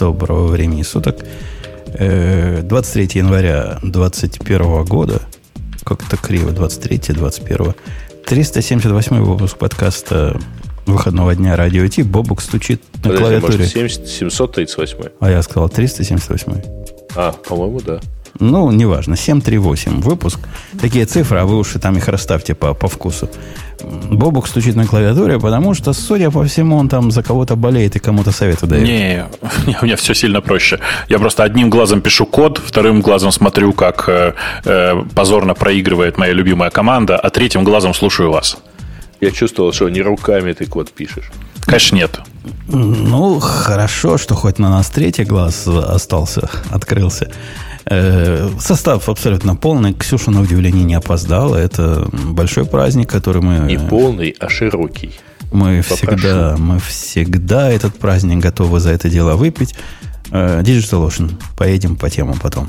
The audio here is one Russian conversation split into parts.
Доброго времени суток. 23 э, января 2021 года. Как это криво, 23 21 378 выпуск подкаста выходного дня радио Ти. Бобук стучит на Подожди, клавиатуре. Может, 70, 738. А я сказал 378. А, по-моему, да. Ну, неважно, 738 выпуск. Такие цифры, а вы уж и там их расставьте по, по вкусу. Бобук стучит на клавиатуре, потому что, судя по всему, он там за кого-то болеет и кому-то советы дает. Не, у меня все сильно проще. Я просто одним глазом пишу код, вторым глазом смотрю, как э, э, позорно проигрывает моя любимая команда, а третьим глазом слушаю вас. Я чувствовал, что не руками ты код пишешь. Конечно, нет. Ну, хорошо, что хоть на нас третий глаз остался, открылся. Э, состав абсолютно полный. Ксюша, на удивление, не опоздала. Это большой праздник, который мы... Не полный, а широкий. Мы всегда, мы всегда этот праздник готовы за это дело выпить. Э, Digital Ocean. Поедем по темам потом.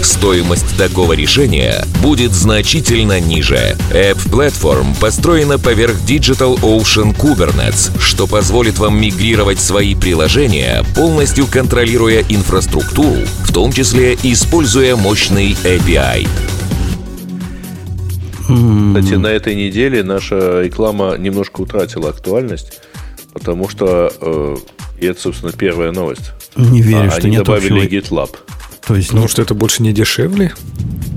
стоимость такого решения будет значительно ниже. App Platform построена поверх Digital Ocean Kubernetes, что позволит вам мигрировать свои приложения, полностью контролируя инфраструктуру, в том числе используя мощный API. Кстати, на этой неделе наша реклама немножко утратила актуальность, потому что, э, и это, собственно, первая новость. Не верю, а, что они нет добавили общего... GitLab. То есть, ну, что это больше не дешевле?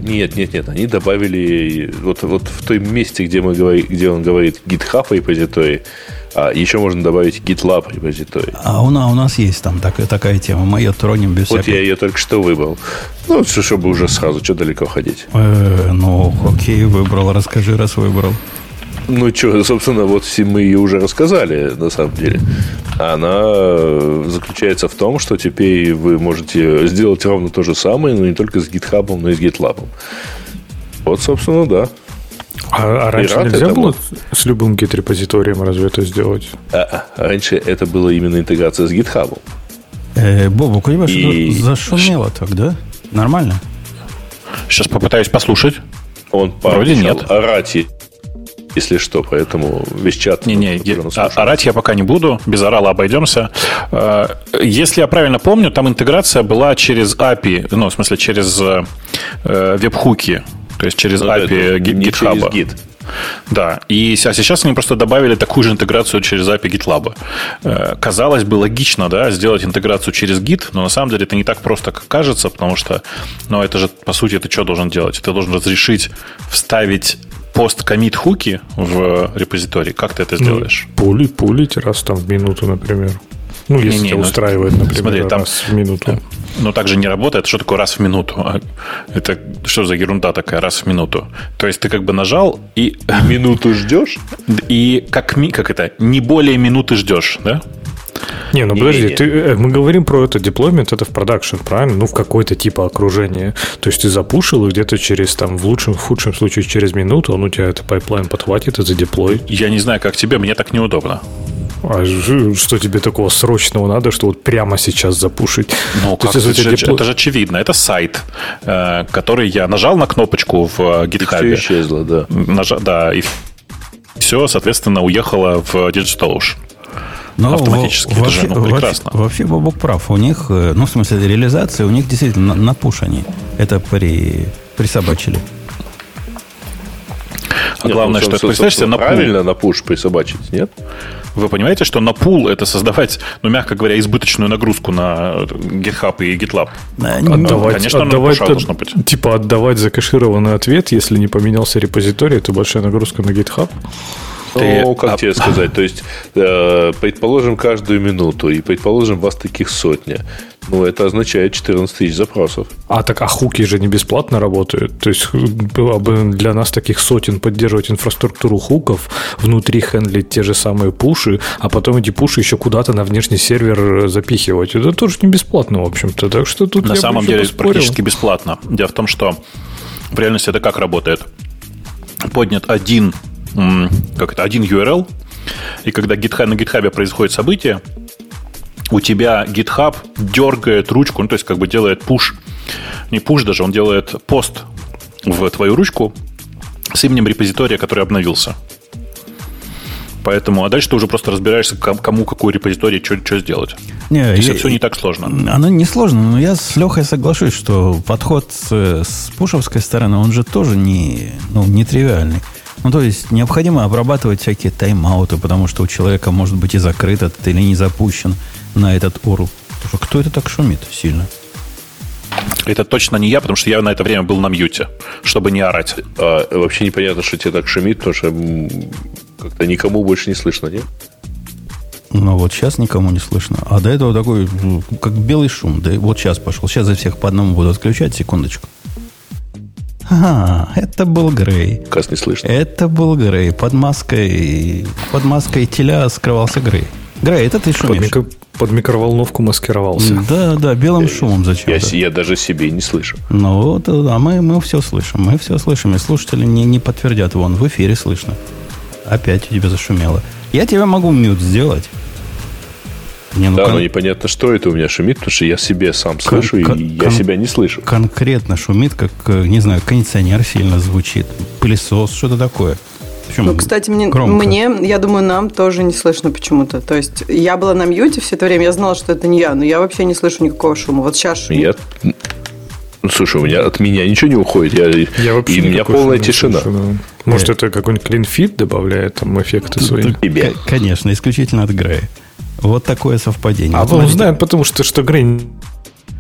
Нет, нет, нет. Они добавили вот, вот в том месте, где, мы говорим, где он говорит GitHub репозиторий, а еще можно добавить GitLab репозиторий. А у нас, у нас есть там такая, такая тема. Мы ее тронем без Вот всякого... я ее только что выбрал. Ну, чтобы уже сразу, что далеко ходить. Э, ну, окей, выбрал. Расскажи, раз выбрал. Ну, что, собственно, вот мы ее уже рассказали, на самом деле. Она заключается в том, что теперь вы можете сделать ровно то же самое, но не только с GitHub, но и с GitLab. Вот, собственно, да. А, а раньше нельзя этому. было с любым гит-репозиторием разве это сделать? А, а, раньше это было именно интеграция с GitHub. Э, Бобу, понимаешь, и... зашумело так, да? Нормально? Сейчас попытаюсь послушать. Он Вроде нет. орать если что, поэтому весь чат... Не-не, а, орать я пока не буду, без орала обойдемся. А, если я правильно помню, там интеграция была через API, ну, в смысле, через э, веб-хуки, то есть через ну, API GitHub. Git. Да, и а сейчас они просто добавили такую же интеграцию через API GitLab. Э, казалось бы, логично, да, сделать интеграцию через Git, но на самом деле это не так просто, как кажется, потому что, ну, это же, по сути, ты что должен делать? Ты должен разрешить вставить пост-комит хуки в репозитории. Как ты это сделаешь? Ну, пули, пулить раз там в минуту, например. Ну, если не, не, тебя ну, устраивает, например, смотри, там, раз в минуту. Но так же не работает. Что такое раз в минуту? А это что за ерунда такая раз в минуту? То есть ты как бы нажал и... Минуту ждешь? И как, как это? Не более минуты ждешь, да? Не, ну подожди, ты, э, мы говорим про это деплоймент, это в продакшн, правильно? Ну, в какой-то типа окружения. То есть ты запушил, и где-то через, там, в лучшем, в худшем случае, через минуту он у тебя это pipeline подхватит и задеплой. Я не знаю, как тебе, мне так неудобно. А что тебе такого срочного надо, что вот прямо сейчас запушить? Ну, как есть, это, же, депло... это же очевидно. Это сайт, э, который я нажал на кнопочку в GitHub. И все исчезло, да. Нажа... Да, и все, соответственно, уехало в DigitalOcean. Но ну, автоматически. Во, это вообще, же ну, прекрасно. Вообще, вообще Бобок прав. У них, э, ну, в смысле, реализация, у них действительно на, на push они это при, присобачили. А нет, главное, ну, что, представляешь себе, на правильно на пуш присобачить, нет? Вы понимаете, что на пул это создавать, ну, мягко говоря, избыточную нагрузку на GitHub и GitLab? Отдавать, Конечно, отдавать, на должно быть. Типа отдавать закэшированный ответ, если не поменялся репозиторий, это большая нагрузка на GitHub. Ну, как а... тебе сказать, то есть, э, предположим, каждую минуту, и предположим, вас таких сотня. Ну, это означает 14 тысяч запросов. А так, а хуки же не бесплатно работают. То есть было бы для нас таких сотен поддерживать инфраструктуру хуков, внутри хендлить те же самые пуши, а потом эти пуши еще куда-то на внешний сервер запихивать. Это тоже не бесплатно, в общем-то. Так что тут на самом деле поспорил. практически бесплатно. Дело в том, что в реальности это как работает? Поднят один, как это, один URL, и когда GitHub, на GitHub происходит событие, у тебя GitHub дергает ручку, ну, то есть как бы делает пуш, не пуш даже, он делает пост в твою ручку с именем репозитория, который обновился. Поэтому, а дальше ты уже просто разбираешься, кому какой репозиторий, что, что сделать. Не, То есть я, все не так сложно. Оно не сложно, но я с Лехой соглашусь, что подход с, с пушевской стороны, он же тоже не, ну, не тривиальный. Ну, то есть, необходимо обрабатывать всякие тайм-ауты, потому что у человека может быть и закрыт этот, или не запущен на этот уру. Кто это так шумит сильно? Это точно не я, потому что я на это время был на мьюте, чтобы не орать. А, вообще непонятно, что тебе так шумит, потому что как-то никому больше не слышно, нет? Ну вот сейчас никому не слышно. А до этого такой, ну, как белый шум. Да вот сейчас пошел. Сейчас за всех по одному буду отключать. Секундочку. Ага, это был Грей. Кас не слышно. Это был Грей. Под маской, под маской теля скрывался Грей. Грей, это ты шумишь. Под, микро, под микроволновку маскировался. Да, да, белым шумом зачем я, я даже себе не слышу. Ну, вот, а мы, мы все слышим. Мы все слышим. И слушатели не, не подтвердят. Вон, в эфире слышно. Опять у тебя зашумело. Я тебя могу мют сделать. Не, ну, да, кон... но непонятно, что это у меня шумит, потому что я себе сам слышу, кон- и кон- я себя не слышу. Конкретно шумит, как, э, не знаю, кондиционер сильно звучит, пылесос, что-то такое. Причем ну, кстати, мне, мне, я думаю, нам тоже не слышно почему-то. То есть я была на мьюте все это время, я знала, что это не я, но я вообще не слышу никакого шума. Вот сейчас шумит. Я... Ну, слушай, у меня от меня ничего не уходит. Я, я вообще и у меня полная тишина. Слышу, да. Может, Нет. это какой-нибудь клинфит добавляет там эффекты свои? Тебе. Конечно, исключительно от Грея. Вот такое совпадение. А вот он знает, потому что, что Грей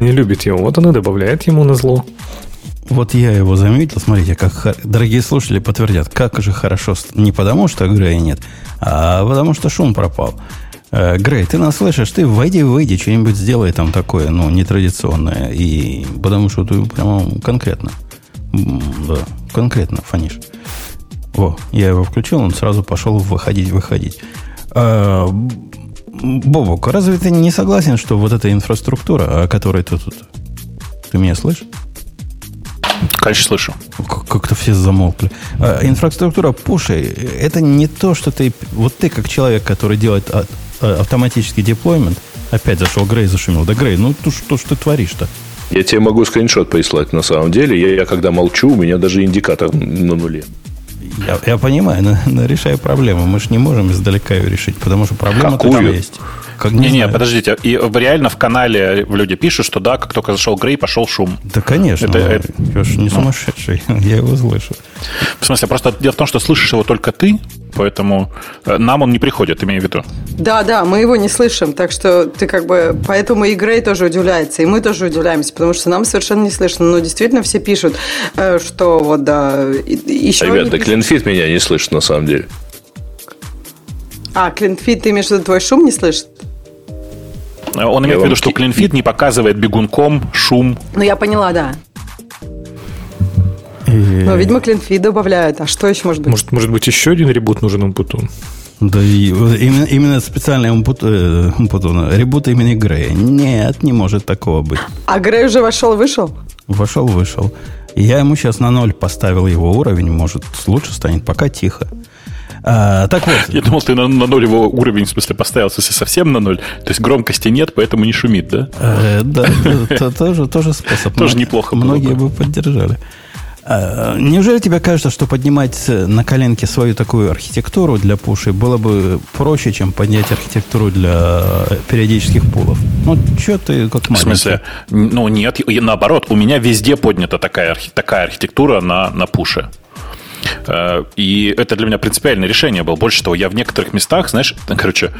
не любит его. Вот он и добавляет ему на зло. Вот я его заметил, смотрите, как дорогие слушатели подтвердят, как же хорошо, не потому что Грея нет, а потому что шум пропал. Э, Грей, ты нас слышишь? Ты войди, выйди, что-нибудь сделай там такое, ну, нетрадиционное. И потому что ты прямо конкретно, да, конкретно фонишь. Во, я его включил, он сразу пошел выходить, выходить. Бобок, разве ты не согласен, что вот эта инфраструктура, о которой ты тут... Ты меня слышишь? Конечно, слышу. Как-то все замолкли. А, инфраструктура пушей, это не то, что ты... Вот ты, как человек, который делает а, а, автоматический деплоймент, опять зашел Грей, зашумел. Да, Грей, ну что ж ты творишь-то? Я тебе могу скриншот прислать на самом деле. Я, я когда молчу, у меня даже индикатор на нуле. Я, я понимаю, но, но решаю проблему. Мы же не можем издалека ее решить, потому что проблема там есть. Как не, не, не, подождите. И реально в канале люди пишут, что да, как только зашел Грей, пошел шум. Да, конечно. Это, это... Я же не ну. сумасшедший. Я его слышу. В смысле, просто дело в том, что слышишь его только ты, поэтому э, нам он не приходит, имею в виду. Да, да, мы его не слышим, так что ты как бы... Поэтому и Грей тоже удивляется, и мы тоже удивляемся, потому что нам совершенно не слышно. Но действительно все пишут, э, что вот, да... Еще Ребята, Клинфит меня не слышит на самом деле. А, Клинфит, ты имеешь в виду твой шум не слышит? Он имеет в виду, что Клинфит не показывает бегунком шум. Ну, я поняла, да. Ну, видимо, клинфит добавляют. А что еще может быть? Может, может быть, еще один ребут нужен Умпутун? Да, и, именно, именно специальный Умпутун, э, ребут имени Грея. Нет, не может такого быть. А Грей уже вошел, вышел? Вошел, вышел. Я ему сейчас на ноль поставил его уровень, может, лучше станет, пока тихо. А, так вот. Я думал, ты на, на ноль его уровень, в смысле, поставил, если совсем на ноль. То есть громкости нет, поэтому не шумит, да? Э, да, тоже, тоже способ. Тоже неплохо Многие бы поддержали. А, неужели тебе кажется, что поднимать на коленке свою такую архитектуру для пуши было бы проще, чем поднять архитектуру для периодических пулов? Ну, что ты как маленький? В смысле? Ну, нет, наоборот, у меня везде поднята такая, такая архитектура на, на пуше. Э, и это для меня принципиальное решение было. Больше того, я в некоторых местах, знаешь, короче,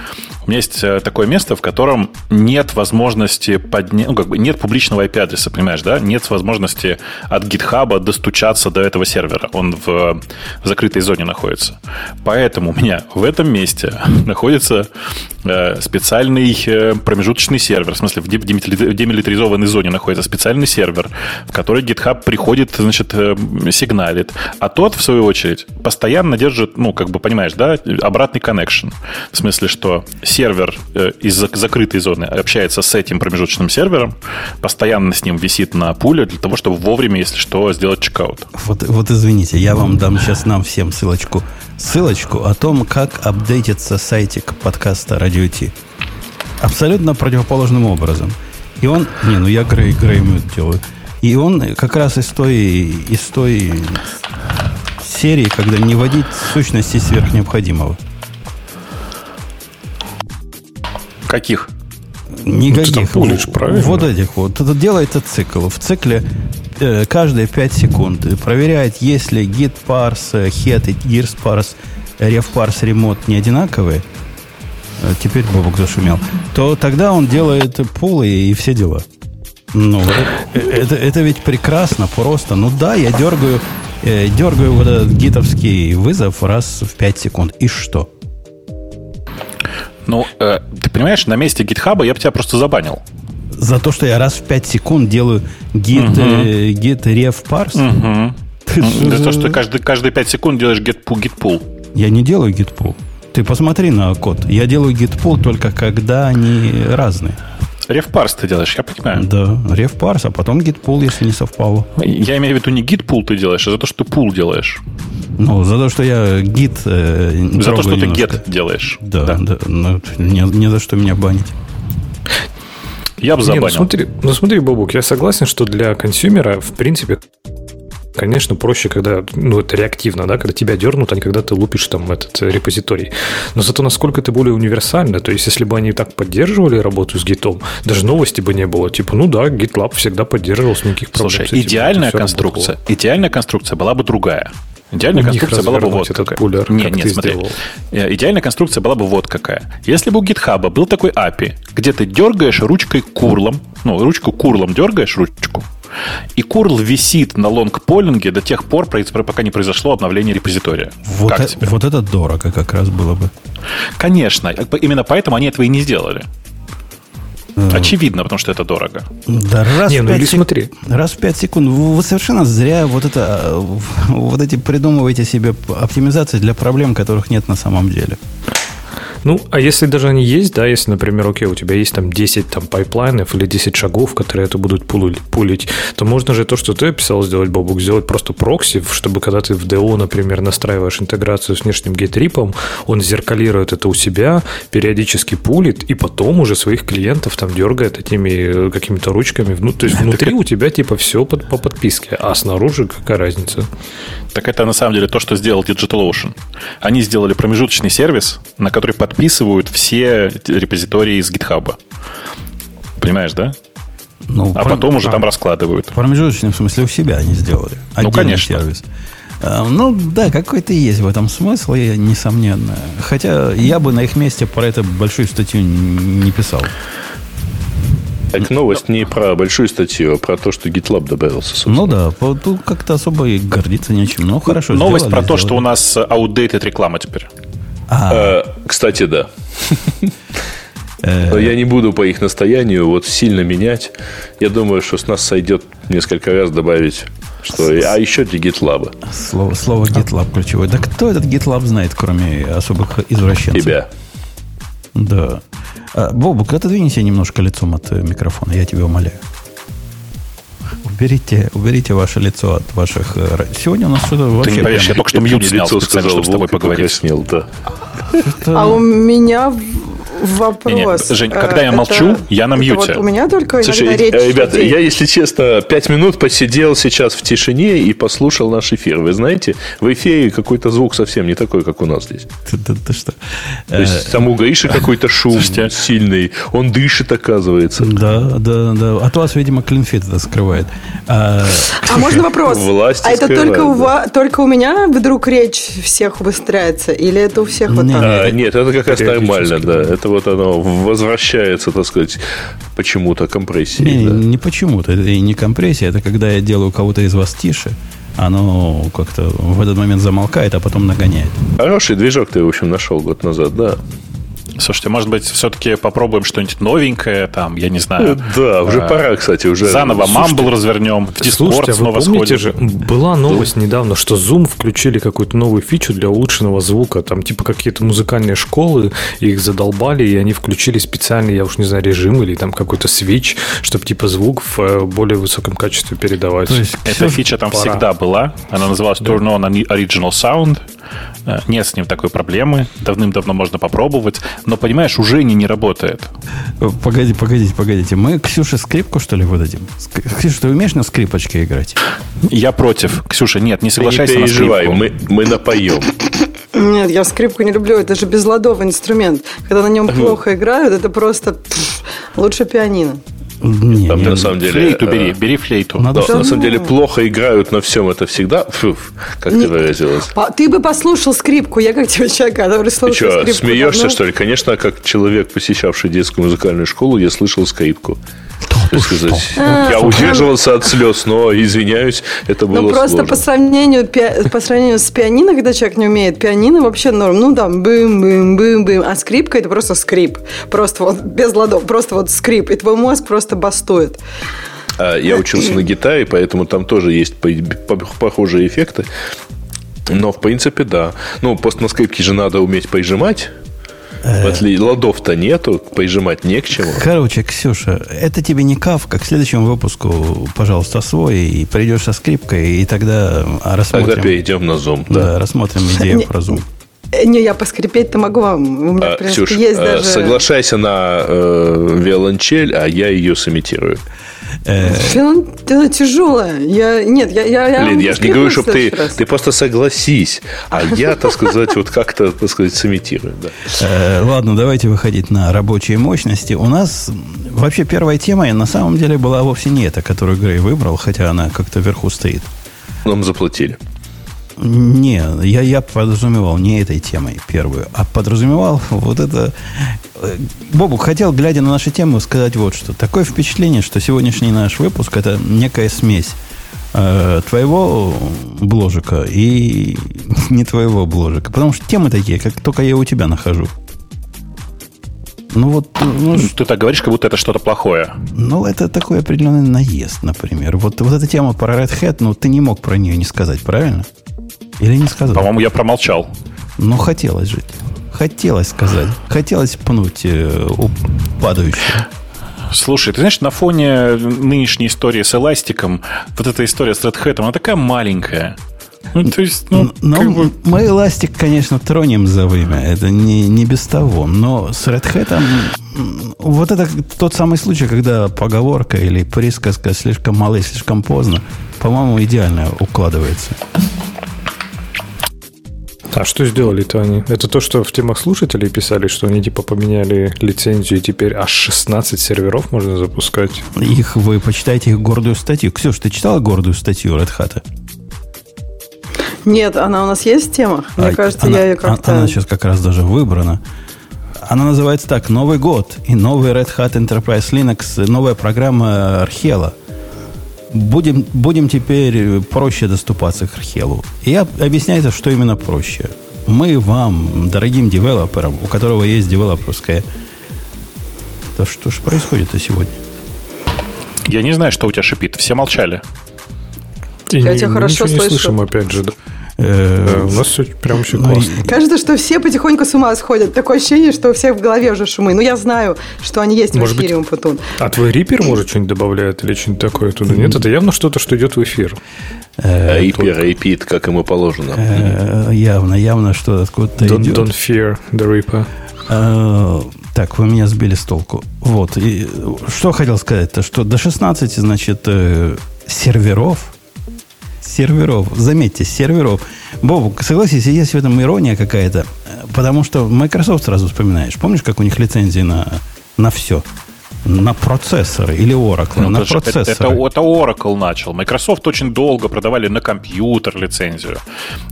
у меня есть э, такое место, в котором нет возможности поднять, ну, как бы нет публичного IP-адреса, понимаешь, да? Нет возможности от GitHub достучаться до этого сервера. Он в, в закрытой зоне находится. Поэтому у меня в этом месте находится э, специальный промежуточный сервер, в смысле, в демилитаризованной зоне находится специальный сервер, в который GitHub приходит, значит, сигналит. А тот, в свою очередь, постоянно держит, ну, как бы, понимаешь, да, обратный connection. В смысле, что сервер э, из закрытой зоны общается с этим промежуточным сервером, постоянно с ним висит на пуле для того, чтобы вовремя, если что, сделать чекаут. Вот, вот извините, я вам дам сейчас нам всем ссылочку. Ссылочку о том, как апдейтится сайтик подкаста Radio T. Абсолютно противоположным образом. И он... Не, ну я Грей, Грей делаю. И он как раз из той, из той серии, когда не вводить сущности сверх необходимого. Каких? Никаких. Ну, пулишь, правильно? Вот этих вот. Это делается цикл. В цикле э, каждые 5 секунд проверяет, если git parse, head и gears parse, ref parse, remote не одинаковые, э, теперь Бобок зашумел, то тогда он делает пулы и все дела. Ну, это, это, это ведь прекрасно, просто. Ну да, я дергаю, э, дергаю вот этот гитовский вызов раз в 5 секунд. И что? Ну, э, ты понимаешь, на месте гитхаба я бы тебя просто забанил. За то, что я раз в 5 секунд делаю git, угу. э, git ref parse? Угу. За то, что каждый, каждые 5 секунд делаешь get pull, git pull. Я не делаю git pull. Ты посмотри на код. Я делаю git pull только когда они разные. Рефпарс ты делаешь, я понимаю. Да, рефпарс, а потом гитпул, если не совпало. Я имею в виду не гитпул ты делаешь, а за то, что ты пул делаешь. Ну, за то, что я гит э, За то, что немножко. ты гет делаешь. Да, да. да ну, не, не за что меня банить. Я бы забанил. Не, ну смотри, ну смотри, Бобук, я согласен, что для консюмера, в принципе, Конечно, проще, когда, ну, это реактивно, да, когда тебя дернут, а не когда ты лупишь там этот репозиторий. Но зато насколько это более универсально. То есть, если бы они так поддерживали работу с гитом, даже новости бы не было. Типа, ну да, GitLab всегда поддерживал с никаких проблем. Слушай, идеальная конструкция, идеальная конструкция была бы другая. Идеальная конструкция была бы вот какая. Пулер, нет, нет, смотри. Сделал. Э, идеальная конструкция была бы вот какая. Если бы у GitHub был такой API, где ты дергаешь ручкой курлом, ну, ручку курлом дергаешь, ручку, и curl висит на лонг-полинге до тех пор, пока не произошло обновление репозитория. Вот, как э, вот это дорого как раз было бы. Конечно. Именно поэтому они этого и не сделали. Э. Очевидно, потому что это дорого. Да, раз не, в ну или сек... смотри. Раз в 5 секунд. Вы совершенно зря вот это э, вот эти придумываете себе оптимизации для проблем, которых нет на самом деле. Ну, а если даже они есть, да, если, например, окей, у тебя есть там 10 там пайплайнов или 10 шагов, которые это будут пулить, то можно же то, что ты описал сделать, Бобук, сделать просто прокси, чтобы когда ты в DO, например, настраиваешь интеграцию с внешним git репом, он зеркалирует это у себя, периодически пулит, и потом уже своих клиентов там дергает этими э, какими-то ручками. Ну, то есть внутри у тебя типа все под, по подписке, а снаружи какая разница? Так это на самом деле то, что сделал DigitalOcean. Они сделали промежуточный сервис, на который подписывают все репозитории из GitHub. Понимаешь, да? Ну, а пром... потом уже а, там раскладывают. В смысле, у себя они сделали. Ну, конечно. сервис. А, ну, да, какой-то есть в этом смысл, несомненно. Хотя я бы на их месте про это большую статью не писал. Так новость не про большую статью, а про то, что GitLab добавился. Собственно. Ну да, тут как-то особо и гордиться нечем. Ну, хорошо. Новость сделали, про то, что у нас outdated реклама теперь. А. Э, кстати, да. Но я не буду по их настоянию вот сильно менять. Я думаю, что с нас сойдет несколько раз добавить что, а еще для GitLab. Слово, слово GitLab ключевое. Да кто этот GitLab знает, кроме особых извращенцев? Тебя. Да. А, Бобук, отодвинься немножко лицом от э, микрофона, я тебя умоляю. Уберите, уберите ваше лицо от ваших... Э, сегодня у нас что-то вообще... Ты не поверишь, я только что мьют снял специально, чтобы с тобой поговорить. Снял, да. А у меня Вопрос. Нет, Жень, когда я молчу, я на мьюте. Вот у меня только Слушай, речь ребята, людей. я, если честно, пять минут посидел сейчас в тишине и послушал наш эфир. Вы знаете, в эфире какой-то звук совсем не такой, как у нас здесь. Ты, ты- ты что? То есть там у Гаиши какой-то шум Слушайте. сильный. Он дышит, оказывается. Да, да, да. От вас, видимо, клинфит это скрывает. А, А можно вопрос? Власти а это только у, да. ва- только у меня вдруг речь всех убыстряется? Или это у всех вот Не, так? А, нет, это как раз нормально, да. Это вот оно возвращается, так сказать, почему-то компрессии. не, да. не почему-то. Это и не компрессия. Это когда я делаю кого-то из вас тише, оно как-то в этот момент замолкает, а потом нагоняет. Хороший движок ты, в общем, нашел год назад, да. Слушайте, может быть, все-таки попробуем что-нибудь новенькое, там, я не знаю. Да, уже А, пора, кстати, уже. Заново Мамбл развернем, в Слушайте, Discord а вы снова помните сходим. же, была новость недавно, что Zoom включили какую-то новую фичу для улучшенного звука. Там типа какие-то музыкальные школы, их задолбали, и они включили специальный, я уж не знаю, режим или там какой-то свич, чтобы типа звук в э, более высоком качестве передавать. То есть Эта фича там пора. всегда была. Она называлась Turn On Original Sound. Э, Нет с ним такой проблемы. Давным-давно можно попробовать. Но, понимаешь, уже не, не работает. Погоди, погодите, погодите. Мы Ксюше скрипку, что ли, выдадим? Ксюша, ты умеешь на скрипочке играть? Я против. Ксюша, нет, не Ты не соглашайся на переживай, скрипку. мы, мы напоем. Нет, я скрипку не люблю. Это же безладовый инструмент. Когда на нем плохо играют, это просто лучше пианино. Не, Там не, на самом деле... Флейту э, бери, бери флейту. Надо что- на самом деле плохо играют на всем это всегда. Фу, как ты выразилась. По- Ты бы послушал скрипку. Я как тебе человек, который Ты слушает что, скрипку. смеешься, давно. что ли? Конечно, как человек, посещавший детскую музыкальную школу, я слышал скрипку. Сказать, я удерживался от слез, но, извиняюсь, это было Ну, просто сложно. по сравнению, пи- по сравнению с пианино, когда человек не умеет, пианино вообще норм. Ну, там, бым-бым-бым-бым. А скрипка – это просто скрип. Просто вот без ладов, просто вот скрип. И твой мозг просто бастует. А, Я учился на гитаре, поэтому там тоже есть по- по- похожие эффекты. Но, в принципе, да. Ну, просто на скрипке же надо уметь прижимать. В отличие- Ладов-то нету, прижимать не к чему. Короче, Ксюша, это тебе не кавка. К следующему выпуску, пожалуйста, свой, и придешь со скрипкой, и тогда а, рассмотрим. Тогда перейдем на Zoom. Да, Да. рассмотрим идею про Zoom. Э, Не, я поскрипеть-то могу вам. У меня, А, в принципе, Ксюш, есть э, даже... соглашайся на э, виолончель, а я ее сымитирую. Филон- Она тяжелая. Я... Нет, я... я, я Блин, вам я же не говорю, чтобы ты, раз. ты просто согласись, а я, так сказать, вот как-то, так сказать, сымитирую. Да. Э, ладно, давайте выходить на рабочие мощности. У нас вообще первая тема на самом деле была вовсе не эта, которую Грей выбрал, хотя она как-то вверху стоит. Нам заплатили. Не, я, я подразумевал не этой темой первую, а подразумевал вот это... э, Бобук хотел, глядя на нашу тему, сказать вот что. Такое впечатление, что сегодняшний наш выпуск это некая смесь э, твоего бложика и не твоего бложика. Потому что темы такие, как только я у тебя нахожу. Ну вот, ну, ж- Ты так говоришь, как будто это что-то плохое. ну, это такой определенный наезд, например. Вот, вот эта тема про Red Hat, ну, ты не мог про нее не сказать, правильно? Или не сказал? По-моему, я промолчал. Ну, хотелось жить. Хотелось сказать. Хотелось пнуть э, падающего. Слушай, ты знаешь, на фоне нынешней истории с эластиком, вот эта история с Red Hat, она такая маленькая. Ну, то есть, ну, но как бы- мы эластик, конечно, тронем за вымя. Это не, не без того. Но с Red Hat вот это тот самый случай, когда поговорка или присказка слишком мало и слишком поздно, по-моему, идеально укладывается. А что сделали-то они? Это то, что в темах слушателей писали, что они типа поменяли лицензию, и теперь аж 16 серверов можно запускать. Их вы почитайте их гордую статью. Ксюш, ты читала гордую статью Red Hat? Нет, она у нас есть в темах? Мне А, кажется, она, я ее как-то... Она сейчас как раз даже выбрана. Она называется так «Новый год» и новый Red Hat Enterprise Linux, новая программа Архела. Будем, будем теперь проще доступаться к Архелу. И об- объясняется, что именно проще. Мы вам, дорогим девелоперам, у которого есть девелоперская... Да что ж происходит-то сегодня? я не знаю, что у тебя шипит. Все молчали. И Я тебя мы хорошо не слышу. слышим, опять же. Э, Э, У нас все прям все ну, классно. Кажется, что все потихоньку с ума сходят. Такое ощущение, что у всех в голове уже шумы. Ну, я знаю, что они есть Может в быть, эфире, Умпутун. А твой рипер, может, что-нибудь добавляет или что-нибудь такое туда? Нет, это явно что-то, что идет в эфир. А IP, репит, как ему положено. э, явно, явно, что откуда-то идет. don't fear the reaper. Э, Так, вы меня сбили с толку. Вот. И что хотел сказать-то, что до 16, значит, э, серверов, серверов, заметьте, серверов. Бобу, согласись, есть в этом ирония какая-то, потому что Microsoft сразу вспоминаешь. Помнишь, как у них лицензии на, на все? На процессоры или Oracle? Ну, на это, процессоры. Это, это Oracle начал. Microsoft очень долго продавали на компьютер лицензию.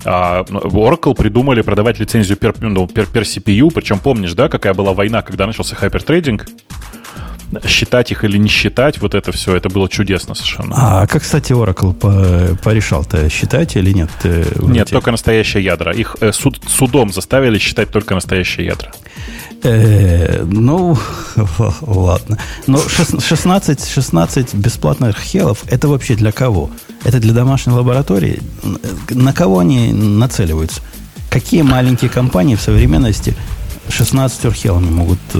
А Oracle придумали продавать лицензию per, ну, per, per CPU. Причем помнишь, да, какая была война, когда начался хайпертрейдинг? Считать их или не считать, вот это все, это было чудесно совершенно. А как, кстати, Oracle по порешал-то, считать или нет? Э, нет, только настоящие ядра. Их э, суд, судом заставили считать только настоящие ядра. Э, ну, ладно. Но 16, 16 бесплатных хелов это вообще для кого? Это для домашней лаборатории? На кого они нацеливаются? Какие маленькие компании в современности 16 архелами могут э,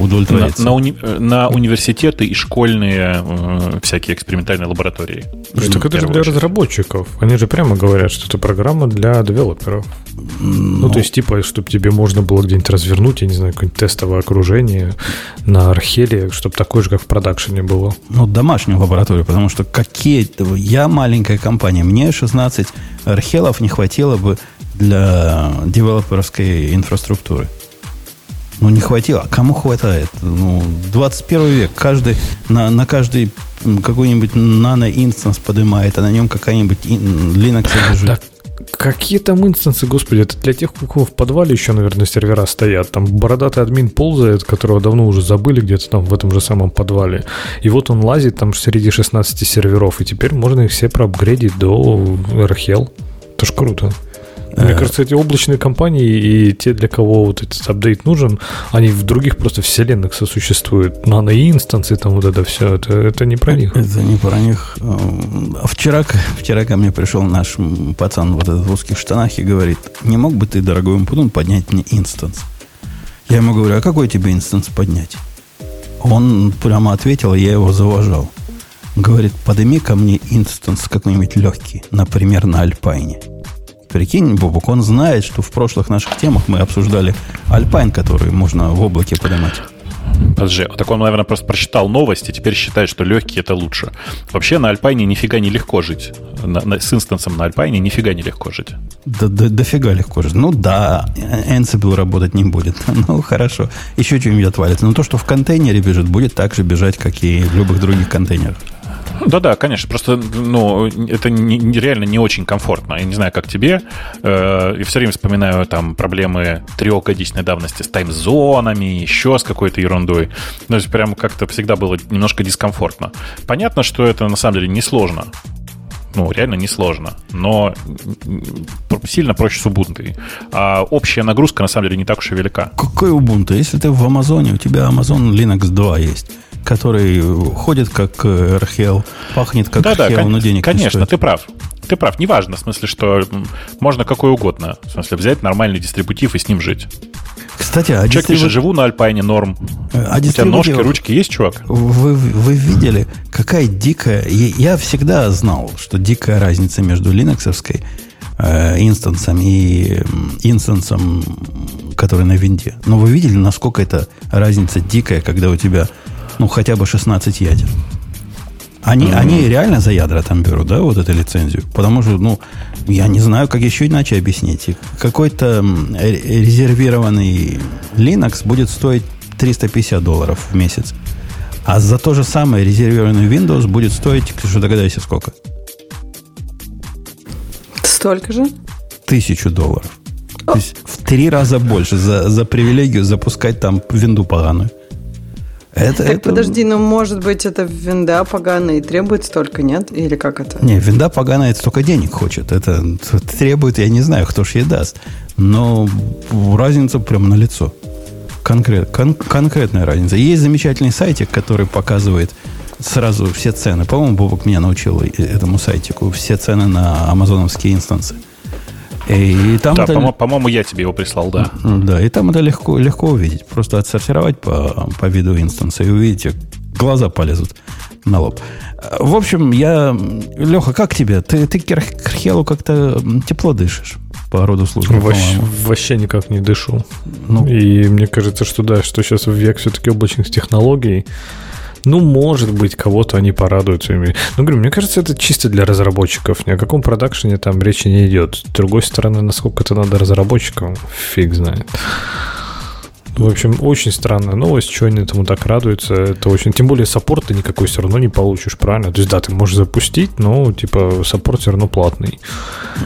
удовлетвориться. На, на, уни, на университеты и школьные э, всякие экспериментальные лаборатории. Так это же для разработчиков. Они же прямо говорят, что это программа для девелоперов. Ну, ну то есть, типа, чтобы тебе можно было где-нибудь развернуть, я не знаю, какое-нибудь тестовое окружение на Археле, чтобы такое же, как в продакшене было. Ну, домашнюю лабораторию, потому что какие... Я маленькая компания, мне 16 Архелов не хватило бы для девелоперской инфраструктуры. Ну, не хватило. А кому хватает? Ну, 21 век. Каждый, на, на каждый какой-нибудь нано-инстанс поднимает, а на нем какая-нибудь Linux лежит. Да, какие там инстансы, господи, это для тех, у кого в подвале еще, наверное, сервера стоят. Там бородатый админ ползает, которого давно уже забыли где-то там в этом же самом подвале. И вот он лазит там среди 16 серверов, и теперь можно их все проапгрейдить до RHL. Это ж круто. Мне кажется, эти облачные компании и те, для кого вот этот апдейт нужен, они в других просто вселенных сосуществуют. Нано-инстанции, там вот это все, это, это не про них. Это не про них. А вчера, вчера ко мне пришел наш пацан вот этот в узких штанах и говорит, не мог бы ты, дорогой Умпутун, поднять мне инстанс? Я ему говорю, а какой тебе instance поднять? Он прямо ответил, я его зауважал. Говорит, подними-ка мне instance какой-нибудь легкий, например, на Альпайне. Прикинь, Бобук, он знает, что в прошлых наших темах мы обсуждали Alpine, который можно в облаке поднимать. Подожди, так он, наверное, просто прочитал новости, и теперь считает, что легкий это лучше. Вообще на Альпайне нифига не легко жить. На, на, с инстансом на Альпайне нифига не легко жить. Да, да, дофига легко жить. Ну да, Ansible работать не будет. ну хорошо. Еще что-нибудь отвалится. Но то, что в контейнере бежит, будет так же бежать, как и в любых других контейнерах. Да-да, конечно. Просто, ну, это не, реально не очень комфортно. Я не знаю, как тебе. Э, я все время вспоминаю там проблемы трехгодичной давности с таймзонами, еще с какой-то ерундой. То есть прям как-то всегда было немножко дискомфортно. Понятно, что это на самом деле несложно. Ну, реально несложно. Но сильно проще с Ubuntu. А общая нагрузка, на самом деле, не так уж и велика. Какой Ubuntu? Если ты в Амазоне, у тебя Amazon Linux 2 есть который ходит как RHEL, пахнет как да, RHEL, да, но денег Конечно, не ты прав. Ты прав, неважно, в смысле, что можно какой угодно. В смысле, взять нормальный дистрибутив и с ним жить. Кстати, а Человек пишет, живу на Альпайне, норм. А У тебя ножки, ручки есть, чувак? Вы, вы видели, какая дикая... Я всегда знал, что дикая разница между линоксовской э, инстансом и инстансом, который на винде. Но вы видели, насколько это разница дикая, когда у тебя ну, хотя бы 16 ядер. Они, mm-hmm. они реально за ядра там берут, да, вот эту лицензию? Потому что, ну, я не знаю, как еще иначе объяснить. Какой-то резервированный Linux будет стоить 350 долларов в месяц. А за то же самое резервированный Windows будет стоить, что догадайся, сколько? Столько же? Тысячу долларов. О. То есть в три раза больше за, за привилегию запускать там винду поганую. Это, так это... подожди, ну может быть это винда поганая и требует столько, нет? Или как это? Не, винда поганая столько денег хочет. Это требует, я не знаю, кто ж ей даст. Но разница прямо на лицо. Конкрет, кон, конкретная разница. Есть замечательный сайтик, который показывает сразу все цены. По-моему, Бобок меня научил этому сайтику. Все цены на амазоновские инстансы. И там да, это... по- по-моему, я тебе его прислал, да. Да, и там это легко, легко увидеть. Просто отсортировать по, по виду инстанса и увидите, глаза полезут. на лоб. В общем, я... Леха, как тебе? Ты, ты к Архелу как-то тепло дышишь по роду службы, вообще, вообще никак не дышу. Ну, и мне кажется, что да, что сейчас в век все-таки облачных технологий, ну, может быть, кого-то они порадуют своими. Ну, говорю, мне кажется, это чисто для разработчиков. Ни о каком продакшене там речи не идет. С другой стороны, насколько это надо разработчикам, фиг знает. В общем, очень странная новость, что они этому так радуются. Это очень... Тем более саппорт ты никакой все равно не получишь, правильно? То есть, да, ты можешь запустить, но, типа, support все равно платный.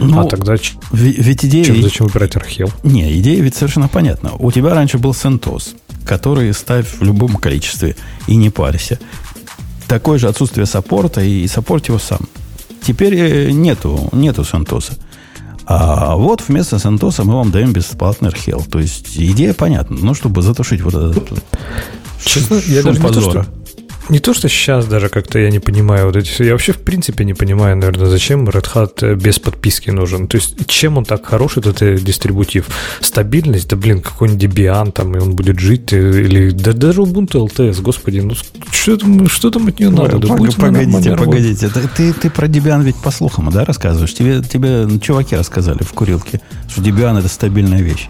Ну, а тогда ведь идея... Чем, зачем выбирать RHEL? Не, идея ведь совершенно понятна. У тебя раньше был CentOS, который ставь в любом количестве и не парься. Такое же отсутствие саппорта и support его сам. Теперь э, нету, нету CentOS. А вот вместо CentOS-а мы вам даем бесплатный RHEL. То есть идея понятна. Ну, чтобы затушить вот этот Честно, я даже не то, что, не то, что сейчас даже как-то я не понимаю вот эти все. Я вообще в принципе не понимаю, наверное, зачем Red Hat э, без подписки нужен. То есть, чем он так хорош, этот э, дистрибутив? Стабильность? Да, блин, какой-нибудь Debian там, и он будет жить. Э, или да, даже Ubuntu LTS, господи, ну что там, что там от нее надо? Да Пог, погодите, погодите. Ты, ты, ты про Debian ведь по слухам, да, рассказываешь? Тебе, тебе чуваки рассказали в курилке, что Debian это стабильная вещь.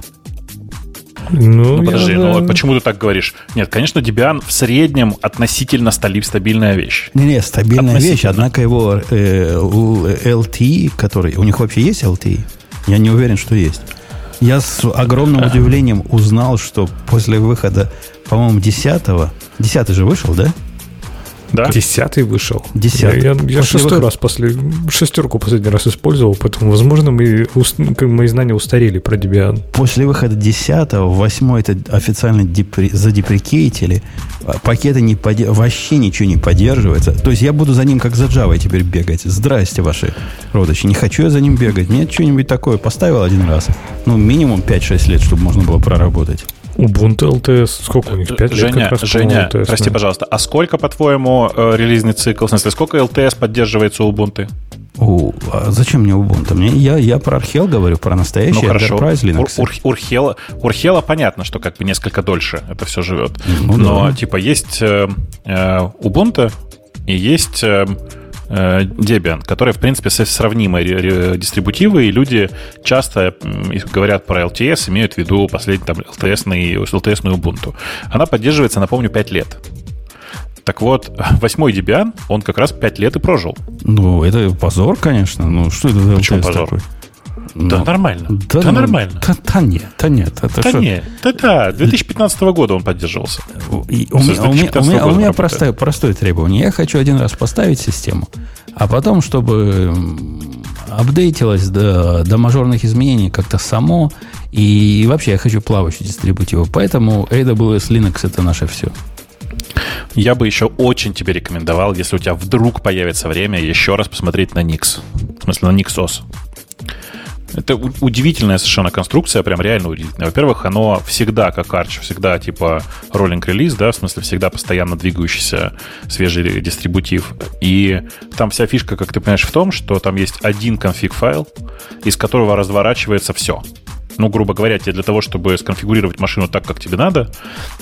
Ну, ну подожди, я, ну почему ты так говоришь? Нет, конечно, Debian в среднем относительно стабильная вещь. Не, не, стабильная вещь, однако его э, LTE, который... У них вообще есть LTE? Я не уверен, что есть. Я с огромным а. удивлением узнал, что после выхода, по-моему, 10-го... 10 же вышел, да? Да? Десятый вышел. Десятый. Я, я, я шестой выход... раз после... Шестерку последний раз использовал, поэтому, возможно, мы, мои знания устарели про Debian. После выхода десятого, восьмой это официально депри... задеприкейтили. А пакеты не под... вообще ничего не поддерживается. То есть я буду за ним как за Java теперь бегать. Здрасте, ваши родичи. Не хочу я за ним бегать. Нет, что-нибудь такое поставил один раз. Ну, минимум 5-6 лет, чтобы можно было проработать. Ubuntu LTS, сколько у них? 5 Женя, лет как раз Женя, LTS, прости, да. пожалуйста, а сколько, по-твоему, э, релизный цикл? В смысле, сколько LTS поддерживается у Ubuntu? У, а зачем мне Ubuntu? Мне, я, я про Archel говорю, про настоящий ну, хорошо. Enterprise Linux. Ур, ур, Урхела, Урхела понятно, что как бы несколько дольше это все живет. Ну, Но, да. типа, есть э, э, Ubuntu и есть... Э, Debian, которые, в принципе, сравнимые дистрибутивы, и люди часто говорят про LTS, имеют в виду последний там LTS-ный, LTS Ubuntu. Она поддерживается, напомню, 5 лет. Так вот, восьмой Debian, он как раз 5 лет и прожил. Ну, это позор, конечно. Ну, что это за Почему позор? Такой? Да, ну, нормально. Да, да ну, нормально. Да, да нет, да нет. Это да что? нет, да да, 2015 года он поддерживался. И, у, меня, у, меня, у меня, у меня простое, простое требование. Я хочу один раз поставить систему, а потом, чтобы апдейтилось до, до мажорных изменений как-то само, и вообще я хочу плавающий дистрибутив. Поэтому AWS Linux это наше все. Я бы еще очень тебе рекомендовал, если у тебя вдруг появится время, еще раз посмотреть на Nix. В смысле, на NixOS. Это удивительная совершенно конструкция, прям реально удивительная. Во-первых, оно всегда как Arch, всегда типа роллинг релиз, да, в смысле всегда постоянно двигающийся свежий дистрибутив. И там вся фишка, как ты понимаешь, в том, что там есть один конфиг файл, из которого разворачивается все ну, грубо говоря, тебе для того, чтобы сконфигурировать машину так, как тебе надо,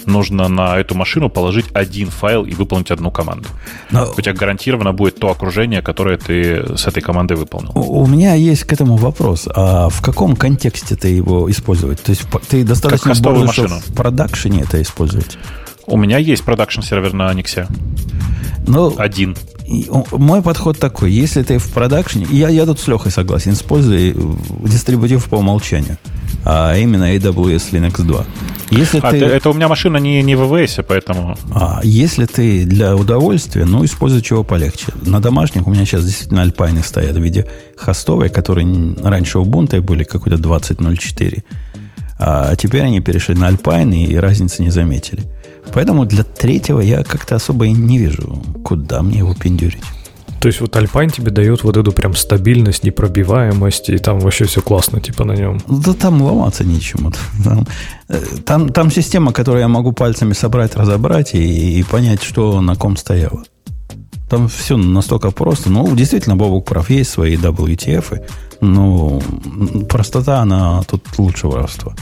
нужно на эту машину положить один файл и выполнить одну команду. Но... У тебя гарантированно будет то окружение, которое ты с этой командой выполнил. У, у меня есть к этому вопрос. А в каком контексте ты его использовать? То есть ты достаточно как борзый, машину. в продакшене это использовать? У меня есть продакшн сервер на Никсе. Ну, Один. Мой подход такой. Если ты в продакшне... Я, я тут с Лехой согласен. Используй дистрибутив по умолчанию а именно AWS Linux 2. Если а, ты... Это у меня машина не, не в AWS, поэтому... А, если ты для удовольствия, ну, используй чего полегче. На домашних у меня сейчас действительно альпайны стоят в виде хостовой, которые раньше Ubuntu были какой-то 20.04. А теперь они перешли на Alpine и разницы не заметили. Поэтому для третьего я как-то особо и не вижу, куда мне его пиндюрить. То есть вот Alpine тебе дает вот эту прям стабильность, непробиваемость, и там вообще все классно, типа на нем. Да там ломаться нечему. Там, э, там, там система, которую я могу пальцами собрать, разобрать и, и понять, что на ком стояло. Там все настолько просто. Ну, действительно, Бобук прав, есть свои WTF, но простота, она тут лучше воровства.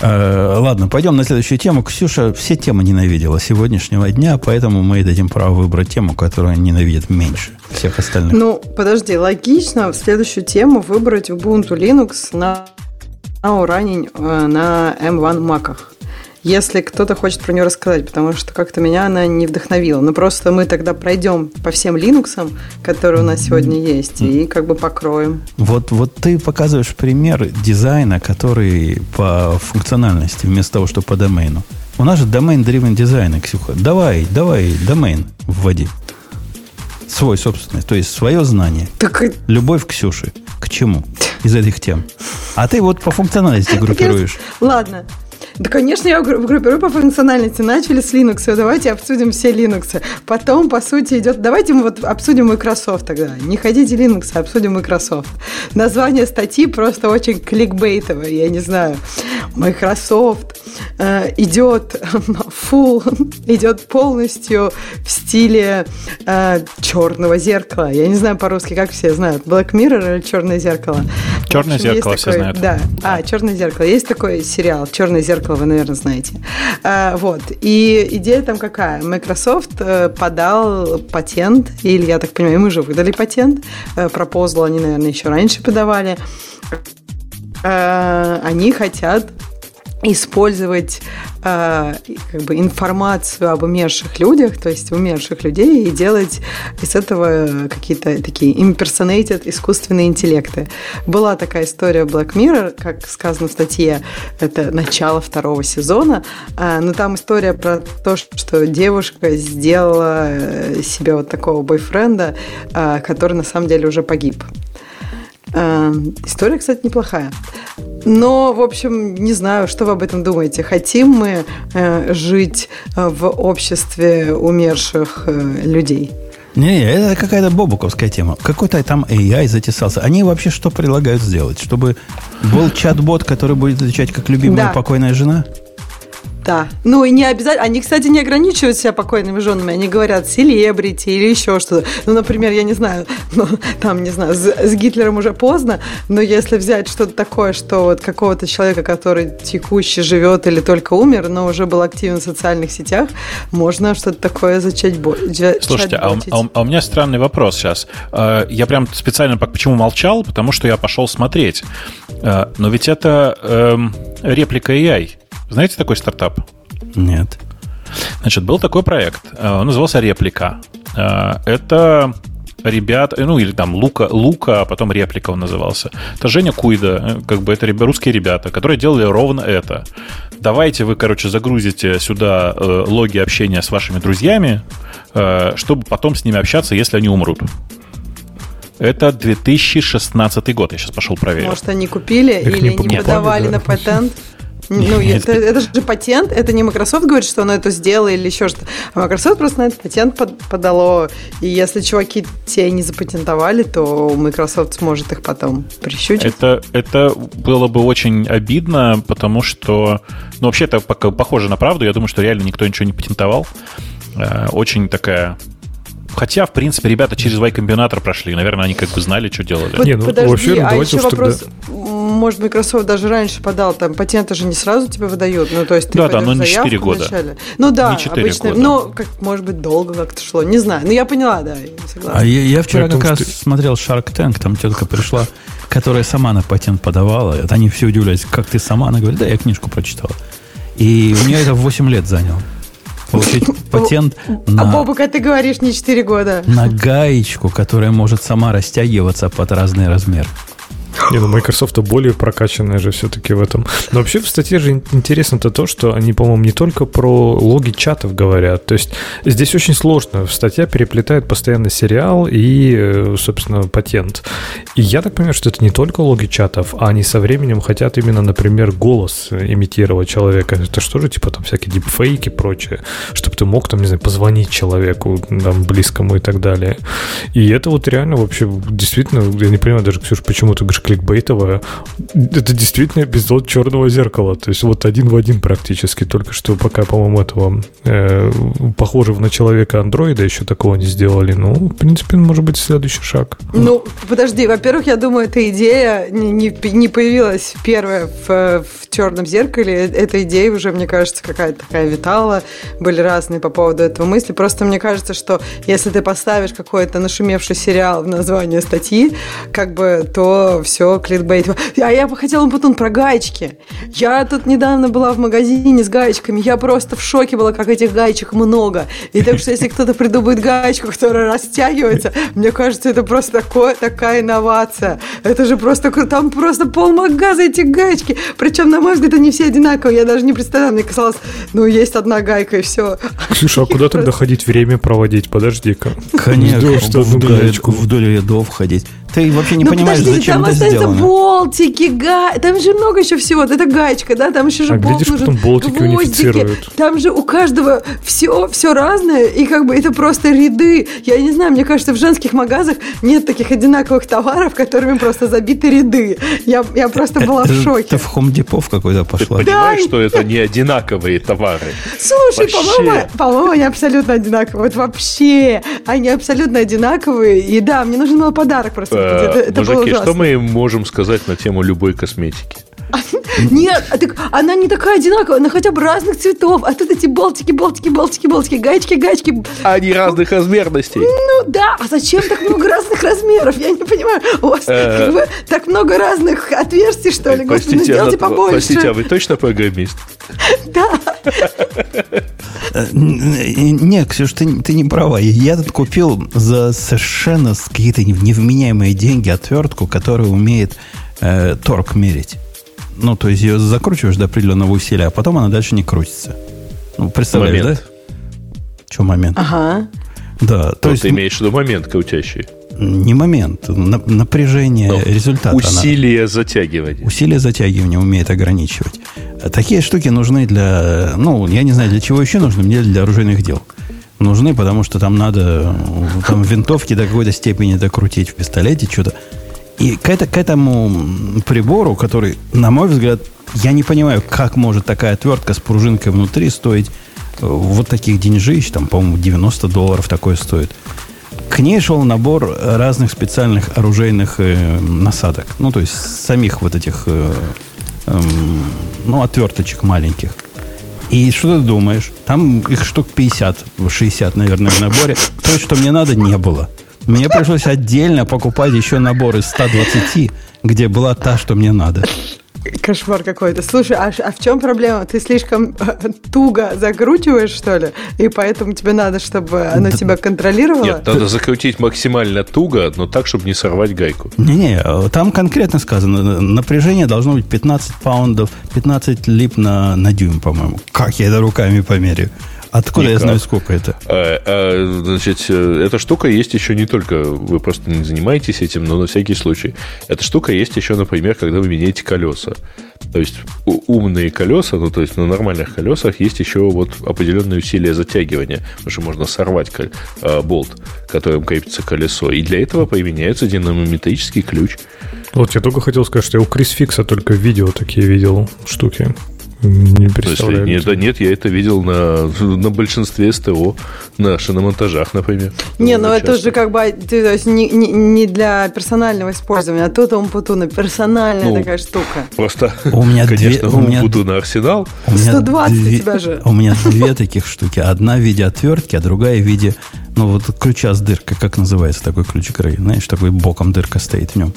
Э, ладно, пойдем на следующую тему. Ксюша все темы ненавидела сегодняшнего дня, поэтому мы дадим право выбрать тему, которую ненавидит меньше всех остальных. Ну, подожди, логично в следующую тему выбрать Ubuntu Linux на, на Уране э, на M1 маках если кто-то хочет про нее рассказать, потому что как-то меня она не вдохновила. Ну, просто мы тогда пройдем по всем Linux, которые у нас сегодня есть, и как бы покроем. Вот, вот ты показываешь пример дизайна, который по функциональности, вместо того, что по домену. У нас же domain-driven дизайн, Ксюха. Давай, давай, домен вводи. Свой собственный, то есть свое знание. Так... Любовь Ксюши. К чему? Из этих тем. А ты вот по функциональности группируешь. Ладно, да, конечно, я группирую по функциональности. Начали с Linux. Давайте обсудим все Linux. Потом, по сути, идет... Давайте мы вот обсудим Microsoft тогда. Не ходите Linux, а обсудим Microsoft. Название статьи просто очень кликбейтовое, я не знаю. Microsoft э, идет full, идет полностью в стиле э, черного зеркала. Я не знаю по-русски, как все знают. Black Mirror или черное зеркало? Черное общем, зеркало все такой, знают. Да. А, черное зеркало. Есть такой сериал Черное зеркало, вы, наверное, знаете. А, вот. И идея там какая? Microsoft э, подал патент, или, я так понимаю, мы уже выдали патент. Э, пропозал они, наверное, еще раньше подавали. Э, они хотят использовать э, как бы информацию об умерших людях, то есть умерших людей, и делать из этого какие-то такие impersonated искусственные интеллекты. Была такая история Black Mirror, как сказано в статье, это начало второго сезона, э, но там история про то, что девушка сделала э, себе вот такого бойфренда, э, который на самом деле уже погиб. Э, история, кстати, неплохая. Но, в общем, не знаю, что вы об этом думаете. Хотим мы э, жить э, в обществе умерших э, людей? Не, это какая-то бобуковская тема. Какой-то там AI затесался. Они вообще что предлагают сделать? Чтобы был чат-бот, который будет отвечать как любимая да. покойная жена? Да. Ну и не обязательно. Они, кстати, не ограничивают себя покойными женами. Они говорят селебрити или еще что-то. Ну, например, я не знаю, ну, там, не знаю, с, с Гитлером уже поздно, но если взять что-то такое, что вот какого-то человека, который текущий живет или только умер, но уже был активен в социальных сетях, можно что-то такое зачать бо- Слушайте, а, а, а у меня странный вопрос сейчас. Э, я прям специально почему молчал? Потому что я пошел смотреть. Э, но ведь это эм, реплика AI. Знаете такой стартап? Нет. Значит, был такой проект. Э, он назывался «Реплика». Э, это ребят, ну или там Лука, Лука, а потом реплика он назывался. Это Женя Куйда, э, как бы это русские ребята, которые делали ровно это. Давайте вы, короче, загрузите сюда э, логи общения с вашими друзьями, э, чтобы потом с ними общаться, если они умрут. Это 2016 год, я сейчас пошел проверить. Может, они купили Их или не, не продавали да. на патент? Ну, это, это же патент, это не Microsoft говорит, что оно это сделало или еще что-то. А Microsoft просто на этот патент под, подало. И если чуваки те не запатентовали, то Microsoft сможет их потом прищучить. Это, это было бы очень обидно, потому что, ну, вообще это похоже на правду. Я думаю, что реально никто ничего не патентовал. Э, очень такая Хотя, в принципе, ребята через Y-комбинатор прошли. Наверное, они как бы знали, что делали. Под, не, ну, подожди, вообще, а еще вопрос. Тогда может, Microsoft даже раньше подал, там патенты же не сразу тебе выдают, ну, то есть ты Да, да, но не 4 года. Вначале. Ну да, не обычно, года. но, как, может быть, долго как-то шло, не знаю, ну я поняла, да, согласна. А я, я вчера Поэтому как раз ты... смотрел Shark Tank, там тетка пришла, которая сама на патент подавала, они все удивлялись, как ты сама, она говорит, да, я книжку прочитала. И у нее это 8 лет заняло. Получить патент на... А Бобука, ты говоришь не 4 года. На гаечку, которая может сама растягиваться под разный размер. Не, ну Microsoft более прокачанная же все-таки в этом. Но вообще в статье же интересно-то то, что они, по-моему, не только про логи чатов говорят. То есть здесь очень сложно. Статья переплетает постоянно сериал и, э, собственно, патент. И я так понимаю, что это не только логи чатов, а они со временем хотят именно, например, голос имитировать человека. Это что же, типа там всякие дипфейки и прочее, чтобы ты мог там, не знаю, позвонить человеку там, близкому и так далее. И это вот реально вообще действительно, я не понимаю даже, Ксюша, почему ты говоришь кликбейтовая. Это действительно эпизод черного зеркала. То есть вот один в один практически. Только что пока, по-моему, этого э, похожего на человека андроида еще такого не сделали. Ну, в принципе, может быть, следующий шаг. Ну, подожди. Во-первых, я думаю, эта идея не, не, не появилась первая в, в черном зеркале. Эта идея уже, мне кажется, какая-то такая витала. Были разные по поводу этого мысли. Просто мне кажется, что если ты поставишь какой-то нашумевший сериал в название статьи, как бы, то все, кликбейт. А я бы хотела, Батун, про гаечки. Я тут недавно была в магазине с гаечками. Я просто в шоке была, как этих гаечек много. И так что, если кто-то придумает гаечку, которая растягивается, мне кажется, это просто такое, такая инновация. Это же просто круто. Там просто полмагаза эти гаечки. Причем, на мой взгляд, они все одинаковые. Я даже не представляю. Мне казалось, ну, есть одна гайка и все. Ксюша, а куда тогда ходить время проводить? Подожди-ка. Конечно, что вдоль, вдоль рядов ходить. Ты вообще не ну, понимаешь, подожди, зачем там это сделано. болтики, га... там же много еще всего. Это гаечка, да, там еще же а болт глядишь, нужен. потом болтики гвоздики. Там же у каждого все, все разное, и как бы это просто ряды. Я не знаю, мне кажется, в женских магазах нет таких одинаковых товаров, которыми просто забиты ряды. Я, я просто была в шоке. Ты в Home Depot какой-то пошла. Ты понимаешь, да. что это не одинаковые товары? Слушай, по-моему, по-моему, они абсолютно одинаковые. Вот вообще, они абсолютно одинаковые. И да, мне нужен был подарок просто это, это Мужики, что мы можем сказать на тему любой косметики? Нет, а так, она не такая одинаковая, она хотя бы разных цветов. А тут эти болтики, болтики, болтики, болтики, гаечки, гаечки. Они разных размерностей. Ну да, а зачем так много разных размеров? Я не понимаю. У вас э. так много разных отверстий, что ли? Господи, ну сделайте побольше. Простите, а вы точно программист? Да. Э, не, Ксюш, ты, ты не права. Я тут купил за совершенно какие-то невменяемые деньги отвертку, которая умеет э, торг мерить. Ну, то есть ее закручиваешь до определенного усилия, а потом она дальше не крутится. Ну, представляешь, момент. да? Что момент? Ага. Да. То, то есть, ты имеешь в виду момент крутящий? Не момент, напряжение Но ну, результата. Усилие она, затягивания. Усилие затягивания умеет ограничивать. Такие штуки нужны для, ну, я не знаю, для чего еще нужны, мне для оружейных дел. Нужны, потому что там надо там винтовки до какой-то степени докрутить в пистолете, что-то. И к, это, к этому прибору, который, на мой взгляд, я не понимаю, как может такая отвертка с пружинкой внутри стоить э, вот таких деньжищ, там, по-моему, 90 долларов такое стоит. К ней шел набор разных специальных оружейных э, насадок. Ну, то есть самих вот этих, э, э, ну, отверточек маленьких. И что ты думаешь? Там их штук 50, 60, наверное, в наборе. То, что мне надо, не было. Мне пришлось отдельно покупать еще набор из 120, где была та, что мне надо. Кошмар какой-то. Слушай, а, а в чем проблема? Ты слишком э, туго закручиваешь, что ли? И поэтому тебе надо, чтобы оно да, тебя контролировало? Нет, надо закрутить максимально туго, но так, чтобы не сорвать гайку. Не-не, там конкретно сказано, напряжение должно быть 15 паундов, 15 лип на, на дюйм, по-моему. Как я это руками померяю? Откуда Никак. я знаю, сколько это? А, а, значит, э, эта штука есть еще не только, вы просто не занимаетесь этим, но на всякий случай. Эта штука есть еще, например, когда вы меняете колеса. То есть умные колеса, ну то есть на нормальных колесах есть еще вот определенные усилия затягивания, потому что можно сорвать э, болт, которым крепится колесо. И для этого применяется динамометрический ключ. Вот я только хотел сказать, что я у Крис Фикса только видео такие видел штуки. Не представляю. Нет, да нет, я это видел на, на большинстве СТО, на шиномонтажах, например. Не, ну это же как бы то есть, не, не, не для персонального использования, а тут Умпутуна персональная ну, такая штука. Просто, у меня конечно, две, у меня, Умпутуна арсенал. У меня 120 две, у тебя же. У меня две таких штуки. Одна в виде отвертки, а другая в виде, ну вот ключа с дыркой, как называется такой ключ Грей? Знаешь, такой боком дырка стоит в нем.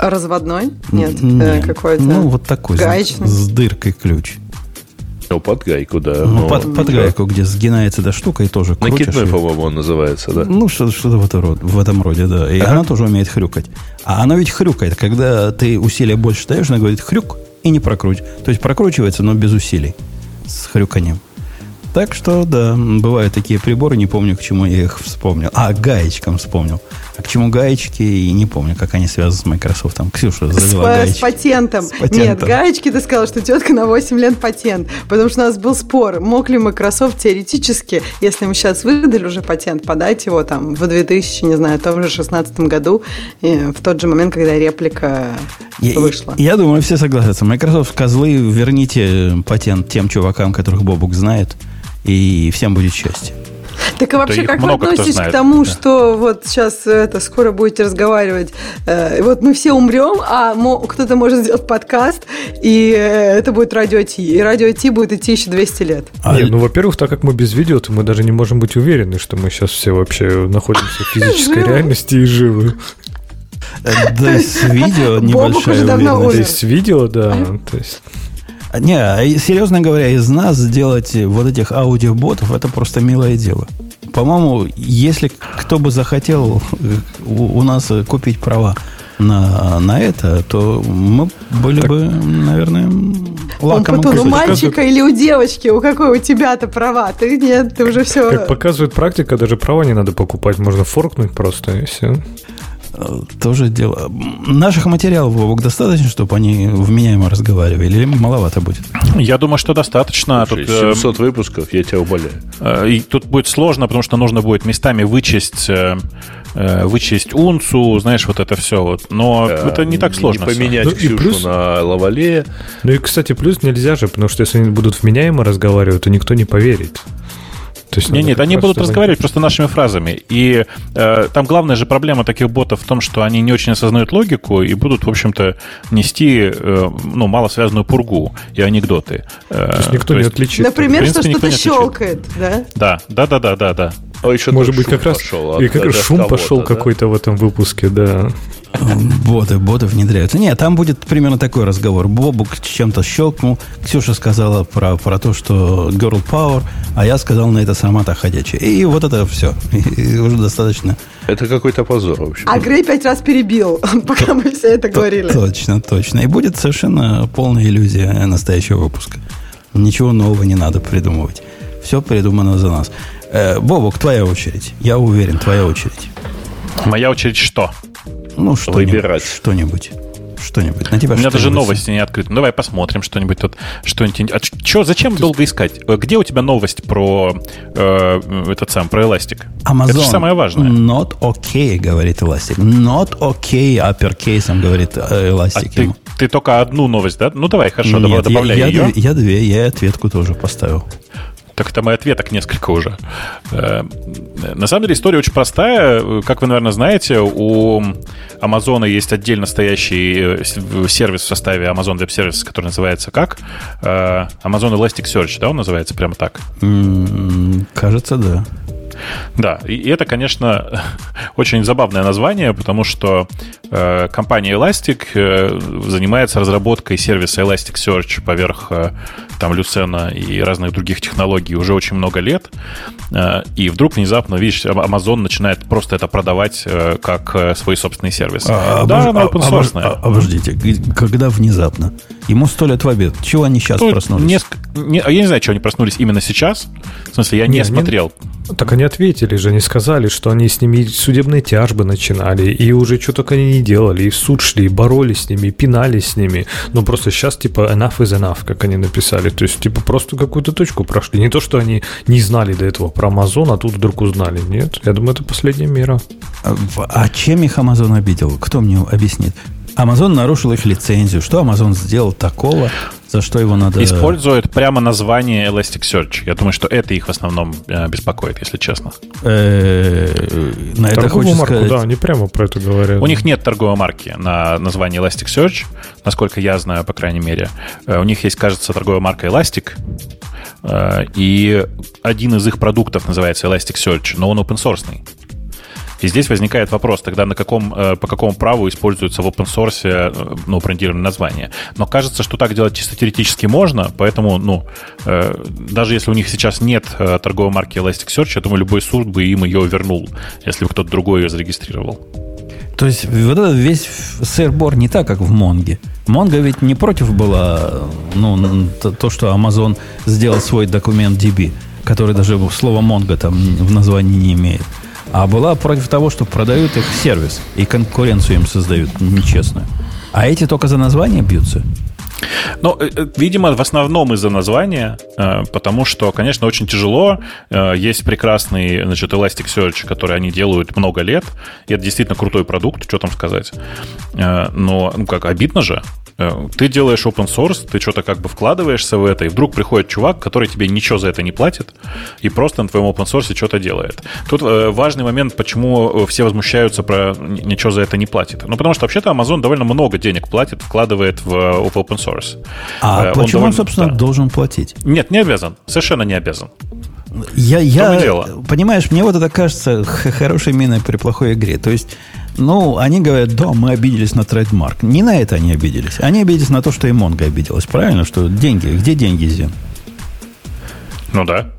Разводной? Нет, Нет. Э, какой-то. Ну, вот такой. Гаечный. С, с дыркой ключ. Ну, под гайку, да. Ну, но... под, под гайку, где сгинается эта штука и тоже крутишь. Накидной, по-моему, он называется, да? Ну, что-то, что в, этом роде, в этом роде, да. И ага. она тоже умеет хрюкать. А она ведь хрюкает. Когда ты усилия больше даешь, она говорит хрюк и не прокруть. То есть прокручивается, но без усилий. С хрюканием. Так что, да, бывают такие приборы, не помню, к чему я их вспомнил. А, гаечкам вспомнил. А к чему гаечки, и не помню, как они связаны с Microsoft. Там Ксюша завела с, гаечки. С патентом. С патентом. Нет, гаечки ты сказала, что тетка на 8 лет патент. Потому что у нас был спор, мог ли Microsoft теоретически, если мы сейчас выдали уже патент, подать его там в 2000, не знаю, том же 16 году, в тот же момент, когда реплика я, вышла. Я, я думаю, все согласятся. Microsoft, козлы, верните патент тем чувакам, которых Бобук знает, и всем будет счастье. Так и вообще, как вы относитесь к тому, да. что вот сейчас это скоро будете разговаривать, э, вот мы все умрем, а кто-то может сделать подкаст, и э, это будет радио Ти. И радио Ти будет идти еще 200 лет. А... Нет, ну, во-первых, так как мы без видео, то мы даже не можем быть уверены, что мы сейчас все вообще находимся в физической реальности и живы. Э, да, с видео небольшая уверенность. С видео, да. То есть... Не, а серьезно говоря, из нас сделать вот этих аудиоботов это просто милое дело. По-моему, если кто бы захотел у, у нас купить права на, на это, то мы были так, бы, наверное, лакомым Он, у мальчика или у девочки? У какой у тебя-то права? Ты нет, ты уже все... Как показывает практика, даже права не надо покупать, можно форкнуть просто и все. Тоже дело. Наших материалов, Вовок, достаточно, чтобы они вменяемо разговаривали? Или маловато будет? Я думаю, что достаточно. Слушай, тут, 700 э, выпусков, я тебя умоляю. Э, и тут будет сложно, потому что нужно будет местами вычесть э, э вычесть унцу, знаешь, вот это все. Вот. Но да, это не так сложно. Не поменять ну, Ксюшу плюс, на лавале. Ну и, кстати, плюс нельзя же, потому что если они будут вменяемо разговаривать, то никто не поверит. То есть нет, нет, они будут разговаривать просто нашими фразами. И э, там главная же проблема таких ботов в том, что они не очень осознают логику и будут, в общем-то, нести э, ну, малосвязанную пургу и анекдоты. Э, то есть никто то не отличит. Например, что что-то щелкает, да? Да, да, да, да, да, да. А еще Может быть, как раз, пошел и как раз шум пошел да? какой-то в этом выпуске, да. Боты, боты внедряются. Нет, там будет примерно такой разговор. Бобук чем-то щелкнул. Ксюша сказала про, про то, что girl power, а я сказал на это сама-то ходячая. И вот это все. И уже достаточно. Это какой-то позор, в общем. А Грей пять раз перебил, пока мы все это говорили. Точно, точно. И будет совершенно полная иллюзия настоящего выпуска. Ничего нового не надо придумывать. Все придумано за нас. Э, Бобок, твоя очередь. Я уверен, твоя очередь. Моя очередь что? Ну, что Выбирать. Что-нибудь. Что-нибудь. На тебя У меня даже новости не открыты. Ну, давай посмотрим что-нибудь тут. Что-нибудь. А что, зачем Ты... долго искать? Э, где у тебя новость про э, этот сам, про эластик? Amazon. Это же самое важное. Not okay, говорит эластик. Not okay, uppercase, говорит эластик. А ты, ты только одну новость, да? Ну, давай, хорошо, Нет, добавляй я, ее. Я, я две, я ответку тоже поставил. Так это мой ответок несколько уже. Э, на самом деле история очень простая. Как вы, наверное, знаете, у Амазона есть отдельно стоящий э, сервис в составе Amazon Web Services, который называется как? Э, Amazon Elasticsearch, да, он называется прямо так? Кажется, да. Да, и это, конечно, очень забавное название, потому что э, компания Elastic э, занимается разработкой сервиса Elasticsearch поверх э, там Lucena и разных других технологий уже очень много лет. Э, и вдруг внезапно, видишь, Amazon начинает просто это продавать э, как э, свой собственный сервис. А, да, обож... она open source. А, обождите, когда внезапно? Ему сто лет в обед. Чего они сейчас ну, проснулись? Несколько... Не, я не знаю, чего они проснулись именно сейчас. В смысле, я не, не смотрел. Не... Так они ответили же, они сказали, что они с ними судебные тяжбы начинали, и уже что только они не делали, и в суд шли, и боролись с ними, и пинались с ними. Но просто сейчас, типа, enough is enough, как они написали. То есть, типа, просто какую-то точку прошли. Не то, что они не знали до этого про Amazon, а тут вдруг узнали. Нет, я думаю, это последняя мера. А, а чем их Amazon обидел? Кто мне объяснит? Amazon нарушил их лицензию. Что Amazon сделал такого, за что его надо... Использует прямо название Elasticsearch. Я думаю, что это их в основном э, беспокоит, если честно. Э, на это хочется сказать... Да, они прямо про это говорят. У них нет торговой марки на название Elasticsearch, насколько я знаю, по крайней мере. Э, у них есть, кажется, торговая марка Elastic, и один из их продуктов называется Elasticsearch, но он open source. И здесь возникает вопрос, тогда на каком, э, по какому праву используется в open source э, ну, брендированное название. Но кажется, что так делать чисто теоретически можно, поэтому, ну, э, даже если у них сейчас нет торговой марки Elasticsearch, я думаю, любой суд бы им ее вернул, если бы кто-то другой ее зарегистрировал. То есть вот этот весь сырбор не так, как в Монге. Монго ведь не против была ну, то, что Amazon сделал свой документ DB который даже слова Mongo там в названии не имеет, а была против того, что продают их сервис и конкуренцию им создают нечестную. А эти только за название бьются. Ну, э, э, видимо, в основном из-за названия, э, потому что, конечно, очень тяжело. Есть прекрасный, значит, Elasticsearch, который они делают много лет, и это действительно крутой продукт, что там сказать. Но, ну как, обидно же. Э, ты делаешь open source, ты что-то как бы вкладываешься в это, и вдруг приходит чувак, который тебе ничего за это не платит, и просто на твоем open source что-то делает. Тут э, важный момент, почему все возмущаются про ничего за это не платит. Ну, потому что вообще-то Amazon довольно много денег платит, вкладывает в open source. А он почему довольно, он, собственно, да. должен платить? Нет, не обязан. Совершенно не обязан. Я, я, понимаешь, мне вот это кажется хорошей миной при плохой игре. То есть ну, они говорят, да, мы обиделись на трейдмарк. Не на это они обиделись. Они обиделись на то, что и Монго обиделась. Правильно? Что деньги? Где деньги, Зин? Ну да.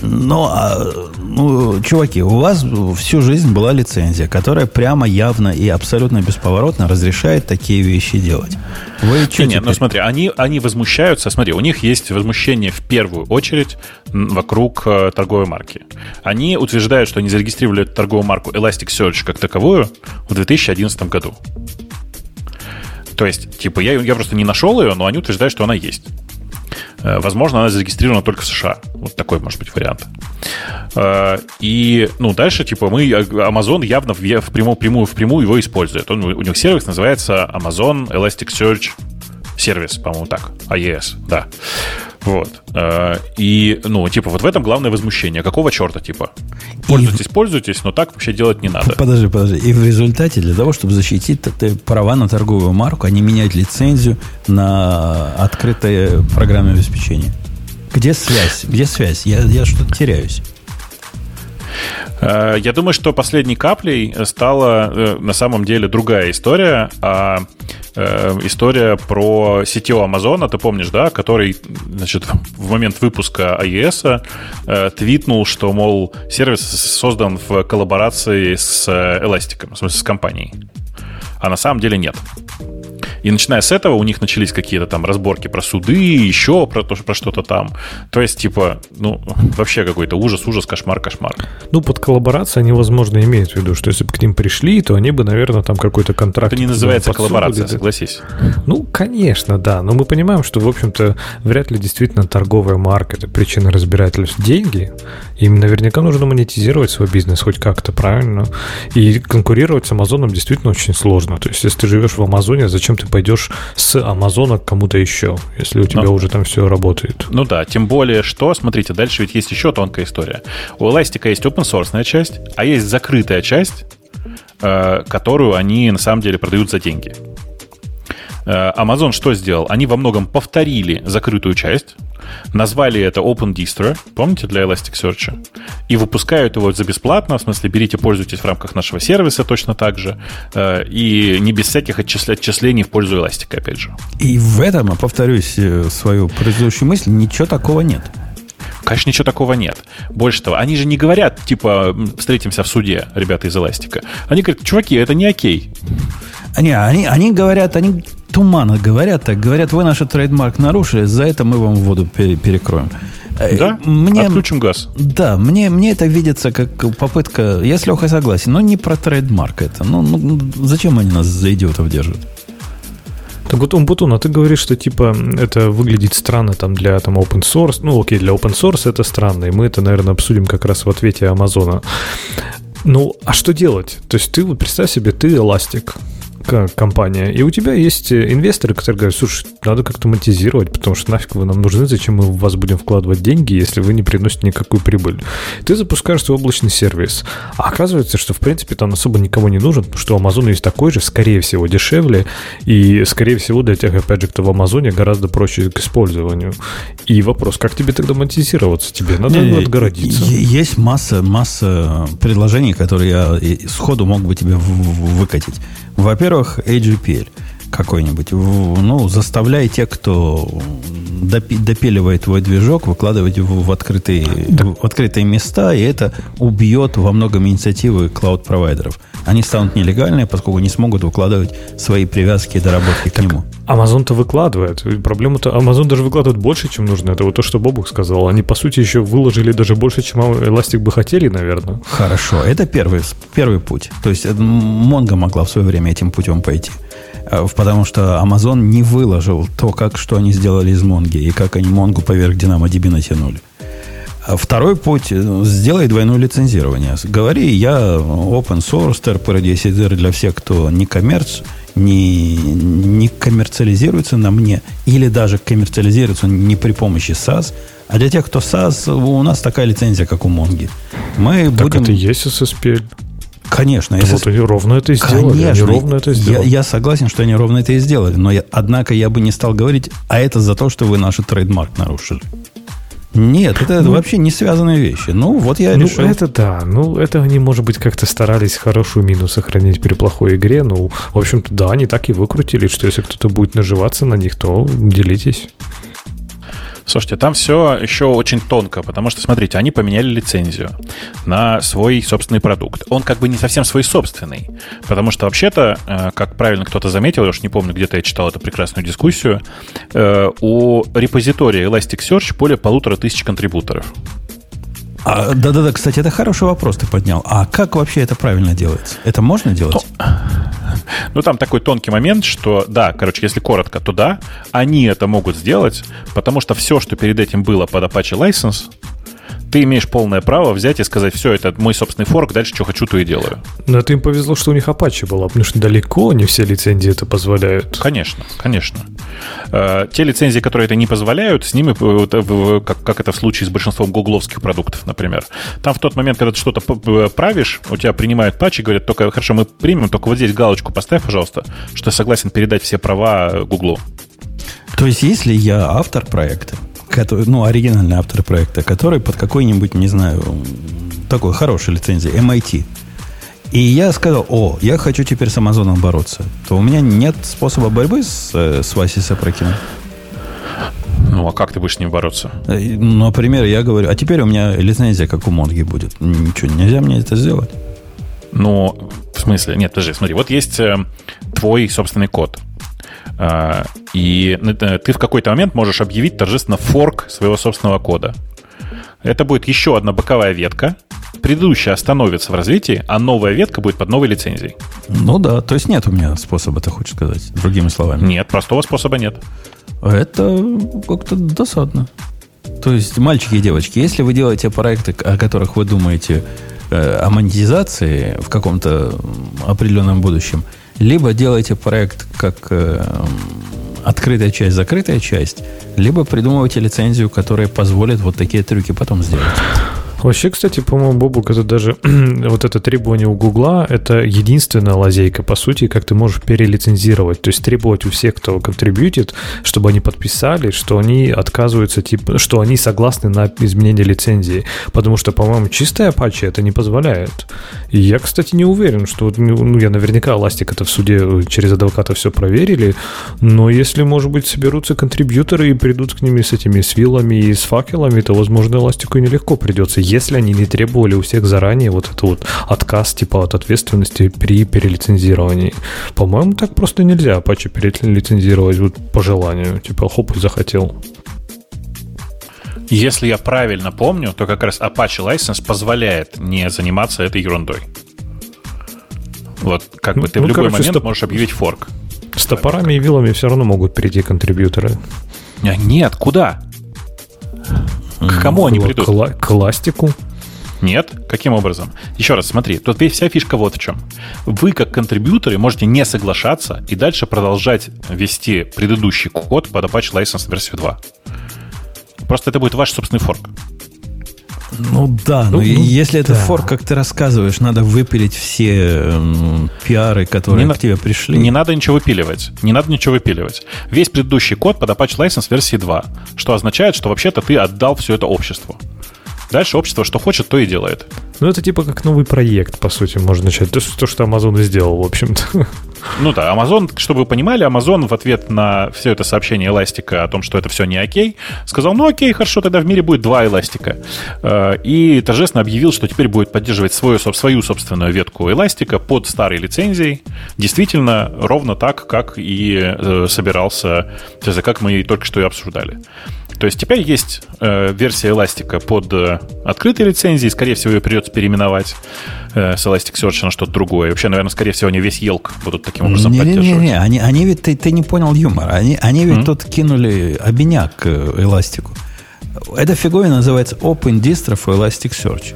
Ну, а, ну, чуваки, у вас всю жизнь была лицензия, которая прямо явно и абсолютно бесповоротно разрешает такие вещи делать. Вы что Нет, ну смотри, они, они возмущаются. Смотри, у них есть возмущение в первую очередь вокруг э, торговой марки. Они утверждают, что они зарегистрировали торговую марку Elasticsearch как таковую в 2011 году. То есть, типа, я, я просто не нашел ее, но они утверждают, что она есть. Э, возможно, она зарегистрирована только в США. Вот такой может быть вариант. Э, и, ну, дальше, типа, мы, Amazon явно в, в прямую, прямую, впрямую его использует. Он, у них сервис называется Amazon Elasticsearch сервис, по-моему, так, AES, да. Вот. Э, и, ну, типа, вот в этом главное возмущение. Какого черта, типа? Пользуйтесь, и... пользуйтесь, но так вообще делать не надо. Подожди, подожди. И в результате для того, чтобы защитить права на торговую марку, они меняют лицензию на открытое программное обеспечение. Где связь? Где связь? Я, я что-то теряюсь. Э, я думаю, что последней каплей стала э, на самом деле другая история, а э, история про сетевого Амазона, ты помнишь, да, который, значит, в момент выпуска iOS твитнул, что, мол, сервис создан в коллаборации с Elastic, в смысле, с компанией. А на самом деле нет. И начиная с этого у них начались какие-то там разборки про суды, еще про, то, про что-то там. То есть, типа, ну, вообще какой-то ужас, ужас, кошмар, кошмар. Ну, под коллаборацией они, возможно, имеют в виду, что если бы к ним пришли, то они бы, наверное, там какой-то контракт... Это не называется коллаборация, согласись. Ну, конечно, да. Но мы понимаем, что, в общем-то, вряд ли действительно торговая марка – это причина разбирательств. Деньги, им наверняка нужно монетизировать свой бизнес хоть как-то, правильно? И конкурировать с Амазоном действительно очень сложно. То есть, если ты живешь в Амазоне, зачем ты пойдешь с Амазона к кому-то еще, если у тебя ну, уже там все работает. Ну да, тем более, что, смотрите, дальше ведь есть еще тонкая история. У Elastic есть open source часть, а есть закрытая часть, э, которую они на самом деле продают за деньги. Э, Amazon что сделал? Они во многом повторили закрытую часть, назвали это Open Distro, помните, для Elasticsearch, и выпускают его за бесплатно, в смысле, берите, пользуйтесь в рамках нашего сервиса точно так же, э, и не без всяких отчислений в пользу Elastic, опять же. И в этом, повторюсь э, свою предыдущую мысль, ничего такого нет. Конечно, ничего такого нет. Больше того, они же не говорят, типа, встретимся в суде, ребята из Эластика. Они говорят, чуваки, это не окей. Не, они, они говорят, они туманно говорят так. Говорят, вы наш trademark нарушили, за это мы вам воду перекроем. Э, да? Мне, Отключим газ. Да, мне, мне это видится как попытка... Я с Лехой согласен, но не про trademark это. Ну, ну зачем они нас за идиотов держат? Так вот, Умпутун, а ты говоришь, что типа это выглядит странно там для там open source. Ну, окей, для open source это странно, и мы это, наверное, обсудим как раз в ответе Амазона. Ну, а что делать? То есть ты вот представь себе, ты эластик, компания, и у тебя есть э, инвесторы, которые говорят, слушай, надо как-то монетизировать, потому что нафиг вы нам нужны, зачем мы в вас будем вкладывать деньги, если вы не приносите никакую прибыль. Ты запускаешь свой облачный сервис, а оказывается, что в принципе там особо никого не нужен, что у Amazon есть такой же, скорее всего, дешевле, и скорее всего для тех, опять же, кто в Амазоне, гораздо проще к использованию. И вопрос, как тебе тогда монетизироваться? Тебе надо не, отгородиться. Есть масса, масса предложений, которые я сходу мог бы тебе выкатить. Во-первых, AGPL какой-нибудь. Ну, заставляй тех, кто допиливает твой движок, выкладывать его в открытые, да. в открытые места, и это убьет во многом инициативы клауд-провайдеров. Они станут нелегальные, поскольку не смогут выкладывать свои привязки и доработки так, к нему. Amazon-то выкладывает. Проблема-то Amazon даже выкладывает больше, чем нужно. Это вот то, что Бобук сказал. Они, по сути, еще выложили даже больше, чем Elastic бы хотели, наверное. Хорошо. Это первый, первый путь. То есть Mongo могла в свое время этим путем пойти. Э, потому что Amazon не выложил то, как, что они сделали из Монги, и как они Монгу поверх DynamoDB натянули. А второй путь – сделай двойное лицензирование. Говори, я open source, TRPR10 для всех, кто не коммерц, не, не коммерциализируется на мне, или даже коммерциализируется не при помощи SaaS, а для тех, кто SaaS, у нас такая лицензия, как у Монги. Мы так будем... это и есть SSPL. Конечно. Да вот они ровно это и сделали. Конечно, они ровно это сделали. Я, я согласен, что они ровно это и сделали. Но я, однако я бы не стал говорить, а это за то, что вы наш trademark нарушили. Нет, это ну, вообще не связанные вещи. Ну, вот я ну, решил. это да. Ну, это они, может быть, как-то старались хорошую мину сохранить при плохой игре. Ну, в общем-то, да, они так и выкрутили, что если кто-то будет наживаться на них, то делитесь. Слушайте, там все еще очень тонко, потому что, смотрите, они поменяли лицензию на свой собственный продукт. Он как бы не совсем свой собственный, потому что вообще-то, э, как правильно кто-то заметил, я уж не помню, где-то я читал эту прекрасную дискуссию, э, у репозитория Elasticsearch более полутора тысяч контрибуторов. А, да-да-да, кстати, это хороший вопрос ты поднял. А как вообще это правильно делается? Это можно делать? Ну, там такой тонкий момент, что, да, короче, если коротко, то да, они это могут сделать, потому что все, что перед этим было под Apache License, ты имеешь полное право взять и сказать, все, это мой собственный форк, дальше что хочу, то и делаю. Но это им повезло, что у них Apache была, потому что далеко не все лицензии это позволяют. Конечно, конечно. Э, те лицензии, которые это не позволяют, с ними, э, как, как это в случае с большинством гугловских продуктов, например, там в тот момент, когда ты что-то правишь, у тебя принимают патч и говорят, только, хорошо, мы примем, только вот здесь галочку поставь, пожалуйста, что я согласен передать все права Гуглу. То есть, если я автор проекта, который, ну, оригинальный автор проекта, который под какой-нибудь, не знаю, такой хорошей лицензией, MIT. И я сказал, о, я хочу теперь с Амазоном бороться. То у меня нет способа борьбы с, э, с Васей Сапрокиным. Ну, а как ты будешь с ним бороться? Э, например, я говорю, а теперь у меня лицензия, как у Монги будет. Ничего, нельзя мне это сделать. Ну, в смысле? Нет, подожди, смотри, вот есть э, твой собственный код. А, и э, ты в какой-то момент можешь объявить торжественно форк своего собственного кода. Это будет еще одна боковая ветка. Предыдущая остановится в развитии, а новая ветка будет под новой лицензией. Ну да, то есть нет у меня способа, ты хочешь сказать, другими словами. Нет, простого способа нет. Это как-то досадно. То есть, мальчики и девочки, если вы делаете проекты, о которых вы думаете э, о монетизации в каком-то определенном будущем, либо делайте проект как э, открытая часть, закрытая часть, либо придумывайте лицензию, которая позволит вот такие трюки потом сделать. Вообще, кстати, по-моему, Бобук, это даже вот это требование у Гугла, это единственная лазейка, по сути, как ты можешь перелицензировать. То есть требовать у всех, кто контрибьютит, чтобы они подписали, что они отказываются, типа, что они согласны на изменение лицензии. Потому что, по-моему, чистая Apache это не позволяет. И я, кстати, не уверен, что, ну, я наверняка Elastic это в суде через адвоката все проверили, но если, может быть, соберутся контрибьюторы и придут к ними с этими с вилами и с факелами, то, возможно, Elastic нелегко придется если они не требовали у всех заранее вот этот вот отказ типа от ответственности при перелицензировании. По-моему, так просто нельзя Apache перелицензировать вот по желанию. Типа, хоп, захотел. Если я правильно помню, то как раз Apache License позволяет не заниматься этой ерундой. Вот как бы ты ну, в любой короче, момент стоп... можешь объявить форк. С топорами и вилами все равно могут прийти контрибьюторы. А, нет, куда? К кому они придут? К, к ластику. Нет? Каким образом? Еще раз, смотри, тут вся фишка вот в чем. Вы, как контрибьюторы, можете не соглашаться и дальше продолжать вести предыдущий код под Apache License версию 2. Просто это будет ваш собственный форк. Ну да, ну, но ну, если это да. форк, как ты рассказываешь, надо выпилить все э, пиары, которые не к тебе пришли. Не надо ничего выпиливать. Не надо ничего выпиливать. Весь предыдущий код под Apache License версии 2, что означает, что вообще-то ты отдал все это обществу. Дальше общество что хочет, то и делает. Ну, это типа как новый проект, по сути, можно начать. То, то что Amazon и сделал, в общем-то. Ну да, Amazon, чтобы вы понимали, Amazon в ответ на все это сообщение эластика о том, что это все не окей, сказал, ну окей, хорошо, тогда в мире будет два эластика. Э, и торжественно объявил, что теперь будет поддерживать свою, свою собственную ветку эластика под старой лицензией. Действительно, ровно так, как и э, собирался, то есть как мы только что и обсуждали. То есть теперь есть э, версия эластика под открытой лицензией, скорее всего, ее придется переименовать э, с Elasticsearch на что-то другое. вообще, наверное, скорее всего, они весь елк будут таким образом не, поддерживать. Не-не-не, они, они ведь, ты, ты не понял юмор, они, они ведь mm-hmm. тут кинули обиняк к эластику. Эта фиговина называется Open Distro for Elasticsearch.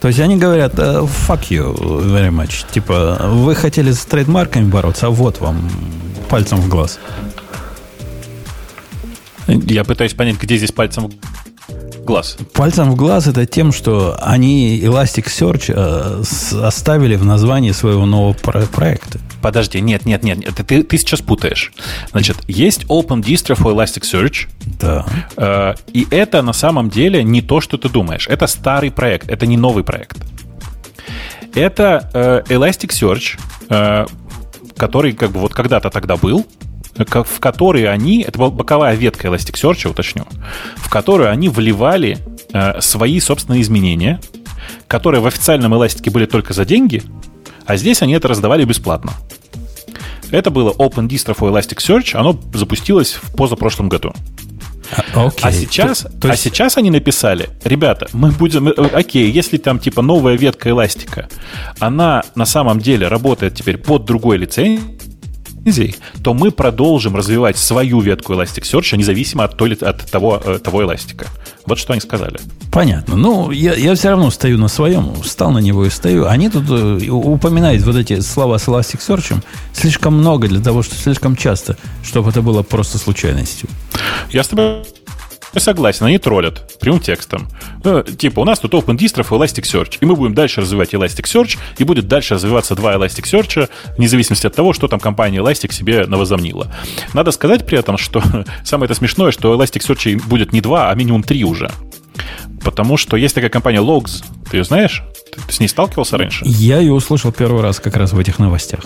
То есть они говорят, fuck you very much. Типа, вы хотели с трейдмарками бороться, а вот вам пальцем в глаз. Я пытаюсь понять, где здесь пальцем глаз. Пальцем в глаз это тем, что они Elasticsearch э, оставили в названии своего нового про- проекта. Подожди, нет, нет, нет, ты, ты, ты сейчас путаешь. Значит, есть Open Distro for Elasticsearch. Да. Э, и это на самом деле не то, что ты думаешь. Это старый проект, это не новый проект. Это э, Elasticsearch, э, который как бы вот когда-то тогда был, в которые они, это была боковая ветка Elasticsearch, уточню, в которую они вливали э, свои собственные изменения, которые в официальном эластике были только за деньги, а здесь они это раздавали бесплатно. Это было Open Distro for Elasticsearch, оно запустилось в позапрошлом году. Okay. А, а сейчас, то, то а есть... а сейчас они написали, ребята, мы будем, э, окей, если там типа новая ветка эластика, она на самом деле работает теперь под другой лицензией, лицензий, то мы продолжим развивать свою ветку Elasticsearch, независимо от, той, от того, э, того эластика. Вот что они сказали. Понятно. Ну, я, я все равно стою на своем, встал на него и стою. Они тут э, упоминают вот эти слова с Elasticsearch слишком много для того, что слишком часто, чтобы это было просто случайностью. Я с тобой согласен, они троллят прямым текстом. Ну, типа, у нас тут Open Distro и Elasticsearch, и мы будем дальше развивать Elasticsearch, и будет дальше развиваться два Elasticsearch, вне зависимости от того, что там компания Elastic себе навозомнила. Надо сказать при этом, что самое это смешное, что Elasticsearch будет не два, а минимум три уже. Потому что есть такая компания Logs, ты ее знаешь? Ты с ней сталкивался раньше? Я ее услышал первый раз как раз в этих новостях.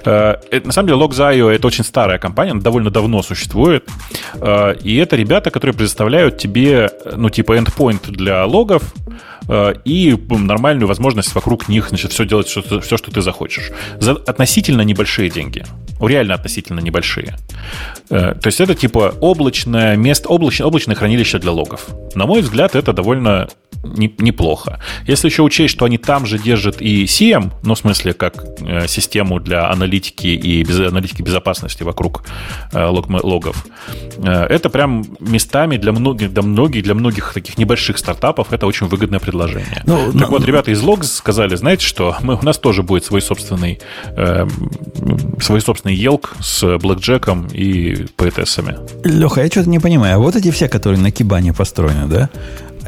Это, на самом деле, Logzio это очень старая компания, она довольно давно существует. Э, и это ребята, которые предоставляют тебе, ну, типа, endpoint для логов, Э, и нормальную возможность вокруг них значит, все делать, все, все, что ты захочешь. За относительно небольшие деньги. Реально относительно небольшие. Э, то есть это типа облачное место, облачное, облачное хранилище для логов. На мой взгляд, это довольно не, неплохо. Если еще учесть, что они там же держат и CM, ну, в смысле, как э, систему для аналитики и без, аналитики безопасности вокруг э, лог, логов, э, это прям местами для многих, для многих, для многих таких небольших стартапов это очень выгодное предложение. Ну, так ну, вот, ребята из Logs сказали, знаете что, мы, у нас тоже будет свой собственный, э, свой собственный елк с блэкджеком и поэтессами. Леха, я что-то не понимаю. Вот эти все, которые на Кибане построены, да?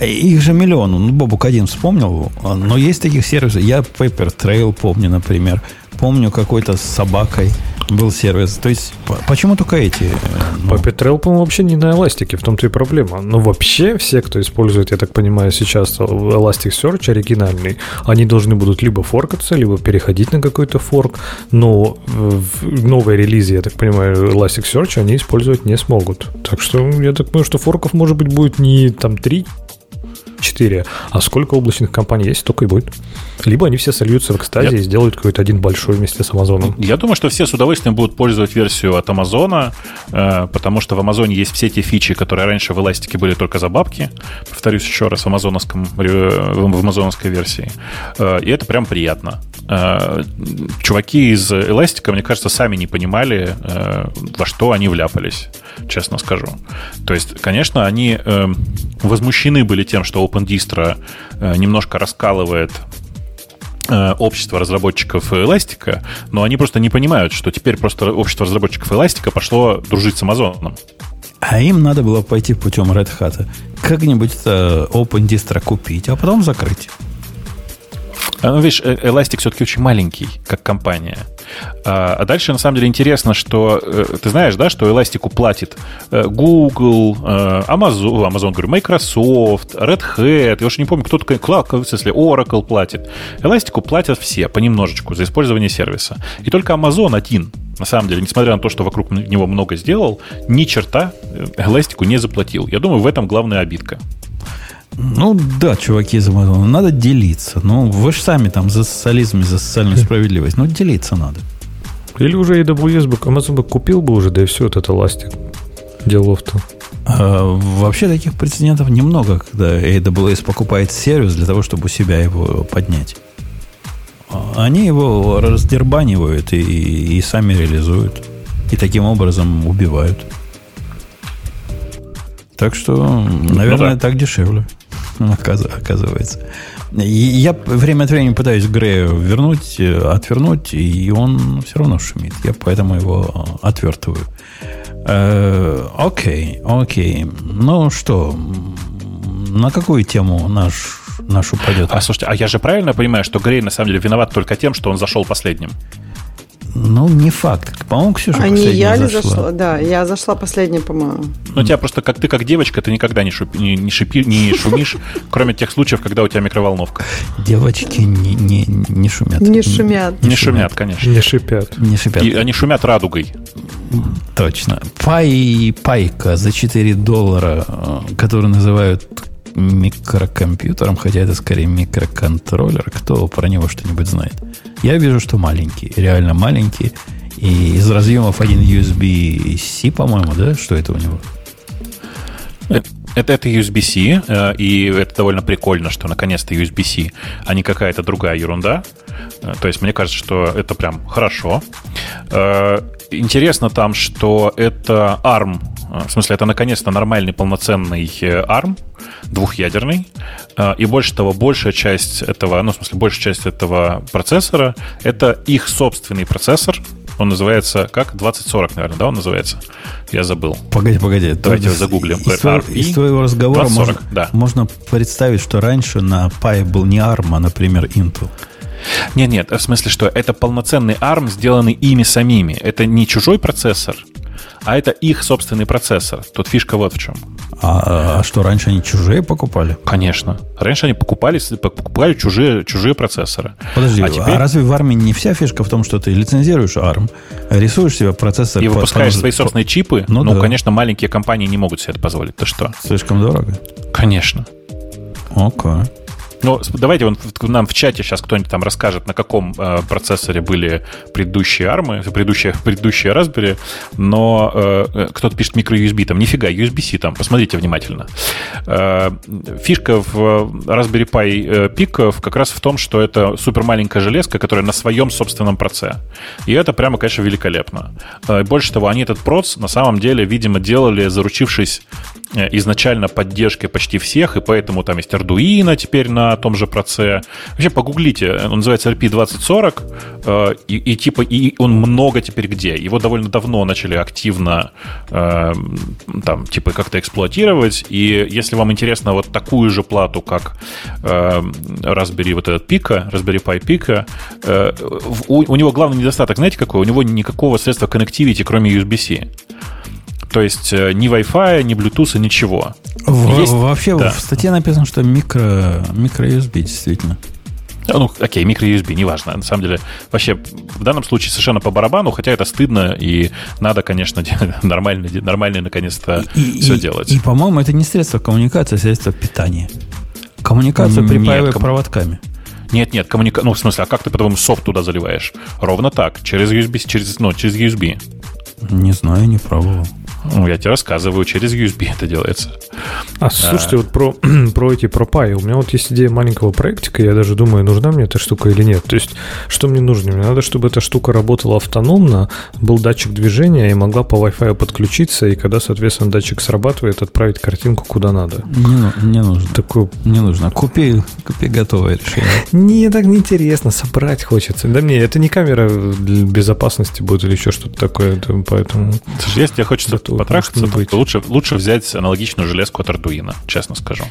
Их же миллион. Ну, Бобук один вспомнил. Но есть таких сервисов. Я Paper Trail помню, например. Помню какой-то с собакой был сервис. То есть, почему только эти? Э, ну... Puppet Trail, по-моему, вообще не на эластике, в том-то и проблема. Но вообще все, кто использует, я так понимаю, сейчас Elasticsearch оригинальный, они должны будут либо форкаться, либо переходить на какой-то форк, но в новой релизе, я так понимаю, Elasticsearch они использовать не смогут. Так что я так понимаю, что форков, может быть, будет не там 3, 4. А сколько облачных компаний есть, столько и будет. Либо они все сольются в экстазе Я... и сделают какой-то один большой вместе с Амазоном. Я думаю, что все с удовольствием будут пользовать версию от Амазона, э, потому что в Амазоне есть все те фичи, которые раньше в Эластике были только за бабки. Повторюсь еще раз, в, амазоновском, в амазоновской версии. Э, и это прям приятно. Э, чуваки из Эластика, мне кажется, сами не понимали, во что они вляпались, честно скажу. То есть, конечно, они возмущены были тем, что OpenDistro немножко раскалывает Э, общество разработчиков Эластика, но они просто не понимают, что теперь просто общество разработчиков Эластика пошло дружить с Амазоном. А им надо было пойти путем Red Hat. Как-нибудь это Open Distro купить, а потом закрыть. А, ну, видишь, Elastic все-таки очень маленький, как компания. А, а дальше, на самом деле, интересно, что э, ты знаешь, да, что эластику платит э, Google, э, Amazon, Amazon, говорю, Microsoft, Red Hat, я уже не помню, кто такой, Cloud, в смысле, Oracle платит. Эластику платят все понемножечку за использование сервиса. И только Amazon один на самом деле, несмотря на то, что вокруг него много сделал, ни черта эластику не заплатил. Я думаю, в этом главная обидка. Ну да, чуваки надо делиться. Ну, вы же сами там за социализм и за социальную справедливость. Ну, делиться надо. Или уже AWS бы, Amazon бы купил бы уже, да и все, вот это ластик делов-то. А, вообще таких прецедентов немного, когда AWS покупает сервис для того, чтобы у себя его поднять. Они его раздербанивают и, и сами реализуют. И таким образом убивают. Так что, наверное, ну, да. так дешевле, оказывается. И я время от времени пытаюсь Грею вернуть, э, отвернуть, и он все равно шумит. Я поэтому его отвертываю. Э, окей, окей. Ну что, на какую тему наш, наш упадет? А слушайте, а я же правильно понимаю, что Грей на самом деле виноват только тем, что он зашел последним? Ну, не факт. По-моему, Ксюша А не я ли зашла? Да, я зашла последняя, по-моему. Ну, у тебя просто, как ты как девочка, ты никогда не, шуп, не, не, шипи, не шумишь, кроме тех случаев, когда у тебя микроволновка. Девочки не, не, не шумят. Не шумят. Не, шумят, конечно. Не шипят. Не шипят. И они шумят радугой. Точно. Пай, пайка за 4 доллара, э, который называют микрокомпьютером, хотя это скорее микроконтроллер. Кто про него что-нибудь знает? Я вижу, что маленький, реально маленький. И из разъемов один USB-C, по-моему, да? Что это у него? Это, это USB-C, э, и это довольно прикольно, что наконец-то USB-C, а не какая-то другая ерунда. Э, то есть мне кажется, что это прям хорошо. Э, интересно там, что это ARM, в смысле, это наконец-то нормальный полноценный ARM, двухъядерный. И больше того, большая часть этого, ну, в смысле, большая часть этого процессора — это их собственный процессор, он называется как? 2040, наверное, да, он называется? Я забыл. Погоди, погоди. Давайте загуглим. Из, твоего, из твоего разговора 2040, можно, да. можно представить, что раньше на Pi был не ARM, а, например, Intel. Нет, нет, в смысле, что это полноценный ARM, сделанный ими самими. Это не чужой процессор, а это их собственный процессор. Тут фишка вот в чем. А, а что, раньше они чужие покупали? Конечно. Раньше они покупали, покупали чужие, чужие процессоры. Подожди, а, теперь... а разве в армии не вся фишка в том, что ты лицензируешь ARM, рисуешь себе процессор... И выпускаешь по, свои собственные чипы? Ну, ну да. конечно, маленькие компании не могут себе это позволить. Ты что? Слишком дорого? Конечно. Окей. Okay. Ну, давайте он нам в чате сейчас кто-нибудь там расскажет, на каком э, процессоре были предыдущие армы, предыдущие, предыдущие Raspberry, но э, э кто-то пишет микро-USB, там нифига, USB-C там, посмотрите внимательно. Э, фишка в Raspberry Pi Pico как раз в том, что это супер маленькая железка, которая на своем собственном проце. И это прямо, конечно, великолепно. Э, больше того, они этот проц на самом деле, видимо, делали, заручившись э, изначально поддержкой почти всех, и поэтому там есть Arduino теперь на том же проце. Вообще погуглите, он называется RP2040, э, и, и типа и он много теперь где. Его довольно давно начали активно э, там типа как-то эксплуатировать, и если вам интересно вот такую же плату, как э, Raspberry вот этот Pico, Raspberry Pi Pico, у, у него главный недостаток, знаете какой? У него никакого средства connectivity, кроме USB-C. То есть э, ни Wi-Fi, ни Bluetooth, ничего. В, Есть, вообще да. в статье написано, что микро, микро USB действительно. Ну, окей, микро-USB, неважно. На самом деле, вообще, в данном случае совершенно по барабану, хотя это стыдно, и надо, конечно, нормально, нормально наконец-то и, все и, делать. И, по-моему, это не средство коммуникации, а средство питания. Коммуникацию припаивая ком... проводками. Нет, нет, коммуника... Ну, в смысле, а как ты, по-твоему, софт туда заливаешь? Ровно так, через USB, через, ну, через USB. Не знаю, не пробовал. Ну, я тебе рассказываю, через USB это делается. А, слушайте, а... вот про, про эти про Pi. У меня вот есть идея маленького проектика, я даже думаю, нужна мне эта штука или нет. То есть, что мне нужно? Мне надо, чтобы эта штука работала автономно, был датчик движения и могла по Wi-Fi подключиться, и когда, соответственно, датчик срабатывает, отправить картинку куда надо. Не, не нужно. Такое... Не нужно. Купи, купи готовое решение. Не, так неинтересно, собрать хочется. Да мне, это не камера для безопасности будет или еще что-то такое, поэтому... Слушай, если тебе хочется потрахаться, то лучше, лучше взять аналогичную железку от Arduino, честно скажу.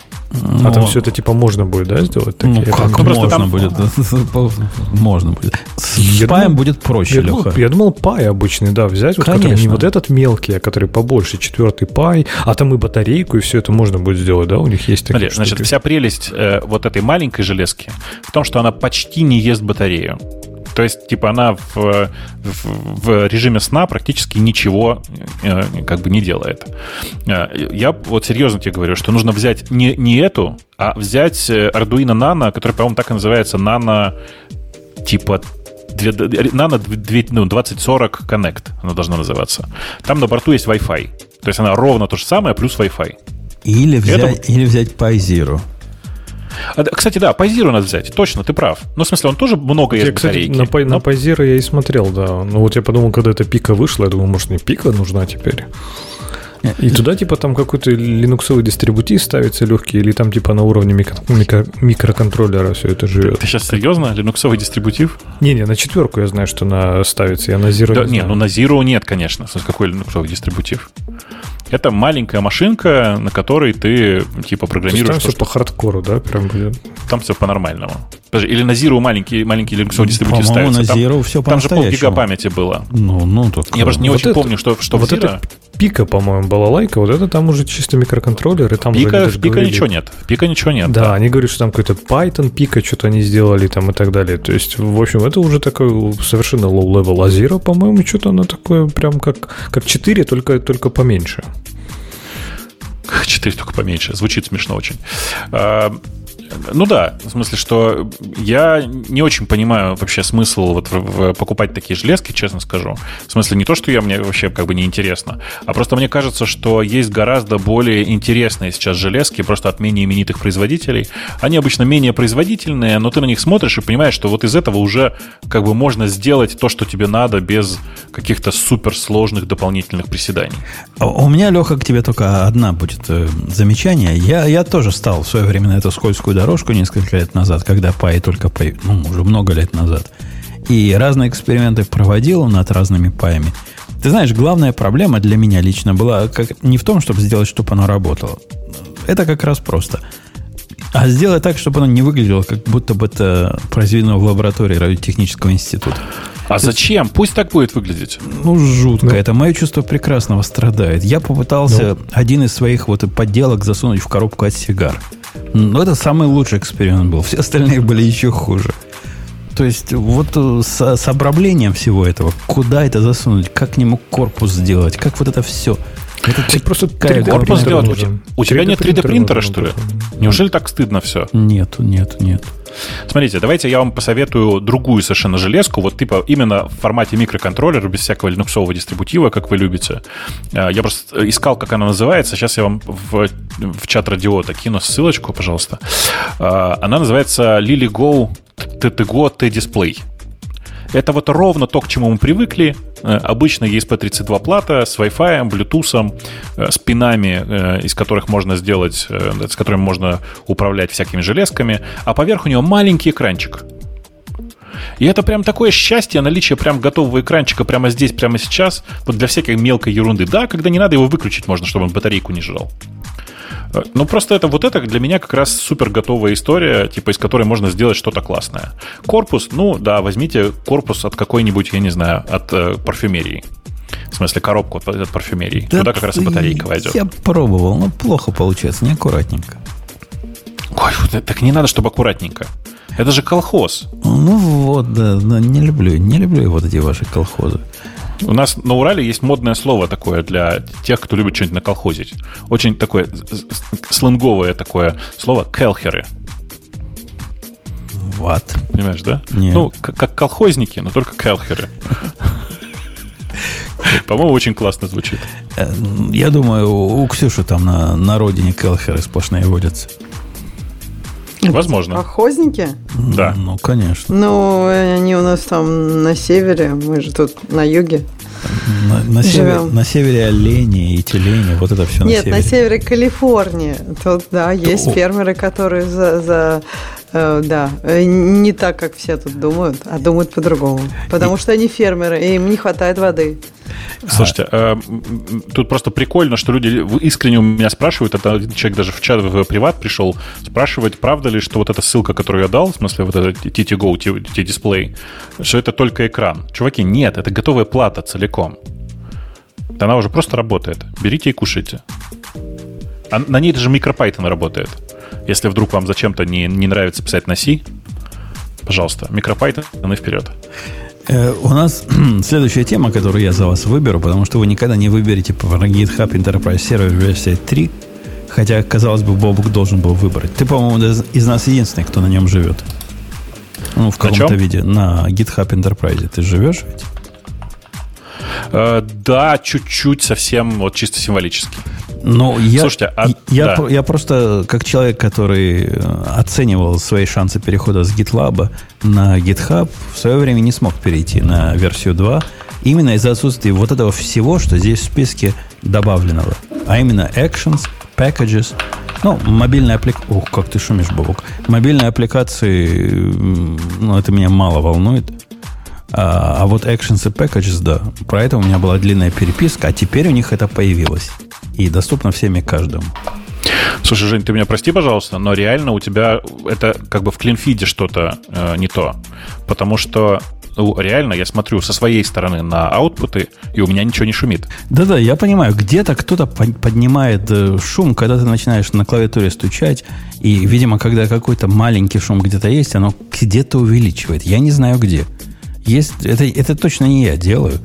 А там все это типа можно будет, да, сделать? Ну, как можно там... будет? можно будет. С паем будет проще, Леха. Я думал, пай обычный, да, взять, вот не вот этот мелкий, а который побольше, четвертый пай, а там и батарейку, и все это можно будет сделать, да, у них есть такие Значит, вся прелесть э, вот этой маленькой железки в том, что она почти не ест батарею. То есть, типа, она в, в, в режиме сна практически ничего э, как бы не делает. Э, я вот серьезно тебе говорю, что нужно взять не, не эту, а взять э, Arduino Nano, который, по-моему, так и называется, Nano типа Nano 2040 Connect, она должна называться. Там на борту есть Wi-Fi. То есть она ровно то же самое, плюс Wi-Fi. Или взять, Это... или взять PyZero. А, кстати, да, Пайзиру надо взять. Точно, ты прав. Ну, в смысле, он тоже много ест кстати, на, но... на Пайзиру я и смотрел, да. Ну, вот я подумал, когда эта пика вышла, я думал, может, мне пика нужна теперь. И туда, типа, там какой-то линуксовый дистрибутив ставится легкий, или там, типа, на уровне микро- микро- микроконтроллера все это живет. Ты сейчас серьезно? Линуксовый дистрибутив? Не-не, на четверку я знаю, что на ставится. Я на Zero да, не, не ну на Zero нет, конечно. Какой линуксовый дистрибутив? Это маленькая машинка, на которой ты типа программируешь. там все что... по хардкору, да, прям будет. Там все по-нормальному. Подожди, или на Zero маленький, маленький линуксовый дистрибутив ставится. на Zero там, все Там же полгига памяти было. Ну, ну, так. Я просто не вот очень это, помню, что, что вот в Zero... это пика, по-моему, была лайка, вот это там уже чисто микроконтроллер, и там пика, уже пика говорили, ничего нет. Пика ничего нет. Да, да, они говорят, что там какой-то Python пика, что-то они сделали там и так далее. То есть, в общем, это уже такой совершенно low-level. А Zero, по-моему, что-то оно такое прям как, как 4, только, только поменьше. 4 только поменьше. Звучит смешно очень. Ну да, в смысле, что я не очень понимаю вообще смысл вот в, в покупать такие железки, честно скажу. В смысле, не то, что я мне вообще как бы не интересно, а просто мне кажется, что есть гораздо более интересные сейчас железки просто от менее именитых производителей. Они обычно менее производительные, но ты на них смотришь и понимаешь, что вот из этого уже как бы можно сделать то, что тебе надо, без каких-то суперсложных дополнительных приседаний. А у меня, Леха, к тебе только одна будет э, замечание. Я, я тоже стал в свое время на эту скользкую дорожку несколько лет назад, когда Пай только Пай, ну, уже много лет назад. И разные эксперименты проводил над разными паями. Ты знаешь, главная проблема для меня лично была как, не в том, чтобы сделать, чтобы оно работало. Это как раз просто. А сделать так, чтобы оно не выглядело, как будто бы это произведено в лаборатории радиотехнического института. А зачем? Пусть так будет выглядеть. Ну, жутко. Ну. Это мое чувство прекрасного страдает. Я попытался ну. один из своих вот подделок засунуть в коробку от сигар. Но это самый лучший эксперимент был. Все остальные были еще хуже. То есть вот э, с, с обраблением всего этого, куда это засунуть, как к нему корпус сделать, как вот это все. Это ты просто корпус сделать. У тебя нет 3D принтера, что ли? Неужели так стыдно все? Нет, нет, нет. Смотрите, давайте я вам посоветую другую совершенно железку, вот типа именно в формате микроконтроллера, без всякого линуксового дистрибутива, как вы любите. А, я просто искал, как она называется. Сейчас я вам в, в чат радиота кину ссылочку, пожалуйста. А, она называется Lily Go TTGO T-Display. Это вот ровно то, к чему мы привыкли. Э, обычно ESP32 плата с Wi-Fi, Bluetooth, э, с пинами, э, из которых можно сделать, с которыми можно управлять всякими железками, а поверх у него маленький экранчик. И это прям такое счастье, наличие прям готового экранчика прямо здесь, прямо сейчас, вот для всякой мелкой ерунды. Да, когда не надо его выключить можно, чтобы он батарейку не жрал. Ну, просто это вот это для меня как раз супер готовая история, типа из которой можно сделать что-то классное. Корпус, ну да, возьмите корпус от какой-нибудь, я не знаю, от э, парфюмерии. В смысле, коробку от, от парфюмерии. Да Туда как раз и батарейка войдет. Я пробовал, но плохо получается, неаккуратненько. Ой, так не надо, чтобы аккуратненько. Это же колхоз. Ну вот, да, да, не люблю, не люблю вот эти ваши колхозы. У нас на Урале есть модное слово такое для тех, кто любит что-нибудь наколхозить. Очень такое сленговое такое слово «келхеры». Вот. Понимаешь, да? Нет. Ну, как колхозники, но только келхеры. По-моему, очень классно звучит. Э, я думаю, у Ксюши там на, на родине келхеры сплошные водятся. Возможно. Колхозники? Да. Ну, конечно. Ну, они у нас там на севере, мы же тут на юге. На, на, север, на севере олени и тюлени, вот это все Нет, на севере. на севере Калифорния. Тут, да, есть То... фермеры, которые за, за да, э, не так, как все тут думают, а думают по-другому. Потому и... что они фермеры, и им не хватает воды. Слушайте, а... тут просто прикольно, что люди искренне у меня спрашивают, это один человек даже в чат в приват пришел, спрашивать, правда ли, что вот эта ссылка, которую я дал, в смысле вот это TTGO, T-Display, что это только экран. Чуваки, нет, это готовая плата целиком. Она уже просто работает. Берите и кушайте. А на ней даже MicroPython работает. Если вдруг вам зачем-то не, не нравится писать на C, пожалуйста, MicroPython и вперед. Э, у нас следующая тема, которую я за вас выберу, потому что вы никогда не выберете по GitHub Enterprise Server версия 3, хотя, казалось бы, Бобук должен был выбрать. Ты, по-моему, из нас единственный, кто на нем живет. Ну, в каком-то виде. На GitHub Enterprise. Ты живешь ведь? Э, да, чуть-чуть, совсем, вот чисто символически. Ну, я, Слушайте, а, я, да. я просто, как человек, который э, оценивал свои шансы перехода с GitLab на GitHub, в свое время не смог перейти на версию 2, именно из-за отсутствия вот этого всего, что здесь в списке добавленного. А именно actions, packages, ну, мобильные аппликации... Ух, как ты шумишь, Бобок. Мобильные аппликации, ну, это меня мало волнует. А, а вот Actions и Packages, да, про это у меня была длинная переписка, а теперь у них это появилось. И доступно всем и каждому. Слушай, Жень, ты меня прости, пожалуйста, но реально у тебя это как бы в клинфиде что-то э, не то. Потому что ну, реально, я смотрю со своей стороны на аутпуты, и у меня ничего не шумит. Да-да, я понимаю, где-то кто-то поднимает э, шум, когда ты начинаешь на клавиатуре стучать, и, видимо, когда какой-то маленький шум где-то есть, оно где-то увеличивает. Я не знаю где. Есть, это, это точно не я делаю.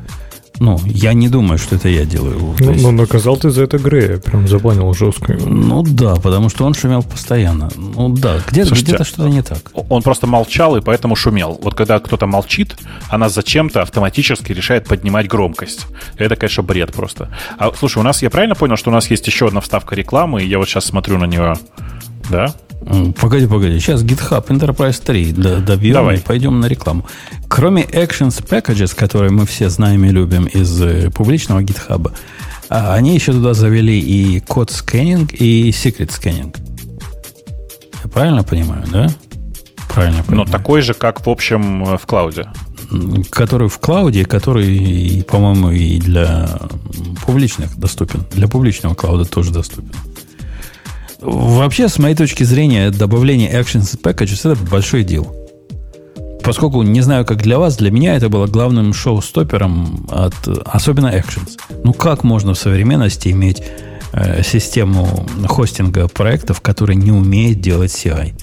Ну, я не думаю, что это я делаю. Ну, есть... ну наказал ты за это Грея, прям забанил жестко. Ну да, потому что он шумел постоянно. Ну да, где-то, где-то что-то не так. Он просто молчал и поэтому шумел. Вот когда кто-то молчит, она зачем-то автоматически решает поднимать громкость. Это, конечно, бред просто. А слушай, у нас, я правильно понял, что у нас есть еще одна вставка рекламы, и я вот сейчас смотрю на нее. Да? Погоди, погоди. Сейчас GitHub Enterprise 3 добьем Давай. и пойдем на рекламу. Кроме Actions Packages, которые мы все знаем и любим из э, публичного GitHub, а, они еще туда завели и код сканинг, и secret сканинг. Я правильно понимаю, да? Правильно ну, понимаю. Но такой же, как в общем э, в клауде. Который в клауде, который, по-моему, и для публичных доступен. Для публичного клауда тоже доступен. Вообще, с моей точки зрения, добавление Actions Packages это большой дел. Поскольку не знаю, как для вас, для меня это было главным шоу-стопером от особенно Actions. Ну как можно в современности иметь э, систему хостинга проектов, которая не умеет делать CI?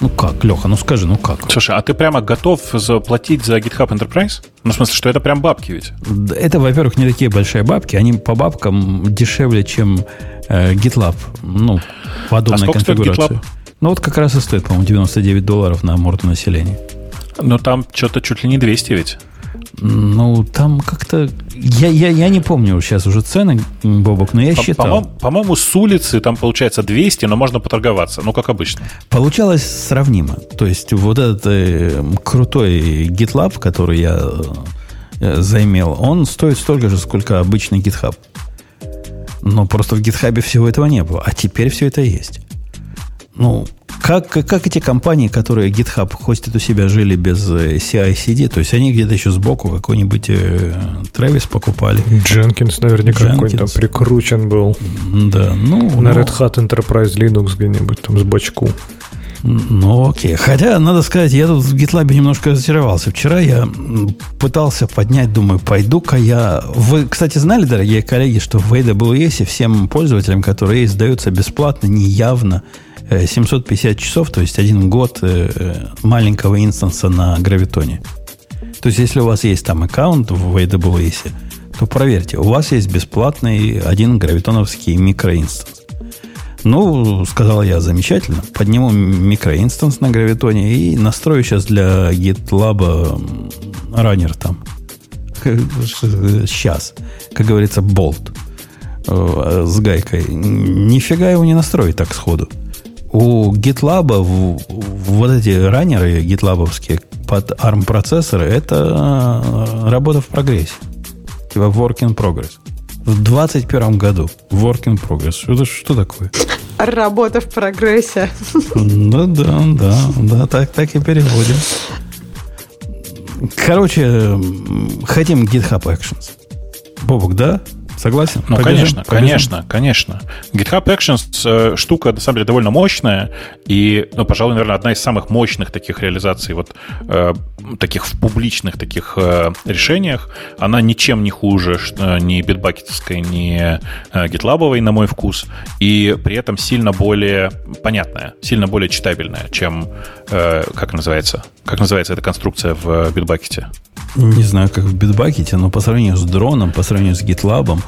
Ну как, Леха, ну скажи, ну как? Слушай, а ты прямо готов заплатить за GitHub Enterprise? Ну, в смысле, что это прям бабки ведь? Это, во-первых, не такие большие бабки. Они по бабкам дешевле, чем э, GitLab. Ну, подобной а конфигурации. Ну, вот как раз и стоит, по-моему, 99 долларов на морду населения. Но там что-то чуть ли не 200 ведь. Ну, там как-то... Я, я, я не помню сейчас уже цены, Бобок, но я по, считал. По-моему, по-моему, с улицы там получается 200, но можно поторговаться, ну, как обычно. Получалось сравнимо. То есть вот этот э, крутой GitLab, который я э, заимел, он стоит столько же, сколько обычный GitHub. Но просто в GitHub всего этого не было. А теперь все это есть. Ну, как, как эти компании, которые GitHub хостит у себя, жили без CI-CD, то есть они где-то еще сбоку какой-нибудь э, Travis покупали. Jenkins наверняка какой-то там прикручен был. Да, ну... На ну, Red Hat Enterprise Linux где-нибудь там с бочку. Ну, окей. Хотя, надо сказать, я тут в GitLab немножко разочаровался. Вчера я пытался поднять, думаю, пойду-ка я... Вы, кстати, знали, дорогие коллеги, что в AWS всем пользователям, которые издаются бесплатно, неявно, 750 э, часов, то есть один год э, маленького инстанса на гравитоне. То есть, если у вас есть там аккаунт в AWS, то проверьте, у вас есть бесплатный один гравитоновский микроинстанс. Ну, сказал я, замечательно. Подниму микроинстанс на гравитоне и настрою сейчас для GitLab раннер там. Сейчас. Как говорится, болт э, с гайкой. Нифига его не настроить так сходу. У GitLab вот эти раннеры GitLabовские под ARM процессоры это э, работа в прогрессе. Типа work in progress. В 21 году. Work in progress. Что, что такое? Работа в прогрессе. Да, да, да, да, так, так и переводим. Короче, хотим GitHub Actions. Бобок, да? Согласен? Ну, побежим, конечно, побежим. конечно, конечно. GitHub Actions э, штука, на самом деле, довольно мощная, и, ну, пожалуй, наверное, одна из самых мощных таких реализаций, вот э, таких в публичных таких э, решениях. Она ничем не хуже э, ни битбакетовской, ни э, GitLab, на мой вкус, и при этом сильно более понятная, сильно более читабельная, чем, э, как называется, как называется эта конструкция в битбакете? Не знаю, как в битбакете, но по сравнению с дроном, по сравнению с GitLab,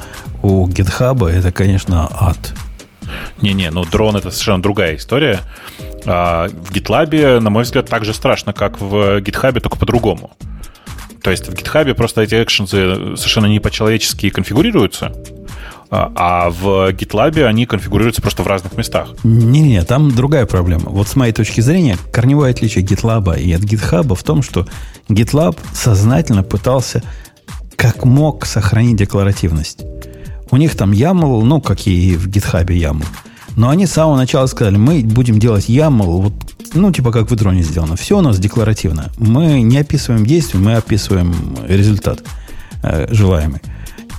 у GitHub это, конечно, ад. Не-не, ну дрон это совершенно другая история. А в GitLab, на мой взгляд, так же страшно, как в GitHub, только по-другому. То есть в GitHub просто эти экшенсы совершенно не по-человечески конфигурируются, а, а в GitLab они конфигурируются просто в разных местах. Не-не, там другая проблема. Вот с моей точки зрения, корневое отличие GitLab и от GitHub в том, что GitLab сознательно пытался как мог сохранить декларативность. У них там YAML, ну, как и в GitHub YAML. Но они с самого начала сказали, мы будем делать YAML, вот, ну, типа как в дроне сделано. Все у нас декларативно. Мы не описываем действие, мы описываем результат э, желаемый.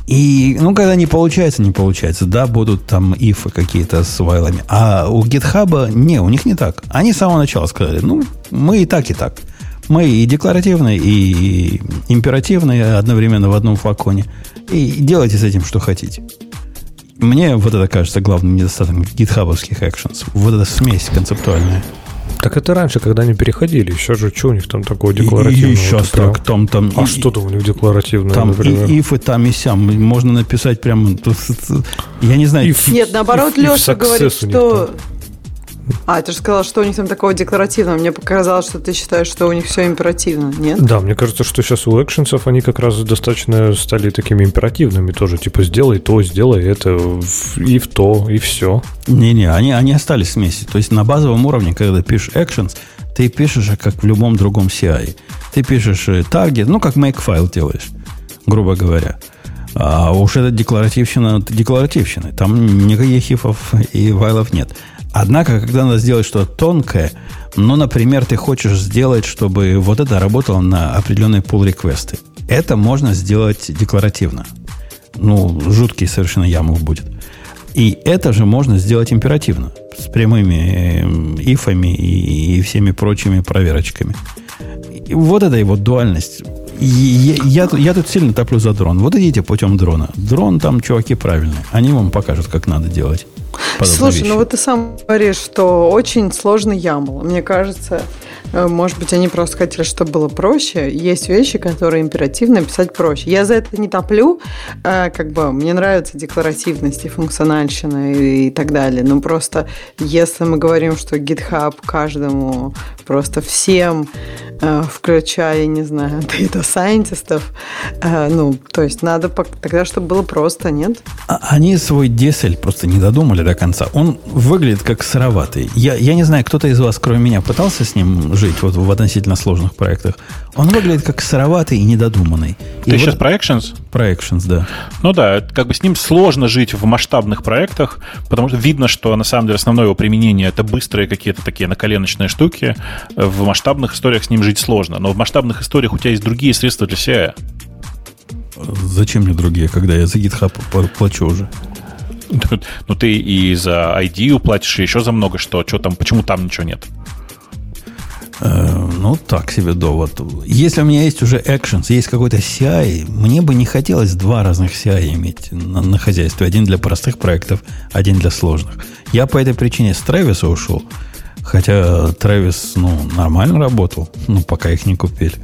И, ну, когда не получается, не получается. Да, будут там ифы какие-то с вайлами. А у GitHub, не, у них не так. Они с самого начала сказали, ну, мы и так, и так. Мы и декларативные, и императивные одновременно в одном флаконе. И делайте с этим, что хотите. Мне вот это кажется главным недостатком гитхабовских actions. Вот эта смесь концептуальная. Так это раньше, когда они переходили. Еще же, что у них там такого декларативного? И, и сейчас так. Там, там, а и, что там у них декларативное, там например? и ифы там и сям. Можно написать прямо... Я не знаю... If, Нет, наоборот, if, Леша if говорит, что... А, ты же сказал, что у них там такого декларативного. Мне показалось, что ты считаешь, что у них все императивно, нет? Да, мне кажется, что сейчас у экшенсов они как раз достаточно стали такими императивными тоже. Типа, сделай то, сделай это, и в то, и все. Не-не, они, они остались вместе. То есть на базовом уровне, когда пишешь actions, ты пишешь, как в любом другом CI. Ты пишешь таргет, ну, как make файл делаешь, грубо говоря. А уж это декларативщина, декларативщина. Там никаких хифов и файлов нет. Однако, когда надо сделать что-то тонкое, ну, например, ты хочешь сделать, чтобы вот это работало на определенные pull реквесты это можно сделать декларативно. Ну, жуткий совершенно ямов будет. И это же можно сделать императивно, с прямыми ифами и, и всеми прочими проверочками. И вот это его дуальность. я, я, я тут сильно топлю за дрон. Вот идите путем дрона. Дрон там, чуваки, правильные. Они вам покажут, как надо делать. Слушай, вещи. ну вот ты сам говоришь, что очень сложный YAML. Мне кажется, Э, может быть, они просто хотели, чтобы было проще. Есть вещи, которые императивно писать проще. Я за это не топлю. Э, как бы мне нравится декларативность и функциональщина и, и так далее. Но просто если мы говорим, что GitHub каждому, просто всем, э, включая, не знаю, data сайентистов, ну, то есть надо тогда, чтобы было просто, нет? А они свой десель просто не додумали до конца. Он выглядит как сыроватый. Я, я не знаю, кто-то из вас, кроме меня, пытался с ним жить вот в относительно сложных проектах, он выглядит как сыроватый и недодуманный. Ты и сейчас вот... про Actions? Про Actions, да. Ну да, как бы с ним сложно жить в масштабных проектах, потому что видно, что на самом деле основное его применение это быстрые какие-то такие наколеночные штуки. В масштабных историях с ним жить сложно. Но в масштабных историях у тебя есть другие средства для CI. Зачем мне другие, когда я за GitHub плачу уже? Ну, ты и за ID платишь, и еще за много что. Что там, почему там ничего нет? Э, ну, так себе довод. Если у меня есть уже actions, есть какой-то CI, мне бы не хотелось два разных CI иметь на, на хозяйстве. Один для простых проектов, один для сложных. Я по этой причине с Трэвиса ушел. Хотя Трэвис, ну, нормально работал, ну, пока их не купили.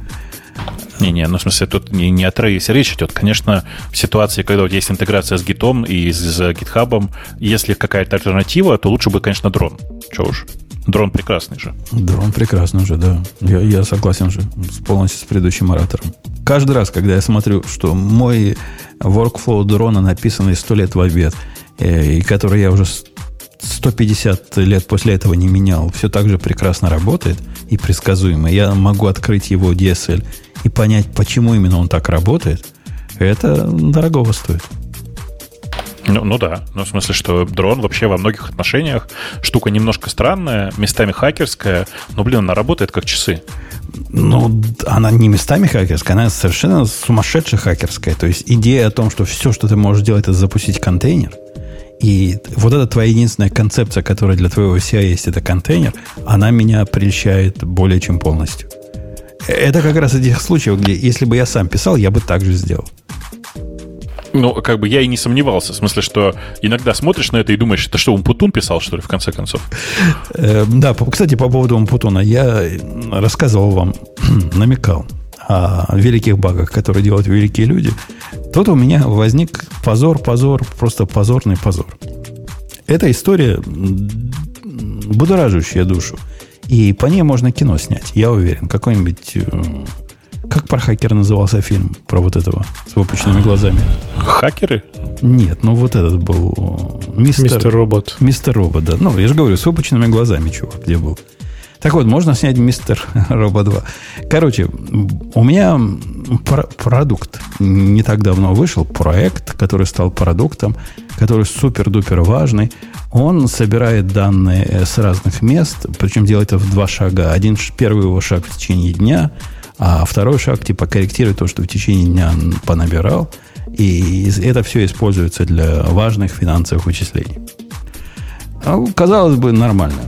Не-не, ну, в смысле, тут не, не о Трэвисе речь идет. Конечно, в ситуации, когда вот есть интеграция с гитом и с, с GitHub, если какая-то альтернатива, то лучше бы, конечно, дрон. Чего уж. Дрон прекрасный же. Дрон прекрасный же, да. Я, я согласен же полностью с предыдущим оратором. Каждый раз, когда я смотрю, что мой workflow дрона написанный сто лет в обед, э, и который я уже 150 лет после этого не менял, все так же прекрасно работает и предсказуемо. Я могу открыть его DSL и понять, почему именно он так работает. Это дорогого стоит. Ну, ну да. Ну, в смысле, что дрон вообще во многих отношениях штука немножко странная, местами хакерская, но, блин, она работает как часы. Ну, она не местами хакерская, она совершенно сумасшедшая хакерская. То есть идея о том, что все, что ты можешь делать, это запустить контейнер. И вот эта твоя единственная концепция, которая для твоего CI есть, это контейнер, она меня прельщает более чем полностью. Это как раз из тех случаев, где если бы я сам писал, я бы так же сделал. Ну, как бы я и не сомневался. В смысле, что иногда смотришь на это и думаешь, это что, Умпутун писал, что ли, в конце концов? Э, да, кстати, по поводу Умпутуна. Я рассказывал вам, намекал о великих багах, которые делают великие люди. Тут у меня возник позор, позор, просто позорный позор. Эта история будоражащая душу. И по ней можно кино снять, я уверен. Какой-нибудь э, как про хакера назывался фильм? Про вот этого с выпущенными глазами. Хакеры? Нет, ну вот этот был мистер... Мистер Робот. Мистер Робот, да. Ну, я же говорю, с выпущенными глазами, чувак, где был. Так вот, можно снять Мистер Робот 2. Короче, у меня про- продукт не так давно вышел, проект, который стал продуктом, который супер-дупер важный. Он собирает данные с разных мест, причем делает это в два шага. Один первый его шаг в течение дня – а второй шаг, типа, корректирует то, что в течение дня понабирал. И это все используется для важных финансовых вычислений. А, казалось бы, нормально.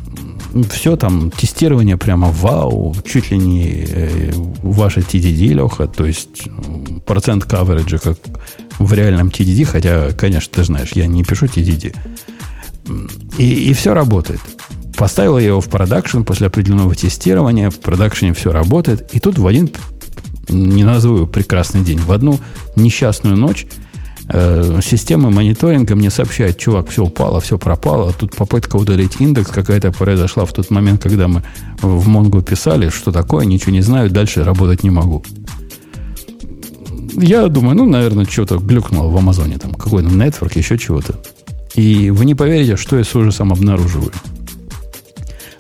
Все там, тестирование прямо вау, чуть ли не э, ваше TDD, Леха, то есть процент кавериджа, как в реальном TDD, хотя, конечно, ты знаешь, я не пишу TDD. И, и все работает. Поставил я его в продакшн после определенного тестирования. В продакшене все работает. И тут в один, не назову прекрасный день, в одну несчастную ночь система мониторинга мне сообщает, чувак, все упало, все пропало. Тут попытка удалить индекс какая-то произошла в тот момент, когда мы в Монгу писали, что такое, ничего не знаю, дальше работать не могу. Я думаю, ну, наверное, что-то глюкнуло в Амазоне, там какой-то нетворк, еще чего-то. И вы не поверите, что я с ужасом обнаруживаю.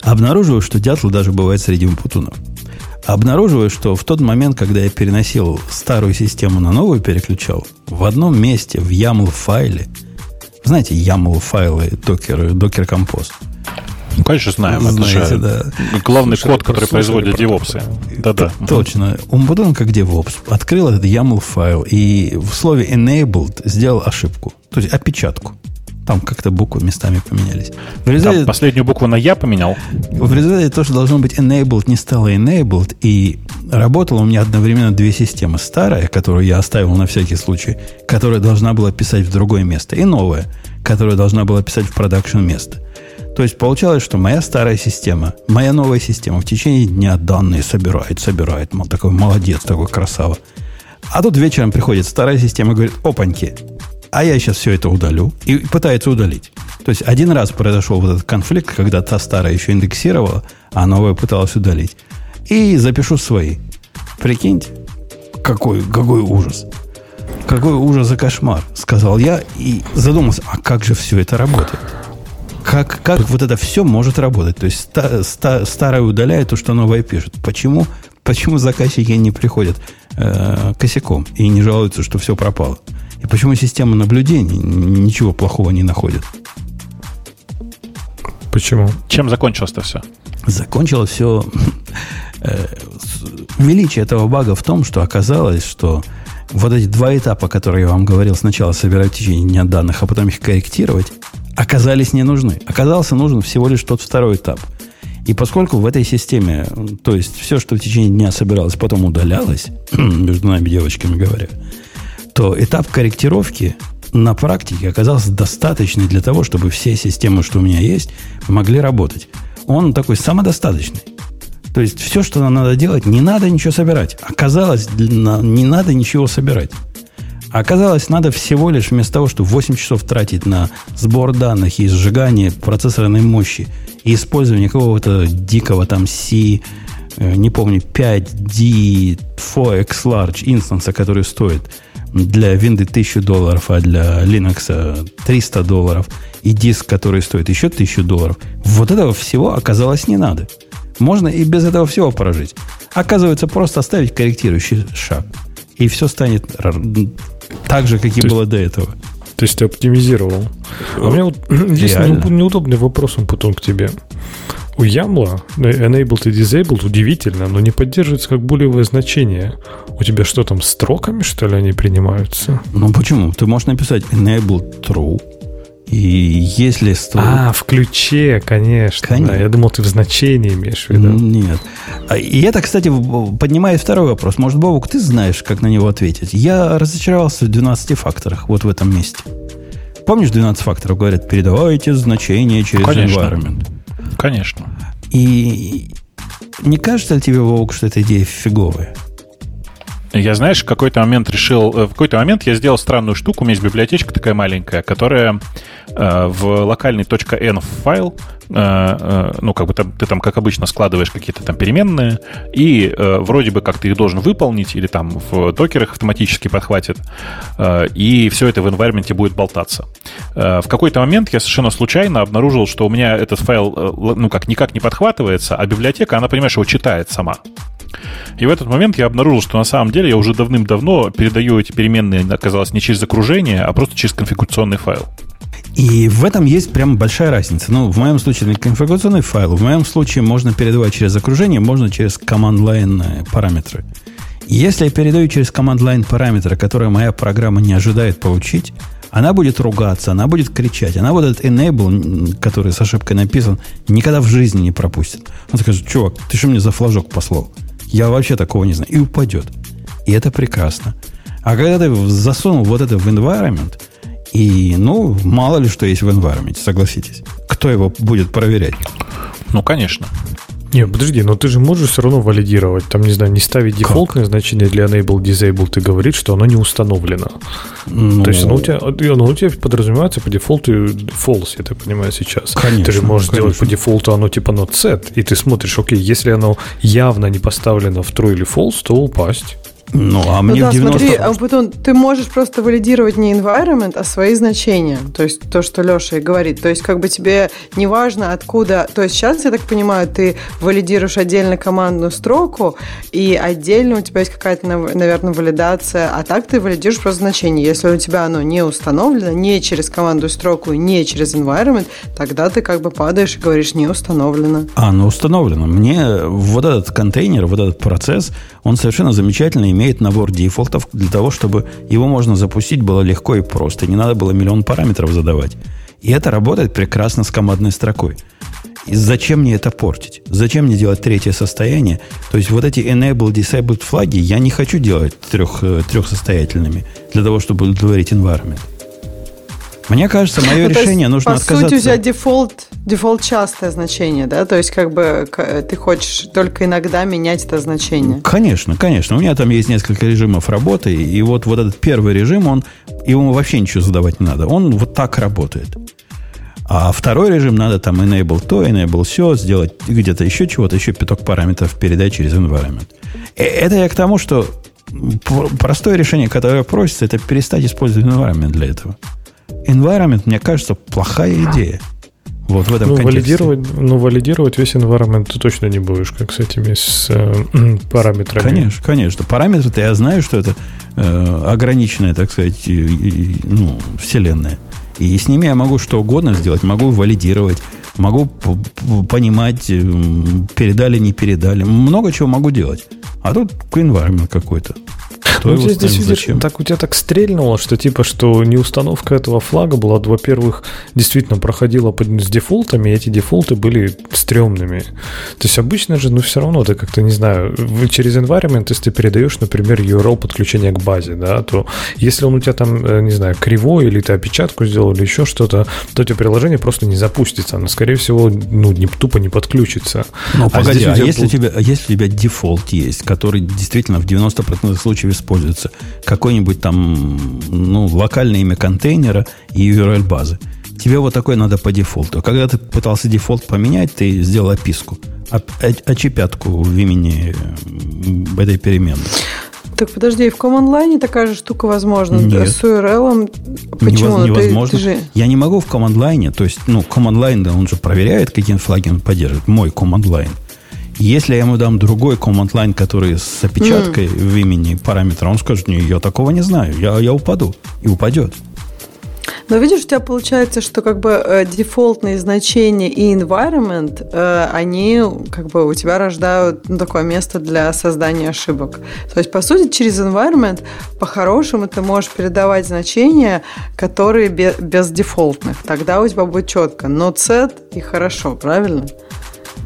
Обнаруживаю, что дятлы даже бывают среди умпутунов. Обнаруживаю, что в тот момент, когда я переносил старую систему на новую, переключал, в одном месте, в YAML файле, знаете, YAML файлы Docker, Docker Compose, ну, конечно, знаем. Знаете, это же да. главный Слушай, код, который производит DevOps. Да-да. Точно. Умбудон как DevOps открыл этот YAML файл и в слове enabled сделал ошибку. То есть опечатку. Там как-то буквы местами поменялись. В результате, Там последнюю букву на «я» поменял. В результате то, что должно быть enabled, не стало enabled, и работало у меня одновременно две системы. Старая, которую я оставил на всякий случай, которая должна была писать в другое место, и новая, которая должна была писать в продакшн место. То есть получалось, что моя старая система, моя новая система в течение дня данные собирает, собирает. Мол, такой молодец, такой красава. А тут вечером приходит старая система и говорит, опаньки, а я сейчас все это удалю. И пытается удалить. То есть один раз произошел вот этот конфликт, когда та старая еще индексировала, а новая пыталась удалить. И запишу свои. Прикиньте, какой, какой ужас. Какой ужас и кошмар, сказал я и задумался, а как же все это работает? Как, как вот это все может работать? То есть ста, ста, старое удаляет то, что новое пишет. Почему, почему заказчики не приходят э, косяком и не жалуются, что все пропало? И почему система наблюдений ничего плохого не находит? Почему? Чем закончилось-то все? Закончилось все... Э, величие этого бага в том, что оказалось, что вот эти два этапа, которые я вам говорил, сначала собирать в течение дня данных, а потом их корректировать, оказались не нужны. Оказался нужен всего лишь тот второй этап. И поскольку в этой системе, то есть все, что в течение дня собиралось, потом удалялось, между нами девочками говоря, то этап корректировки на практике оказался достаточный для того, чтобы все системы, что у меня есть, могли работать. Он такой самодостаточный. То есть все, что нам надо делать, не надо ничего собирать. Оказалось, не надо ничего собирать. Оказалось, надо всего лишь вместо того, чтобы 8 часов тратить на сбор данных и сжигание процессорной мощи и использование какого-то дикого там C, э, не помню, 5D 4X Large инстанса, который стоит для винды 1000 долларов, а для Linux 300 долларов, и диск, который стоит еще 1000 долларов, вот этого всего оказалось не надо. Можно и без этого всего прожить. Оказывается, просто оставить корректирующий шаг. И все станет так же, как и было до этого. То есть ты оптимизировал. А у меня вот есть неудобный вопрос потом к тебе. У Ямла enabled и disabled удивительно, но не поддерживается как булевое значение. У тебя что там, строками, что ли, они принимаются? Ну почему? Ты можешь написать enabled true, и если... А, в ключе, конечно. конечно. Да, я думал, ты в значении имеешь в виду. Нет. А, и это, кстати, поднимает второй вопрос. Может, Бобук, ты знаешь, как на него ответить? Я разочаровался в 12 факторах вот в этом месте. Помнишь 12 факторов? Говорят, передавайте значение через Конечно. environment. Конечно. И не кажется ли тебе, Вовк, что эта идея фиговая? Я, знаешь, в какой-то момент решил... Э, в какой-то момент я сделал странную штуку. У меня есть библиотечка такая маленькая, которая э, в локальный .env файл, ну, как бы ты там, как обычно, складываешь какие-то там переменные, и э, вроде бы как ты их должен выполнить, или там в докерах автоматически подхватит, э, и все это в environment будет болтаться. Э, в какой-то момент я совершенно случайно обнаружил, что у меня этот файл, э, ну, как никак не подхватывается, а библиотека, она, понимаешь, его читает сама. И в этот момент я обнаружил, что на самом деле я уже давным-давно передаю эти переменные, оказалось, не через окружение, а просто через конфигурационный файл. И в этом есть прям большая разница. Ну, в моем случае это конфигурационный файл. В моем случае можно передавать через окружение, можно через command-line э, параметры. Если я передаю через command-line параметры, которые моя программа не ожидает получить, она будет ругаться, она будет кричать, она вот этот enable, который с ошибкой написан, никогда в жизни не пропустит. Он скажет, чувак, ты что мне за флажок послал? Я вообще такого не знаю. И упадет. И это прекрасно. А когда ты засунул вот это в environment, и, ну, мало ли что есть в environment, согласитесь. Кто его будет проверять? Ну, конечно. Не, подожди, но ты же можешь все равно валидировать. Там, не знаю, не ставить дефолтное как? значение для enable, disable, ты говоришь, что оно не установлено. Ну, То есть оно у, тебя, оно у тебя подразумевается по дефолту false, я так понимаю, сейчас. Конечно. Ты же можешь конечно. сделать по дефолту оно типа not set, и ты смотришь, окей, если оно явно не поставлено в true или false, то упасть. Ну, а мне ну, да, 90... смотри, а потом ты можешь просто валидировать не environment, а свои значения. То есть то, что Леша и говорит. То есть как бы тебе не важно откуда... То есть сейчас, я так понимаю, ты валидируешь отдельно командную строку, и отдельно у тебя есть какая-то, наверное, валидация, а так ты валидируешь просто значение. Если у тебя оно не установлено, не через командную строку, не через environment, тогда ты как бы падаешь и говоришь, не установлено. А, ну установлено. Мне вот этот контейнер, вот этот процесс, он совершенно замечательно имеет набор дефолтов для того, чтобы его можно запустить было легко и просто. Не надо было миллион параметров задавать. И это работает прекрасно с командной строкой. И зачем мне это портить? Зачем мне делать третье состояние? То есть вот эти enable, disabled флаги я не хочу делать трех, э, трехсостоятельными для того, чтобы удовлетворить environment. Мне кажется, мое ну, решение есть, нужно по отказаться. По сути, у тебя дефолт, дефолт частое значение, да? То есть, как бы ты хочешь только иногда менять это значение. Конечно, конечно. У меня там есть несколько режимов работы, и вот, вот этот первый режим, он, ему вообще ничего задавать не надо. Он вот так работает. А второй режим надо там enable то, enable все, сделать где-то еще чего-то, еще пяток параметров передать через environment. Э, это я к тому, что простое решение, которое просится, это перестать использовать environment для этого environment, мне кажется, плохая идея. Вот в этом ну, валидировать, ну, валидировать весь environment ты точно не будешь, как с этими с, э, параметрами. Конечно, конечно. Параметры-то я знаю, что это э, ограниченная, так сказать, и, и, ну, вселенная. И с ними я могу что угодно сделать. Могу валидировать, могу понимать, э, передали, не передали. Много чего могу делать. А тут environment какой-то. Кто ну, здесь, здесь видишь, так у тебя так стрельнуло, что типа, что не установка этого флага была, во-первых, действительно проходила с дефолтами, и эти дефолты были стрёмными. То есть обычно же, ну все равно ты как-то, не знаю, через environment, если ты передаешь, например, URL подключения к базе, да, то если он у тебя там, э, не знаю, кривой, или ты опечатку сделал, или еще что-то, то у тебя приложение просто не запустится. Оно, скорее всего, ну, не, тупо не подключится. Ну, а погоди, а если, у тебя, а если у тебя дефолт есть, который действительно в 90% случаев используется какое-нибудь там ну, локальное имя контейнера и URL базы. Тебе вот такое надо по дефолту. Когда ты пытался дефолт поменять, ты сделал описку, очепятку в имени этой переменной. Так подожди, в command line такая же штука возможна. Нет. С URL. Почему? Ну, невозможно. Ты, ты же... Я не могу в command line, то есть, ну, command line, да, он же проверяет, какие флаги он поддерживает. Мой command line. Если я ему дам другой command line, который с опечаткой mm. в имени параметра, он скажет, не, я такого не знаю, я, я упаду. И упадет. Но видишь, у тебя получается, что как бы э, дефолтные значения и environment, э, они как бы у тебя рождают ну, такое место для создания ошибок. То есть, по сути, через environment по-хорошему ты можешь передавать значения, которые без, без дефолтных. Тогда у тебя будет четко. Но set и хорошо, правильно?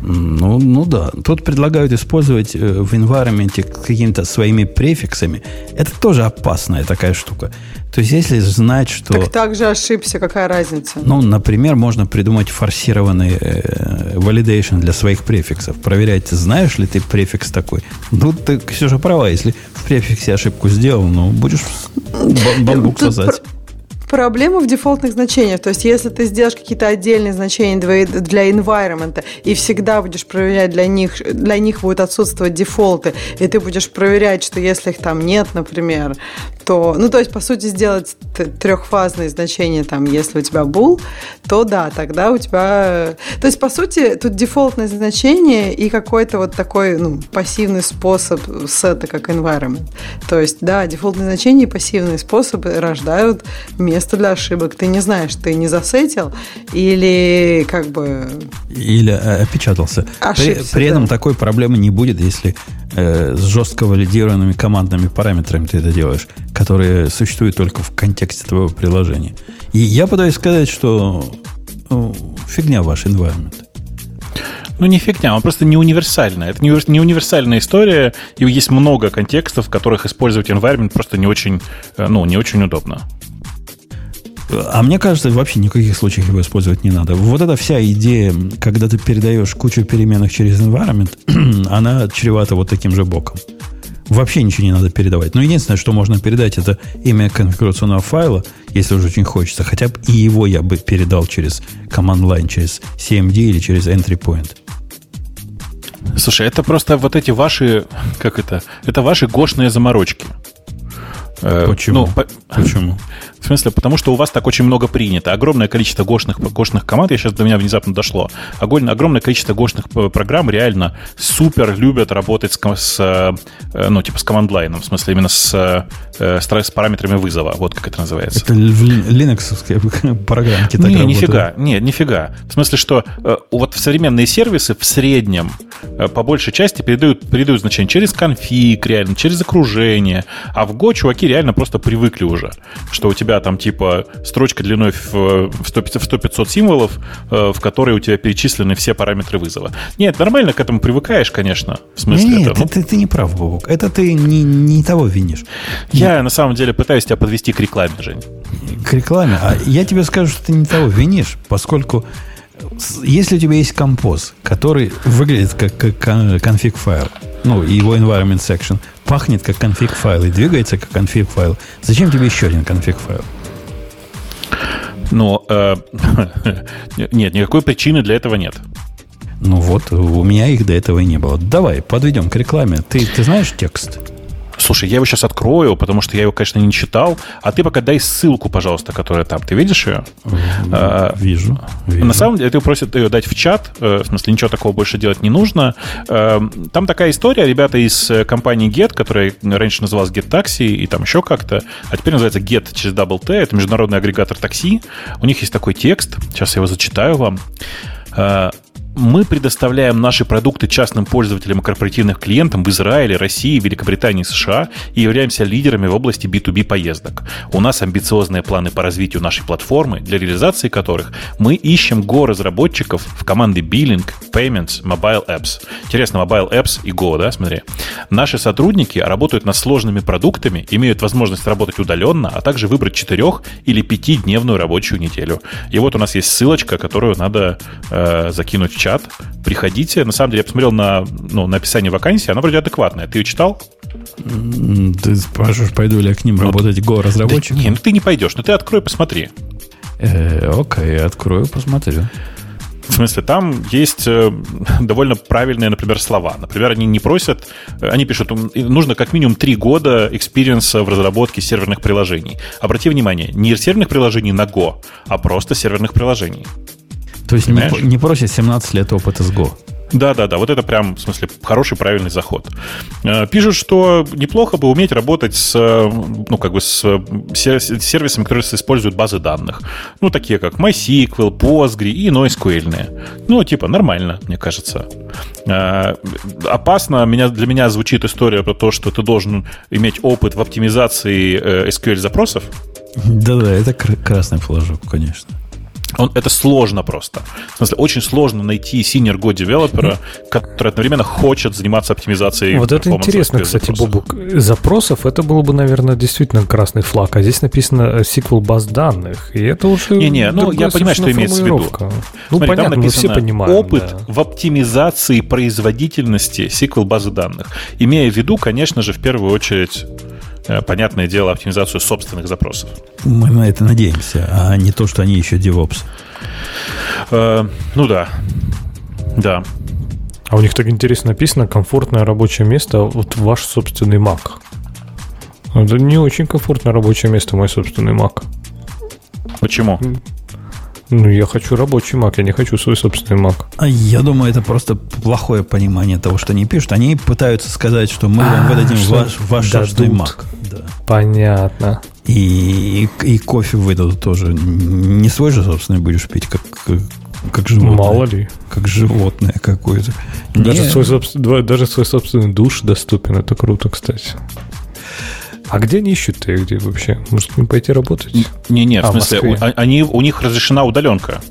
Ну, ну да. Тут предлагают использовать э, в environment какими-то своими префиксами. Это тоже опасная такая штука. То есть, если знать, что... Так так же ошибся, какая разница? Ну, например, можно придумать форсированный э, validation для своих префиксов. Проверять, знаешь ли ты префикс такой. Ну, ты, Ксюша, права. Если в префиксе ошибку сделал, ну, будешь бамбук сажать. Проблема в дефолтных значениях. То есть, если ты сделаешь какие-то отдельные значения для environment и всегда будешь проверять для них, для них будут отсутствовать дефолты, и ты будешь проверять, что если их там нет, например, то, ну, то есть, по сути, сделать трехфазные значения, там, если у тебя был, то да, тогда у тебя... То есть, по сути, тут дефолтное значение и какой-то вот такой, ну, пассивный способ сета, как environment. То есть, да, дефолтные значения и пассивные способы рождают место для ошибок. Ты не знаешь, ты не засетил или как бы... Или э, опечатался. Ошибся, при, при этом да. такой проблемы не будет, если э, с жестко валидированными командными параметрами ты это делаешь которые существуют только в контексте твоего приложения. И я пытаюсь сказать, что ну, фигня ваш environment. Ну, не фигня, он просто не универсальный. Это не универсальная история, и есть много контекстов, в которых использовать environment просто не очень, э, ну, не очень удобно. А мне кажется, вообще никаких случаев его использовать не надо. Вот эта вся идея, когда ты передаешь кучу переменных через environment, она чревата вот таким же боком. Вообще ничего не надо передавать. Но единственное, что можно передать, это имя конфигурационного файла, если уже очень хочется. Хотя бы и его я бы передал через command line, через CMD или через entry point. Слушай, это просто вот эти ваши, как это, это ваши гошные заморочки. Э, Почему? Ну, по... Почему? В смысле, потому что у вас так очень много принято. Огромное количество гошных, гошных команд, я сейчас до меня внезапно дошло. Огромное количество гошных программ реально супер любят работать с, с э, ну, типа с команд-лайном, в смысле именно с, э, с, параметрами вызова, вот как это называется. Это Linux программки так Не, работают. нифига, не, нифига. В смысле, что э, вот в современные сервисы в среднем по большей части передают, передают значение через конфиг, реально, через окружение, а в Go чуваки реально просто привыкли уже, что у тебя тебя там типа строчка длиной в 100-500 символов, э, в которой у тебя перечислены все параметры вызова. Нет, нормально к этому привыкаешь, конечно. В смысле Нет, это, ты, ты не прав, Бобок. Это ты не, не того винишь. Я на самом деле пытаюсь тебя подвести к рекламе, Жень. К рекламе? А я тебе скажу, что ты не того винишь, поскольку если у тебя есть композ, который выглядит как, как конфиг файл, ну, его environment section, пахнет как конфиг файл и двигается как конфиг файл, зачем тебе еще один конфиг файл? Ну, э, нет, никакой причины для этого нет. Ну вот, у меня их до этого и не было. Давай, подведем к рекламе. Ты, ты знаешь текст? Слушай, я его сейчас открою, потому что я его, конечно, не читал. А ты пока дай ссылку, пожалуйста, которая там. Ты видишь ее? А, вижу. вижу. На самом деле, ты просят ее дать в чат. Э, в смысле, ничего такого больше делать не нужно. Э, там такая история. Ребята из э, компании Get, которая раньше называлась Get Taxi, и там еще как-то, а теперь называется Get через Double T. Это международный агрегатор такси. У них есть такой текст. Сейчас я его зачитаю вам мы предоставляем наши продукты частным пользователям и корпоративным клиентам в Израиле, России, Великобритании, США и являемся лидерами в области B2B поездок. У нас амбициозные планы по развитию нашей платформы, для реализации которых мы ищем Go разработчиков в команды Billing, Payments, Mobile Apps. Интересно, Mobile Apps и Go, да, смотри. Наши сотрудники работают над сложными продуктами, имеют возможность работать удаленно, а также выбрать четырех или пятидневную рабочую неделю. И вот у нас есть ссылочка, которую надо э, закинуть в чат. Приходите. На самом деле, я посмотрел на, ну, на описание вакансии, она вроде адекватная. Ты ее читал? Ты спрашиваешь, пойду ли я к ним ну, работать Go-разработчиком? Да, не, ну ты не пойдешь. Ну ты открой, посмотри. Э, окей, открою, посмотрю. В смысле, там есть э, довольно правильные, например, слова. Например, они не просят, э, они пишут, нужно как минимум три года experience а в разработке серверных приложений. Обрати внимание, не серверных приложений на Go, а просто серверных приложений. То есть не, не просит 17 лет опыта с Go. Да, да, да. Вот это прям, в смысле, хороший, правильный заход. Э, пишут, что неплохо бы уметь работать с, э, ну, как бы с сервисами, которые используют базы данных. Ну, такие как MySQL, Postgre и NoSQL. Ну, типа, нормально, мне кажется. Э, опасно меня, для меня звучит история про то, что ты должен иметь опыт в оптимизации SQL-запросов. Да-да, это красный флажок, конечно. Он, это сложно просто. В смысле, очень сложно найти senior Go девелопера, который одновременно хочет заниматься оптимизацией. Вот это интересно, кстати, запросов. Бобук. Запросов это было бы, наверное, действительно красный флаг. А здесь написано SQL баз данных. И это уже. Не-не, ну я понимаю, что имеется в виду. Ну, Смотри, понятно, мы все понимаем. Опыт да. в оптимизации производительности SQL базы данных. Имея в виду, конечно же, в первую очередь понятное дело, оптимизацию собственных запросов. Мы на это надеемся, а не то, что они еще DevOps. Э, ну да. Да. А у них так интересно написано комфортное рабочее место, вот ваш собственный Mac. Это не очень комфортное рабочее место, мой собственный Mac. Почему? Ну, я хочу рабочий Mac, я не хочу свой собственный Mac. А я думаю, это просто плохое понимание того, что они пишут. Они пытаются сказать, что мы вам а, выдадим ваш, ваш собственный Mac. Да. Понятно. И, и, и кофе выдадут тоже. Не свой же собственный будешь пить, как, как животное. Мало ли. Как животное какое-то. Даже, свой, даже свой собственный душ доступен. Это круто, кстати. А где они ищут-то где вообще? Может, не пойти работать? Не, не, в а, смысле, в у, они, у них разрешена удаленка.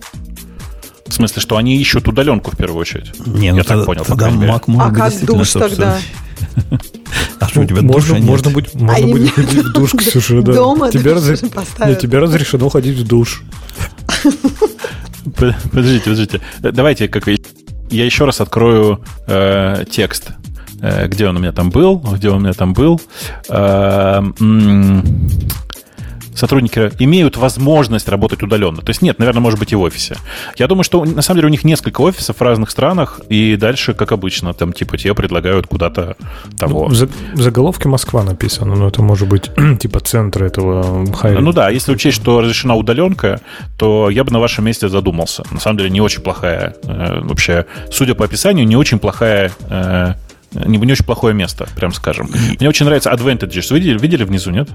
В смысле, что они ищут удаленку в первую очередь. Не, ну Я тогда, так понял, тогда Mac может а быть как душ тогда? А что, у тебя можно, душа можно Быть, можно будет ходить в душ, Ксюша, да. Дома тебе, раз... Нет, тебе разрешено ходить в душ. Подождите, подождите. Давайте, как я еще раз открою э, текст где он у меня там был, где он у меня там был. Э, сотрудники имеют возможность работать удаленно. То есть нет, наверное, может быть и в офисе. Я думаю, что на самом деле у них несколько офисов в разных странах, и дальше, как обычно, там типа тебе предлагают куда-то того. Ну, в заголовке Москва написано, но это может быть типа центр этого хайра. Ну да, если учесть, что разрешена удаленка, то я бы на вашем месте задумался. На самом деле не очень плохая, э, вообще, судя по описанию, не очень плохая э, не, не очень плохое место, прям скажем. Мне очень нравится Advantages. Видели, видели внизу, нет?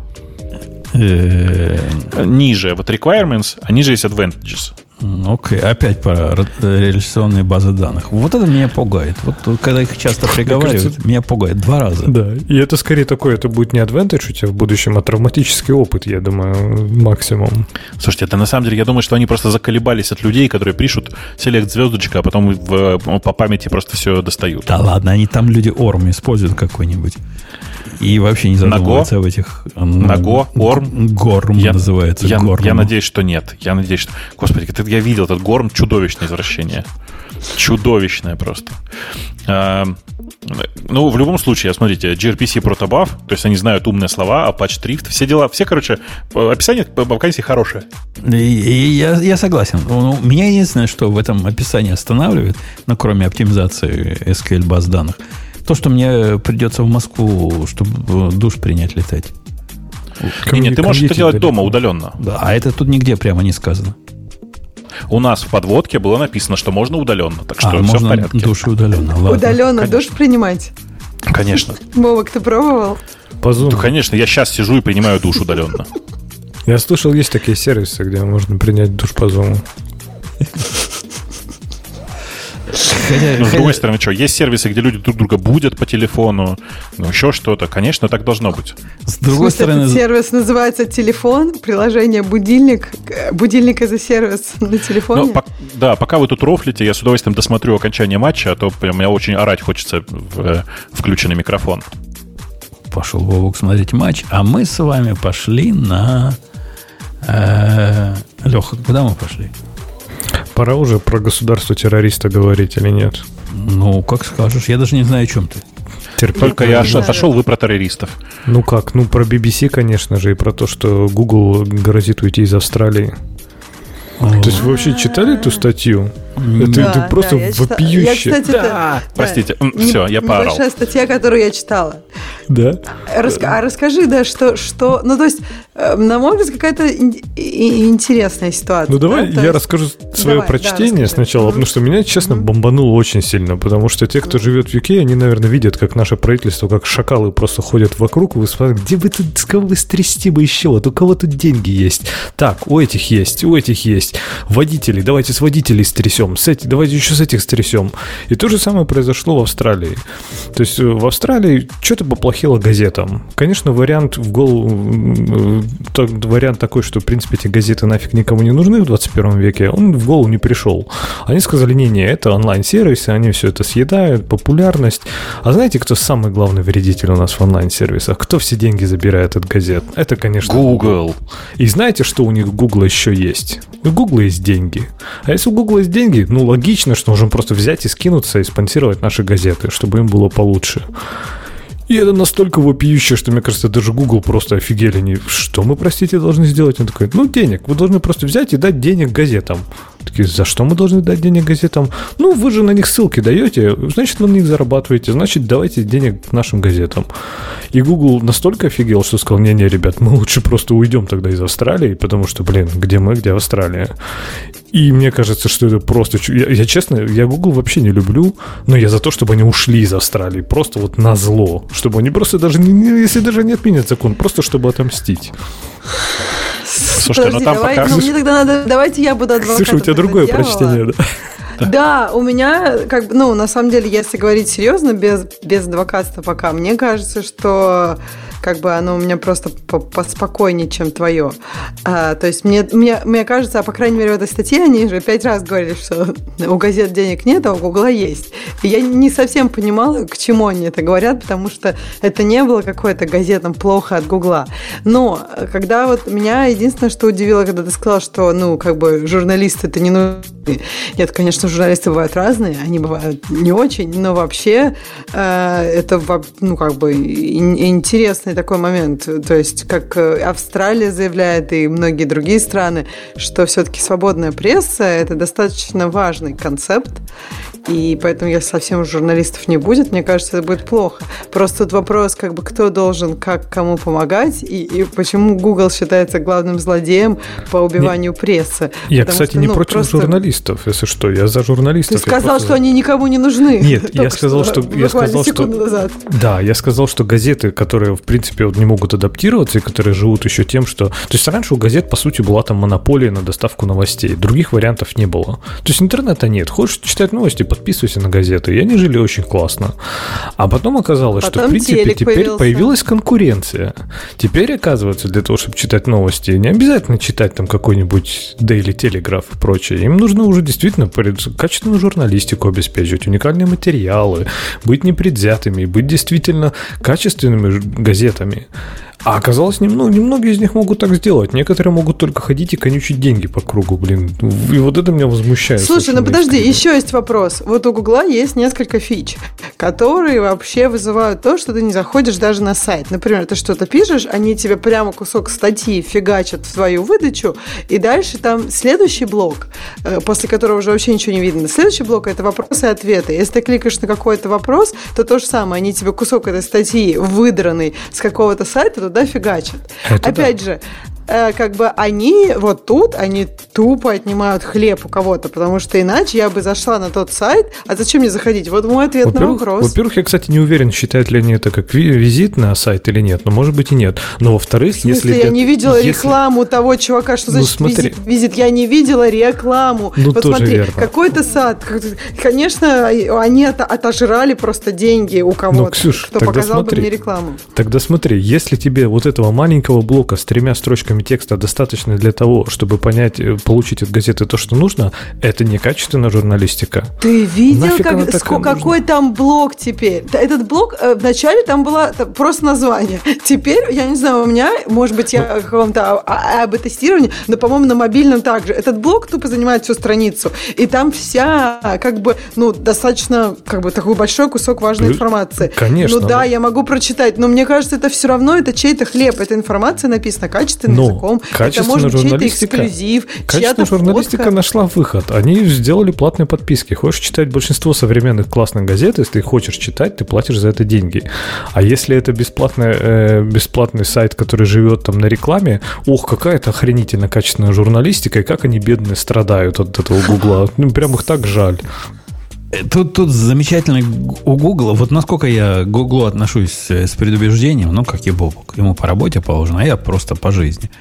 Э, ниже, вот requirements, а ниже есть advantages. Окей, okay. опять про реляционные базы данных. Вот это меня пугает. Вот когда их часто приговаривают, кажется, меня пугает два раза. Да, и это скорее такое, это будет не advantage у тебя в будущем, а травматический опыт, я думаю, максимум. Слушайте, это на самом деле, я думаю, что они просто заколебались от людей, которые пишут селект звездочка, а потом в, по памяти просто все достают. Да ладно, они там люди орм используют какой-нибудь. И вообще не задумываются об этих... Ну, Наго, Орм. Горм я, называется. Я, горм. я надеюсь, что нет. Я надеюсь, что... Господи, я видел этот Горм, чудовищное извращение. Чудовищное просто. А, ну, в любом случае, смотрите, gRPC Protobuf, то есть они знают умные слова, Apache Drift, все дела, все, короче, описание вакансии хорошее. И, и я, я согласен. Ну, меня единственное, что в этом описании останавливает, ну, кроме оптимизации SQL баз данных, то, что мне придется в Москву, чтобы душ принять, летать. Не, не, ты можешь это делать дома, удаленно. Да, а это тут нигде прямо не сказано. У нас в подводке было написано, что можно удаленно, так что а, все можно в порядке. душ удаленно. Ладно. Удаленно душ принимать? Конечно. Бобок, ты пробовал? По Zoom. Ну, конечно, я сейчас сижу и принимаю душ удаленно. Я слышал, есть такие сервисы, где можно принять душ по Zoom. Хотя, ну, с другой стороны, что, есть сервисы, где люди друг друга будут по телефону, ну, еще что-то. Конечно, так должно быть. С другой стороны... Этот сервис называется телефон, приложение будильник, будильник это сервис на телефоне. Ну, по, да, пока вы тут рофлите, я с удовольствием досмотрю окончание матча, а то прям, меня очень орать хочется в э, включенный микрофон. Пошел Вовок смотреть матч, а мы с вами пошли на... Э, Леха, куда мы пошли? Пора уже про государство-террориста говорить или нет? Ну, как скажешь. Я даже не знаю, о чем ты. Терпи, Только я аж отошел, вы про террористов. Ну как? Ну, про BBC, конечно же, и про то, что Google грозит уйти из Австралии. То есть вы вообще читали эту статью? Это, да, это просто да, вопиюще. Я, кстати, да. это, Простите, да, все, я поорал. Небольшая статья, которую я читала. Да. Раска- а расскажи, да, что, что... Ну, то есть, э, на мой взгляд, какая-то интересная ситуация. Ну, давай да? я есть... расскажу свое давай, прочтение да, сначала, потому что меня, честно, бомбануло очень сильно, потому что те, кто живет в UK, они, наверное, видят, как наше правительство, как шакалы просто ходят вокруг, вы смотрите, где вы тут, с кого вы стрясти бы еще, вот у кого тут деньги есть. Так, у этих есть, у этих есть. Водителей, давайте с водителей стрясем, с этих, давайте еще с этих стрясем. И то же самое произошло в Австралии. То есть э, в Австралии что-то поплохело газетам. Конечно, вариант в голову, вариант такой, что, в принципе, эти газеты нафиг никому не нужны в 21 веке, он в голову не пришел. Они сказали, не-не, это онлайн-сервисы, они все это съедают, популярность. А знаете, кто самый главный вредитель у нас в онлайн-сервисах? Кто все деньги забирает от газет? Это, конечно, Google. И знаете, что у них Google еще есть? У Google есть деньги. А если у Google есть деньги, ну, логично, что можем просто взять и скинуться и спонсировать наши газеты, чтобы им было получше. И это настолько вопиюще, что, мне кажется, даже Google просто офигели. Не, что мы, простите, должны сделать? Он такой, ну, денег. Вы должны просто взять и дать денег газетам. Такие, за что мы должны дать денег газетам? Ну, вы же на них ссылки даете, значит, вы на них зарабатываете, значит, давайте денег нашим газетам. И Google настолько офигел, что сказал, не-не, ребят, мы лучше просто уйдем тогда из Австралии, потому что, блин, где мы, где Австралия? И мне кажется, что это просто... Я, я честно, я Google вообще не люблю, но я за то, чтобы они ушли из Австралии, просто вот на зло, чтобы они просто даже, не, если даже не отменят закон, просто чтобы отомстить. Слушайте, ну Подожди, ну там давай, пока... Ну, мне тогда надо... Давайте я буду адвокатом. Слушай, у тебя другое дьявола. прочтение, да? Да, у меня, как бы, ну, на самом деле, если говорить серьезно, без, без адвокатства пока, мне кажется, что как бы оно у меня просто поспокойнее, чем твое. А, то есть мне, мне, мне кажется, а по крайней мере в этой статье они же пять раз говорили, что у газет денег нет, а у Гугла есть. И я не совсем понимала, к чему они это говорят, потому что это не было какое-то газетам плохо от Гугла. Но когда вот меня единственное, что удивило, когда ты сказал, что, ну, как бы журналисты это не нужны. Нет, конечно, журналисты бывают разные, они бывают не очень, но вообще э, это, ну, как бы интересно интересный такой момент. То есть, как э, Австралия заявляет и многие другие страны, что все-таки свободная пресса – это достаточно важный концепт. И поэтому, если совсем журналистов не будет, мне кажется, это будет плохо. Просто тут вопрос, как бы, кто должен как кому помогать, и, и почему Google считается главным злодеем по убиванию не, прессы. Я, Потому кстати, что, не ну, против просто... журналистов, если что. Я за журналистов. Ты сказал, просто... что они никому не нужны. Нет, я сказал, что... что я сказал, что... Назад. Да, я сказал, что газеты, которые, в принципе, вот не могут адаптироваться и которые живут еще тем, что... То есть раньше у газет, по сути, была там монополия на доставку новостей. Других вариантов не было. То есть интернета нет. Хочешь читать новости, подписывайся на газеты. И они жили очень классно. А потом оказалось, потом что, в принципе, теперь появился. появилась конкуренция. Теперь, оказывается, для того, чтобы читать новости, не обязательно читать там какой-нибудь Daily Telegraph и прочее. Им нужно уже действительно качественную журналистику обеспечивать, уникальные материалы, быть непредвзятыми, быть действительно качественными газетами газетами. А оказалось, ну, немногие из них могут так сделать. Некоторые могут только ходить и конючить деньги по кругу, блин. И вот это меня возмущает. Слушай, ну подожди, искренне. еще есть вопрос. Вот у Гугла есть несколько фич, которые вообще вызывают то, что ты не заходишь даже на сайт. Например, ты что-то пишешь, они тебе прямо кусок статьи фигачат в твою выдачу, и дальше там следующий блок, э, после которого уже вообще ничего не видно. Следующий блок – это вопросы и ответы. Если ты кликаешь на какой-то вопрос, то то же самое. Они тебе кусок этой статьи выдранный с какого-то сайта туда фигачат. Это Опять да. же, Э, как бы они вот тут, они тупо отнимают хлеб у кого-то, потому что иначе я бы зашла на тот сайт, а зачем мне заходить? Вот мой ответ на вопрос. Во-первых, я, кстати, не уверен, считают ли они это как визит на сайт или нет, но может быть и нет. Но во-вторых, В смысле, если... я не видела если... рекламу того чувака, что ну, значит ну, смотри. визит, визит, я не видела рекламу. Ну, вот тоже смотри, верно. какой-то сад, конечно, они отожрали просто деньги у кого-то, ну, Ксюш, кто показал смотри, бы мне рекламу. Тогда смотри, если тебе вот этого маленького блока с тремя строчками строками текста достаточно для того, чтобы понять, э, получить от газеты то, что нужно, это некачественная журналистика. Ты видел, как, сколько, какой там блок теперь? Этот блок, э, вначале там было просто название. Теперь, я не знаю, у меня, может быть, я в каком-то АБ-тестировании, но, по-моему, на мобильном также. Этот блок тупо занимает всю страницу. И там вся, как бы, ну, достаточно, как бы, такой большой кусок важной информации. Конечно. Ну да, я могу прочитать, но мне кажется, это все равно, это чей-то хлеб, эта информация написана качественно, но языком. Это может быть чей-то эксклюзив, чья-то журналистика фотка. нашла выход. Они сделали платные подписки. Хочешь читать большинство современных классных газет, если ты хочешь читать, ты платишь за это деньги. А если это бесплатный, э, бесплатный сайт, который живет там на рекламе, ох, какая-то охренительно качественная журналистика, и как они бедные страдают от этого Гугла. Ну, прям их так жаль. Тут, тут замечательно у Гугла, вот насколько я к Гуглу отношусь с предубеждением, ну, как и Бобок. Ему по работе положено, а я просто по жизни.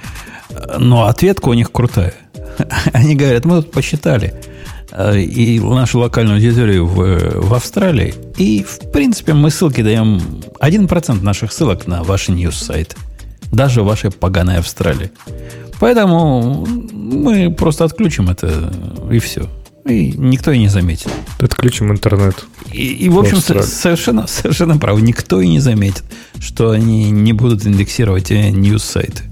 Но ответка у них крутая. Они говорят, мы тут посчитали э, и нашу локальную аудиторию в, в Австралии, и, в принципе, мы ссылки даем 1% наших ссылок на ваши ньюс-сайты. Даже в вашей поганой Австралии. Поэтому мы просто отключим это, и все. И никто и не заметит. Отключим интернет. И, и в общем, совершенно, совершенно правы. Никто и не заметит, что они не будут индексировать ньюс-сайты.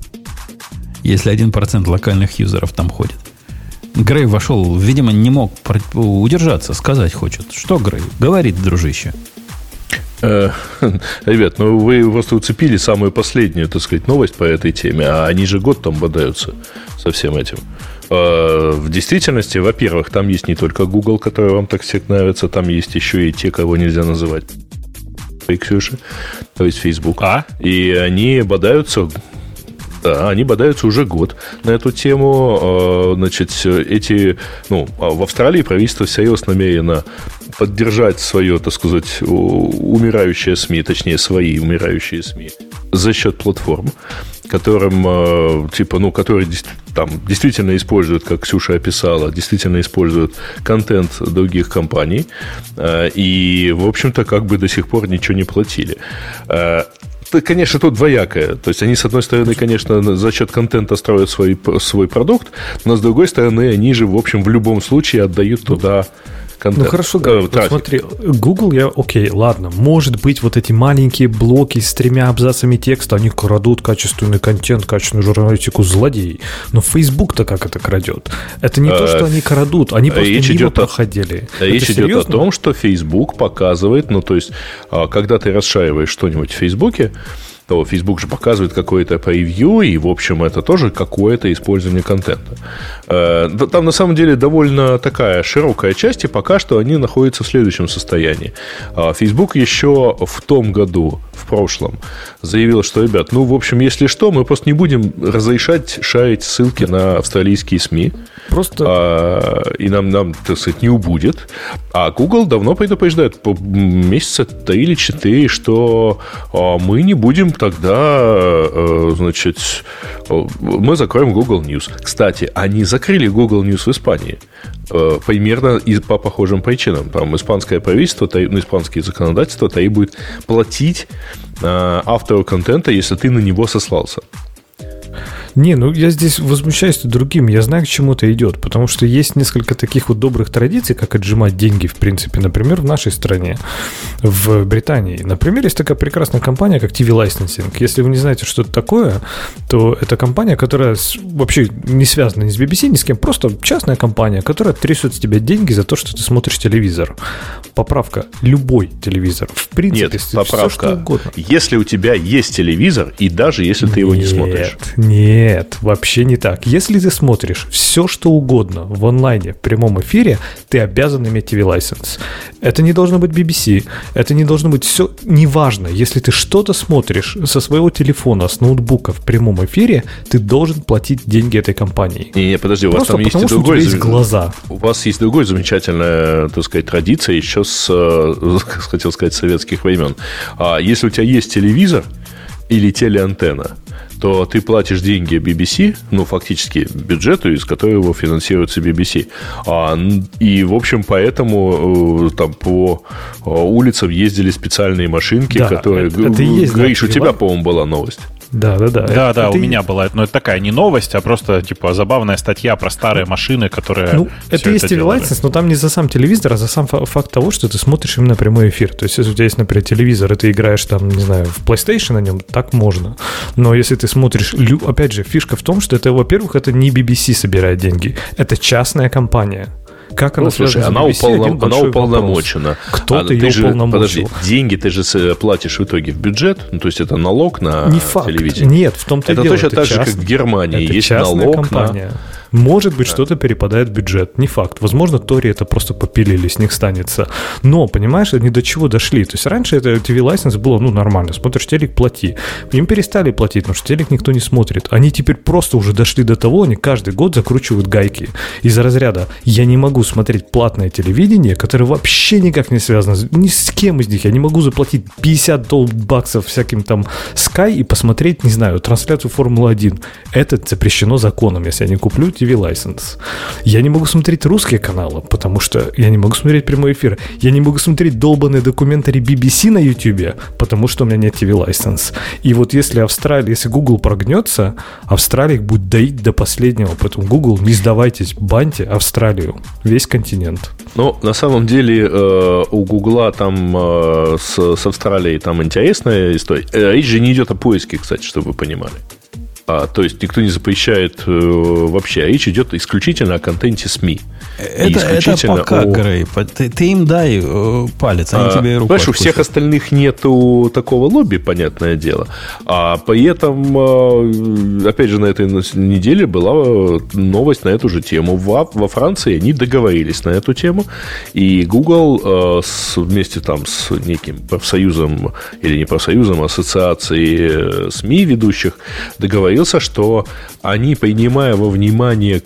Если 1% локальных юзеров там ходит. Грей вошел, видимо, не мог удержаться, сказать хочет. Что Грей? Говорит, дружище. Э, ребят, ну вы просто уцепили самую последнюю, так сказать, новость по этой теме, а они же год там бодаются со всем этим. Э, в действительности, во-первых, там есть не только Google, который вам так всех нравится, там есть еще и те, кого нельзя называть Ксюша, то есть Facebook. А? И они бодаются да, они бодаются уже год на эту тему. Э, значит, эти, ну, а в Австралии правительство всерьез намерено поддержать свое, так сказать, умирающее СМИ, точнее, свои умирающие СМИ за счет платформ, которым, э, типа, ну, которые там действительно используют, как Ксюша описала, действительно используют контент других компаний, э, и, в общем-то, как бы до сих пор ничего не платили конечно, тут двоякое. То есть они, с одной стороны, конечно, за счет контента строят свой, свой продукт, но с другой стороны, они же, в общем, в любом случае отдают туда контент. Ну хорошо, э, вот смотри, Google я, окей, ладно, может быть вот эти маленькие блоки с тремя абзацами текста, они крадут качественный контент, качественную журналистику злодей. Но Facebook-то как это крадет? Это не то, что э, они крадут, они просто речь мимо идет проходили. О, речь идет серьезно? о том, что Facebook показывает, ну то есть, а, когда ты расшариваешь что-нибудь в Фейсбуке, то Facebook же показывает какое-то превью, и, в общем, это тоже какое-то использование контента. Э, там, на самом деле, довольно такая широкая часть, и пока что они находятся в следующем состоянии. А, Facebook еще в том году, в прошлом, заявил, что, ребят, ну, в общем, если что, мы просто не будем разрешать шарить ссылки на австралийские СМИ. Просто... А, и нам, нам, так сказать, не убудет. А Google давно предупреждает, по месяца три или четыре, что а, мы не будем тогда, э, значит, мы закроем Google News. Кстати, они закрыли Google News в Испании. Э, примерно и по похожим причинам. Там испанское правительство, ну, испанские законодательства требует платить э, автору контента, если ты на него сослался. Не, ну я здесь возмущаюсь другим. Я знаю, к чему это идет. Потому что есть несколько таких вот добрых традиций, как отжимать деньги, в принципе. Например, в нашей стране, в Британии. Например, есть такая прекрасная компания, как TV Licensing. Если вы не знаете, что это такое, то это компания, которая вообще не связана ни с BBC, ни с кем. Просто частная компания, которая трясет с тебя деньги за то, что ты смотришь телевизор. Поправка. Любой телевизор. В принципе, Нет, поправка. Все, что угодно. Если у тебя есть телевизор, и даже если ты его не смотришь. Нет, вообще не так. Если ты смотришь все, что угодно в онлайне, в прямом эфире, ты обязан иметь TV-лайсенс. Это не должно быть BBC, это не должно быть все, неважно. Если ты что-то смотришь со своего телефона, с ноутбука в прямом эфире, ты должен платить деньги этой компании. Не, не подожди, у вас там потому, есть и другой... есть глаза. У вас есть другой замечательная, так сказать, традиция еще с, э, хотел сказать, советских времен. А если у тебя есть телевизор или телеантенна, то ты платишь деньги BBC, ну, фактически бюджету, из которого финансируется BBC. А, и, в общем, поэтому э, там по э, улицам ездили специальные машинки, да, которые... Это, это есть, Гриш, у тебя, по-моему, была новость. Да, да, да. Да, да, у меня была. Но это такая не новость, а просто типа забавная статья про старые машины, которые. Ну, это есть TV-лайсенс, но там не за сам телевизор, а за сам факт того, что ты смотришь именно прямой эфир. То есть, если у тебя есть, например, телевизор, и ты играешь там, не знаю, в PlayStation на нем, так можно. Но если ты смотришь, опять же, фишка в том, что это, во-первых, это не BBC собирает деньги, это частная компания. Как она ну, слушай, она, уполном... она уполномочена. Кто-то а, ее ты же, уполномочил. Подожди, деньги ты же платишь в итоге в бюджет, ну, то есть это налог на Не факт. телевидение. Нет, в том-то Это и дело. точно так же, част- как в Германии. это Есть налог компания. Может быть, что-то перепадает в бюджет. Не факт. Возможно, Тори это просто попилили, с них станется. Но, понимаешь, они до чего дошли. То есть раньше это TV-лайсенс было, ну, нормально. Смотришь телек, плати. Им перестали платить, потому что телек никто не смотрит. Они теперь просто уже дошли до того, они каждый год закручивают гайки. Из разряда «я не могу смотреть платное телевидение, которое вообще никак не связано ни с кем из них. Я не могу заплатить 50 дол- баксов всяким там Sky и посмотреть, не знаю, трансляцию Формулы-1. Это запрещено законом, если я не куплю TV-лайсенс. Я не могу смотреть русские каналы, потому что я не могу смотреть прямой эфир. Я не могу смотреть долбанные документари BBC на YouTube, потому что у меня нет TV-лайсенс. И вот если Австралия, если Google прогнется, Австралия их будет доить до последнего. Поэтому Google, не сдавайтесь, баньте Австралию, весь континент. Ну, на самом деле, э, у Гугла там э, с, с Австралией там интересная история. Э, Речь же не идет о поиске, кстати, чтобы вы понимали. А, то есть никто не запрещает э, вообще. А Речь идет исключительно о контенте СМИ. Это, это исключительно пока, о- Грей. Ты, ты им дай э, палец, они А, тебе руку Понимаешь, у всех остальных нету такого лобби, понятное дело. А при этом, э, опять же, на этой неделе была новость на эту же тему. Во, во Франции они договорились на эту тему, и Google э, с- вместе там с неким профсоюзом, или не профсоюзом, ассоциацией э, СМИ ведущих договорился, что они, принимая во внимание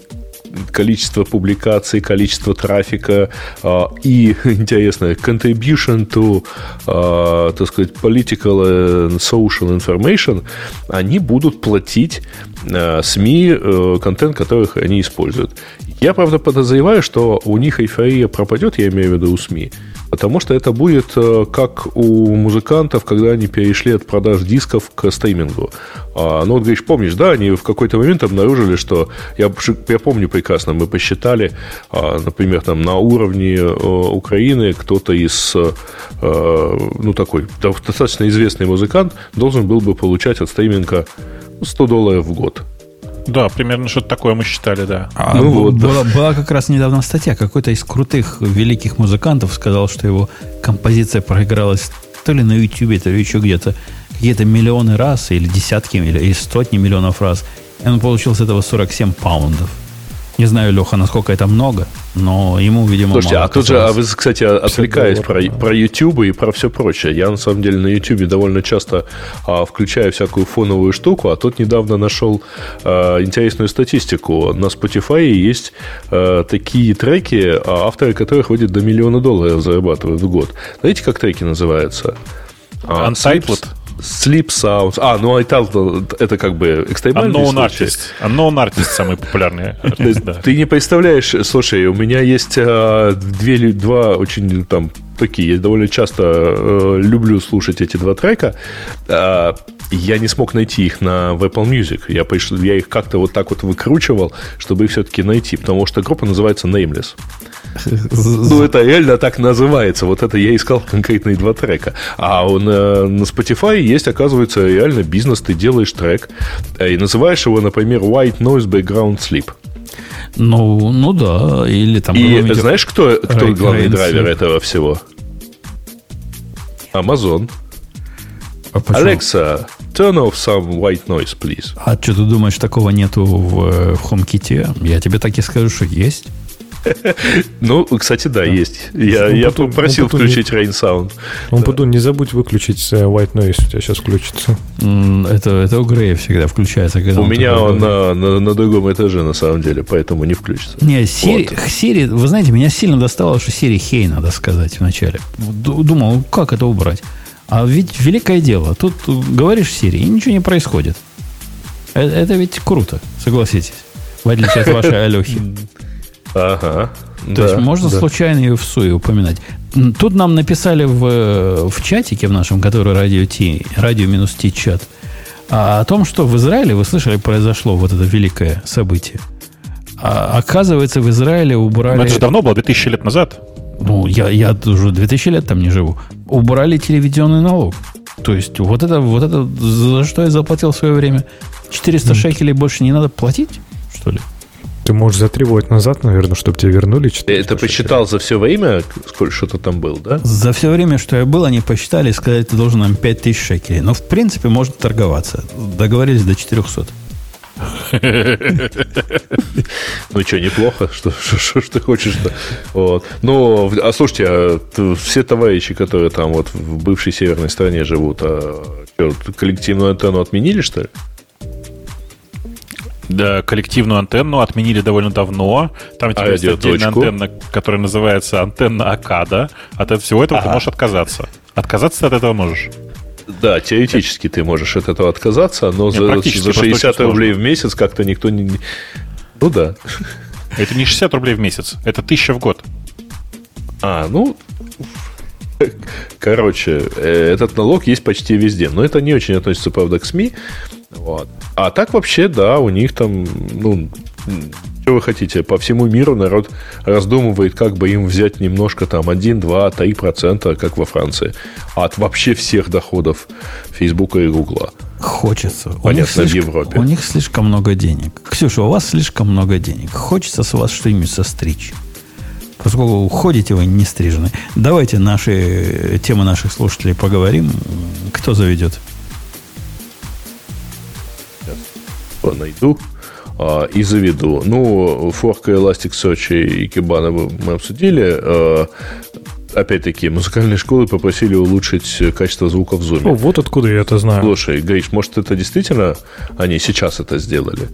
количество публикаций, количество трафика а, и, интересно, contribution to, а, так сказать, political and social information, они будут платить а, СМИ э, контент, которых они используют. Я, правда, подозреваю, что у них эйфория пропадет, я имею в виду у СМИ, потому что это будет э, как у музыкантов, когда они перешли от продаж дисков к стримингу. А, ну, вот, говоришь, помнишь, да, они в какой-то момент обнаружили, что, я, я помню прекрасно, мы посчитали, а, например, там на уровне э, Украины кто-то из, э, ну, такой достаточно известный музыкант должен был бы получать от стриминга 100 долларов в год. Да, примерно что-то такое мы считали, да. А, Ну бу- вот, да. была, была как раз недавно статья. Какой-то из крутых великих музыкантов сказал, что его композиция проигралась то ли на YouTube, то ли еще где-то какие-то миллионы раз, или десятки, или, или сотни миллионов раз. И он получил с этого 47 паундов. Не знаю, Леха, насколько это много, но ему, видимо, Слушайте, мало а тут же, а вы, кстати, отвлекаясь про, да. про YouTube и про все прочее. Я, на самом деле, на YouTube довольно часто а, включаю всякую фоновую штуку, а тут недавно нашел а, интересную статистику. На Spotify есть а, такие треки, а, авторы которых ходят до миллиона долларов зарабатывают в год. Знаете, как треки называются? А, Untitled? Sleep Sounds. А, ну Untitled это как бы экстремальный Unknown случай. Artist. Unknown Artist самый популярный. Ты не представляешь, слушай, у меня есть а, две, два очень там такие, я довольно часто э, люблю слушать эти два трека. А, я не смог найти их на в Apple Music. Я, пришел, я их как-то вот так вот выкручивал, чтобы их все-таки найти, потому что группа называется Nameless. Ну, это реально так называется. Вот это я искал конкретные два трека. А он, э, на Spotify есть, оказывается, реально бизнес. Ты делаешь трек э, и называешь его, например, White Noise Background Sleep. Ну, ну да, или там... И какой-нибудь- знаешь, кто, кто Рэй- главный Рейнс, драйвер да. этого всего? Amazon. А почему? Alexa, turn off some white noise, please. А что ты думаешь, такого нету в, э, в HomeKit? Я тебе так и скажу, что есть. Ну, кстати, да, есть. Я, я потом- попросил потом включить Rain Sound. Он Пуду, не забудь выключить э, White Noise, у тебя сейчас включится. Это, это у Грея всегда включается. У меня он на, другом этаже, на самом деле, поэтому не включится. Не, Сири, вы знаете, меня сильно достало, что Сири Хей надо сказать вначале. Ду- Думал, ну, как это убрать? А ведь великое дело. Тут говоришь Сири, и ничего не происходит. Э- Это ведь круто, согласитесь. В отличие от вашей Алехи. Ага. То есть можно случайно ее в суе упоминать. Тут нам написали в, в чатике в нашем, который радио Ти, радио минус Ти чат, а, о том, что в Израиле, вы слышали, произошло вот это великое событие. А, оказывается, в Израиле убрали... Но это же давно было, 2000 лет назад. Ну, я, я уже 2000 лет там не живу. Убрали телевизионный налог. То есть, вот это, вот это, за что я заплатил в свое время? 400 шекелей больше не надо платить, что ли? Ты можешь затребовать назад, наверное, чтобы тебе вернули 4. Это посчитал за все время, сколько что-то там был, да? За все время, что я был, они посчитали и сказали, ты должен нам 5000 шекелей. Но, в принципе, можно торговаться. Договорились до 400. Ну что, неплохо, что, что, что, что ты хочешь-то. Вот. Ну, а слушайте, а все товарищи, которые там вот в бывшей северной стране живут, а что, коллективную антенну отменили, что ли? Да, коллективную антенну отменили довольно давно. Там теперь а есть отдельная антенна, которая называется антенна Акада. От всего этого ага. ты можешь отказаться. Отказаться ты от этого можешь. Да, теоретически ты можешь от этого отказаться, но Нет, за, за 60 рублей в месяц как-то никто не... Ну да. Это не 60 рублей в месяц, это 1000 в год. А, ну, короче, э, этот налог есть почти везде. Но это не очень относится, правда, к СМИ. Вот. А так вообще, да, у них там, ну, что вы хотите, по всему миру народ раздумывает, как бы им взять немножко там 1, 2, 3 процента, как во Франции, от вообще всех доходов Фейсбука и Гугла. Хочется. Понятно, у них слишком, в Европе. У них слишком много денег. Ксюша, у вас слишком много денег. Хочется с вас что-нибудь состричь. Поскольку ходите вы не стрижены. Давайте наши темы наших слушателей поговорим. Кто заведет? Сейчас найду а, и заведу. Ну, форка Elasticsearch и Kibana мы обсудили. А, опять-таки, музыкальные школы попросили улучшить качество звука в Zoom. О, вот откуда я это знаю. Слушай, Гриш, может, это действительно они сейчас это сделали?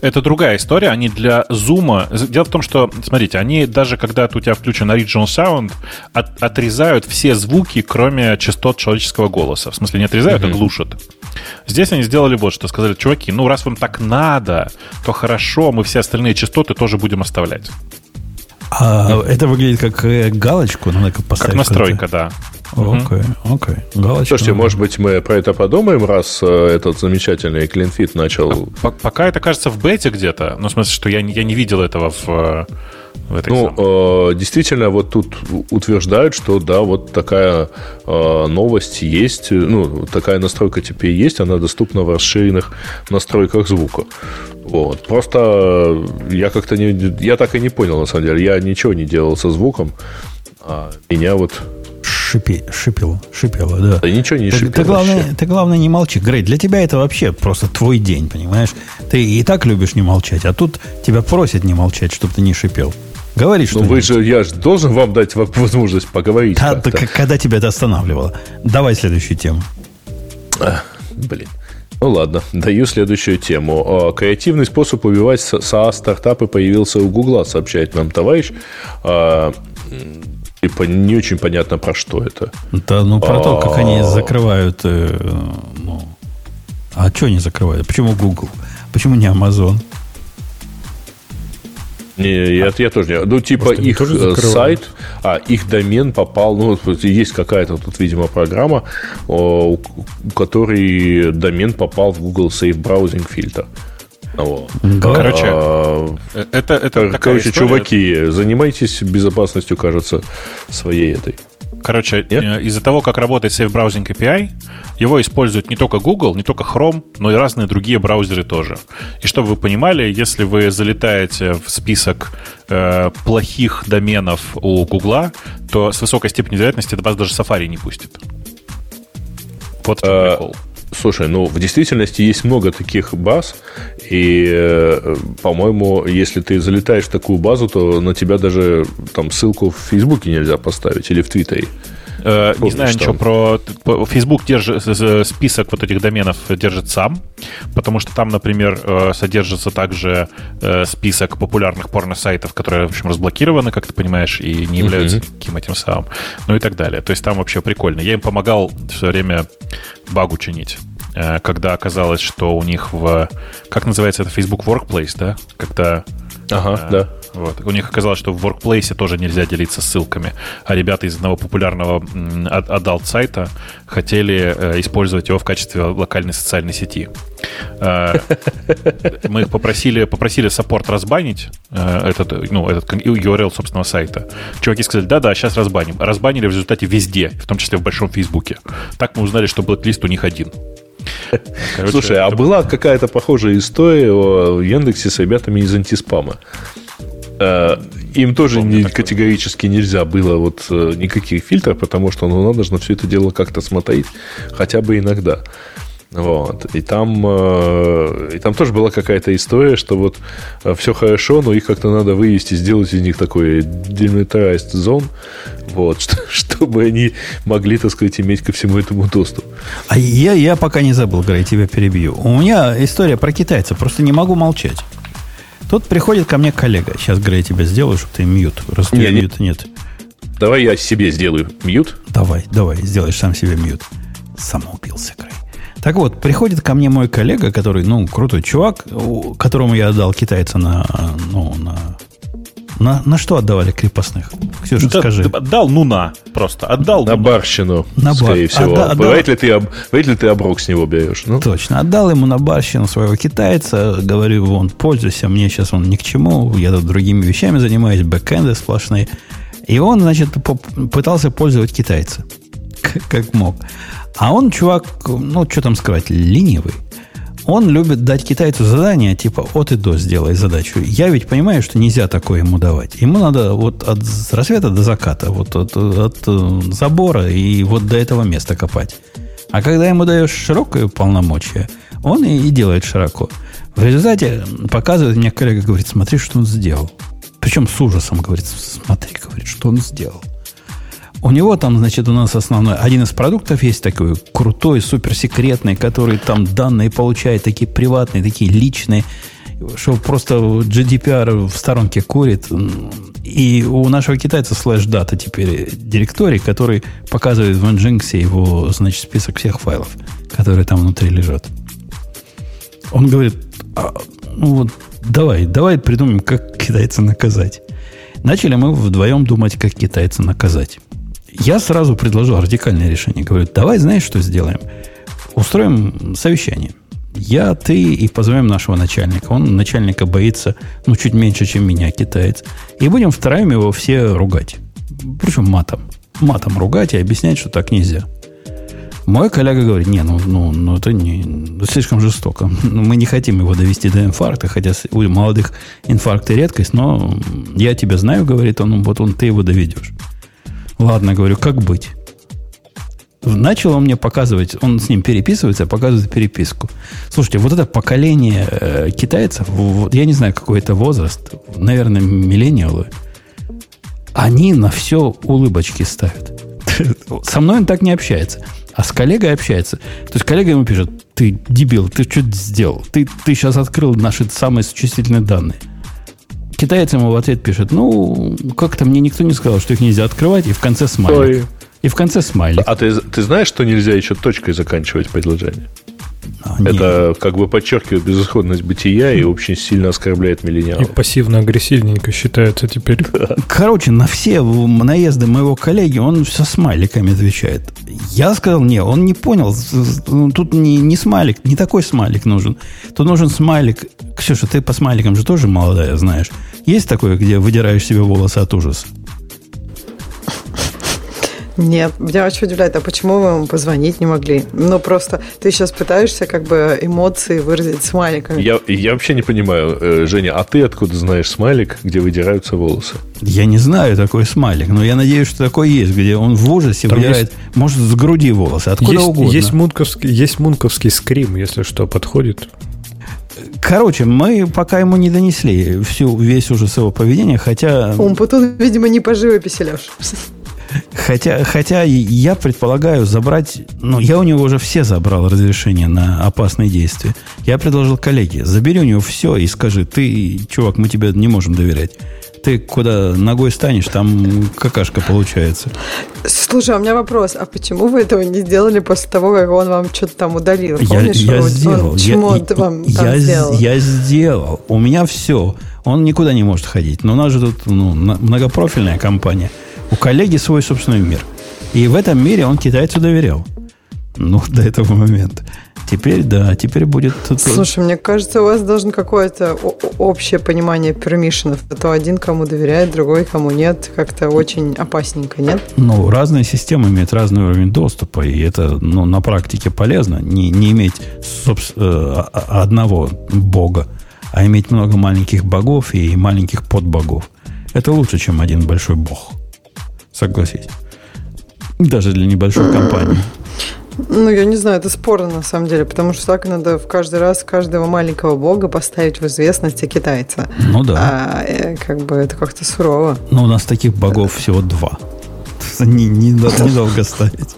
Это другая история. Они для зума... Дело в том, что, смотрите, они даже когда у тебя включен Original Sound, от, отрезают все звуки, кроме частот человеческого голоса. В смысле, не отрезают, mm-hmm. а глушат. Здесь они сделали вот что. Сказали, чуваки, ну раз вам так надо, то хорошо, мы все остальные частоты тоже будем оставлять. А это выглядит как э, галочку, надо поставить. Как настройка, да. Окей, окей. Галочка. Слушайте, может быть, мы про это подумаем, раз э, этот замечательный CleanFit начал... А, пока это кажется в бете где-то. Ну, в смысле, что я, я не видел этого в, э, в этой Ну, э, действительно, вот тут утверждают, что да, вот такая э, новость есть, ну, такая настройка теперь есть, она доступна в расширенных настройках звука. Вот. Просто я как-то не... Я так и не понял, на самом деле. Я ничего не делал со звуком. А меня вот шипи, шипело, шипело, да. Да ничего не шипело. Ты, главное, ты главное не молчи. Грей, для тебя это вообще просто твой день, понимаешь? Ты и так любишь не молчать, а тут тебя просят не молчать, чтобы ты не шипел. Говори что Ну вы же, я же должен вам дать возможность поговорить. Да, да, когда тебя это останавливало? Давай следующую тему. А, блин. Ну ладно, даю следующую тему. А, креативный способ убивать SaaS-стартапы появился у Гугла, сообщает нам товарищ. А, типа не очень понятно, про что это. Да, ну про то, как они закрывают... Э, ну, а что они закрывают? Почему Google? Почему не Amazon? Не, я, я тоже не. Ну, типа Может, их э, сайт, а их домен попал, ну, есть какая-то тут, видимо, программа, у которой домен попал в Google Safe Browsing фильтр. Вот. Короче, а, это, это короче, чуваки, занимайтесь безопасностью, кажется, своей этой. Короче, Нет? Э, из-за того, как работает Safe Browsing API, его используют не только Google, не только Chrome, но и разные другие браузеры тоже. И чтобы вы понимали, если вы залетаете в список э, плохих доменов у Google, то с высокой степенью вероятности вас даже Safari не пустит. Вот а, прикол. Слушай, ну в действительности есть много таких баз, и, э, по-моему, если ты залетаешь в такую базу, то на тебя даже там ссылку в Фейсбуке нельзя поставить или в Твиттере. Э, не знаю ничего про... Facebook держит список вот этих доменов держит сам, потому что там, например, э, содержится также список популярных порно-сайтов, которые, в общем, разблокированы, как ты понимаешь, и не являются uh-huh. каким этим самым, ну и так далее. То есть там вообще прикольно. Я им помогал все время багу чинить. Э, когда оказалось, что у них в... Как называется это? Facebook Workplace, да? Когда... Ага, а, да. Вот. У них оказалось, что в Workplace тоже нельзя делиться ссылками. А ребята из одного популярного adult сайта хотели э, использовать его в качестве локальной социальной сети. Э, мы их попросили, попросили саппорт разбанить э, этот, ну, этот URL собственного сайта. Чуваки сказали, да-да, сейчас разбаним. Разбанили в результате везде, в том числе в большом Фейсбуке. Так мы узнали, что black list у них один. Короче, Слушай, а была какая-то похожая история в Яндексе с ребятами из антиспама. Э, им тоже не, категорически нельзя было вот э, никаких фильтров, потому что ну, надо же на все это дело как-то смотреть, хотя бы иногда. Вот. И там, э, и там тоже была какая-то история, что вот все хорошо, но их как-то надо вывести, сделать из них такой demilitarized зон, вот, что, чтобы они могли, так сказать, иметь ко всему этому доступ. А я, я пока не забыл, Грей, тебя перебью. У меня история про китайцев, просто не могу молчать. Тут приходит ко мне коллега. Сейчас, Грей, тебя сделаю, чтобы ты mute. Раз у Не, не- mute а нет. Давай я себе сделаю mute. Давай, давай, сделаешь сам себе мьют. Самоубился, Грей. Так вот, приходит ко мне мой коллега, который, ну, крутой чувак, которому я отдал китайца на, ну, на, на, на что отдавали крепостных? Ксюша, Да, скажи. Отдал ну на просто. Отдал На ну барщину, На бар- скорее всего. Отда- отда- Вряд, ли ты, вряд ли ты оброк с него берешь. Ну, Точно. Отдал ему на барщину своего китайца. Говорю, вон, пользуйся, мне сейчас он ни к чему. Я тут другими вещами занимаюсь, бэкэнды сплошные. И он, значит, поп- пытался пользовать китайца. Как мог. А он, чувак, ну, что там сказать, ленивый. Он любит дать китайцу задание, типа, от и до сделай задачу. Я ведь понимаю, что нельзя такое ему давать. Ему надо вот от рассвета до заката, вот от, от, э, забора и вот до этого места копать. А когда ему даешь широкое полномочия, он и, и делает широко. В результате показывает мне коллега, говорит, смотри, что он сделал. Причем с ужасом говорит, смотри, говорит, что он сделал. У него там, значит, у нас основной, один из продуктов есть такой крутой, суперсекретный, который там данные получает, такие приватные, такие личные, что просто GDPR в сторонке курит. И у нашего китайца слэш дата теперь директорий, который показывает в Nginx его, значит, список всех файлов, которые там внутри лежат. Он говорит, «А, ну вот, давай, давай придумаем, как китайца наказать. Начали мы вдвоем думать, как китайца наказать. Я сразу предложил радикальное решение. Говорю, давай, знаешь, что сделаем? Устроим совещание. Я, ты и позовем нашего начальника. Он начальника боится, ну, чуть меньше, чем меня, китаец. И будем втроем его все ругать. Причем матом. Матом ругать и объяснять, что так нельзя. Мой коллега говорит, не, ну, ну, ну это не, слишком жестоко. Ну, Мы не хотим его довести до инфаркта, хотя у молодых инфаркты редкость, но я тебя знаю, говорит он, вот он, ты его доведешь. Ладно, говорю, как быть? Начал он мне показывать, он с ним переписывается, показывает переписку. Слушайте, вот это поколение э, китайцев, вот, я не знаю, какой это возраст, наверное, миллениалы, они на все улыбочки ставят. Со мной он так не общается. А с коллегой общается. То есть коллега ему пишет, ты дебил, ты что сделал? Ты, ты сейчас открыл наши самые чувствительные данные. Китаец ему в ответ пишет, ну, как-то мне никто не сказал, что их нельзя открывать, и в конце смайлик. Ой. И в конце смайлик. А ты, ты знаешь, что нельзя еще точкой заканчивать предложение? А. Это как бы подчеркивает безысходность бытия и очень сильно оскорбляет И миллениалов. пассивно-агрессивненько считается теперь. Короче, на все наезды моего коллеги он все смайликами отвечает. Я сказал, не, он не понял. Ну, Тут не, не смайлик, не такой смайлик нужен. Тут нужен смайлик. Ксюша, ты по смайликам же тоже молодая, знаешь. Есть такое, где выдираешь себе волосы от ужаса? Нет, меня очень удивляет, а почему вы ему позвонить не могли? Ну, просто ты сейчас пытаешься как бы эмоции выразить смайликами. Я, я вообще не понимаю, э, Женя, а ты откуда знаешь смайлик, где выдираются волосы? Я не знаю такой смайлик, но я надеюсь, что такой есть, где он в ужасе Там выдирает, может, с груди волосы, откуда есть, угодно. есть, мунковский, есть мунковский скрим, если что, подходит. Короче, мы пока ему не донесли всю, весь ужас его поведения, хотя... Умпутун, видимо, не по живописи, Леш. Хотя, хотя я предполагаю забрать... Ну, я у него уже все забрал разрешение на опасные действия. Я предложил коллеге, забери у него все и скажи, ты, чувак, мы тебе не можем доверять. Ты куда ногой станешь, там какашка получается. Слушай, а у меня вопрос. А почему вы этого не сделали после того, как он вам что-то там удалил? Я, Помнишь, я он- сделал. Он я, чмо вам я, там я сделал? я сделал. У меня все. Он никуда не может ходить. Но у нас же тут ну, на- многопрофильная компания. У коллеги свой собственный мир. И в этом мире он китайцу доверял. Ну, до этого момента. Теперь, да, теперь будет... Слушай, мне кажется, у вас должно какое-то общее понимание пермишенов. А то один кому доверяет, другой кому нет. Как-то очень опасненько, нет? Ну, разные системы имеют разный уровень доступа, и это ну, на практике полезно. Не, не иметь собс- э, одного бога, а иметь много маленьких богов и маленьких подбогов. Это лучше, чем один большой бог. Согласись. Даже для небольшой компании. Ну, я не знаю, это спорно на самом деле, потому что так надо в каждый раз каждого маленького бога поставить в известность о китайца. Ну да. А, э, как бы это как-то сурово. Но у нас таких богов всего два. Не, не, недолго ставить.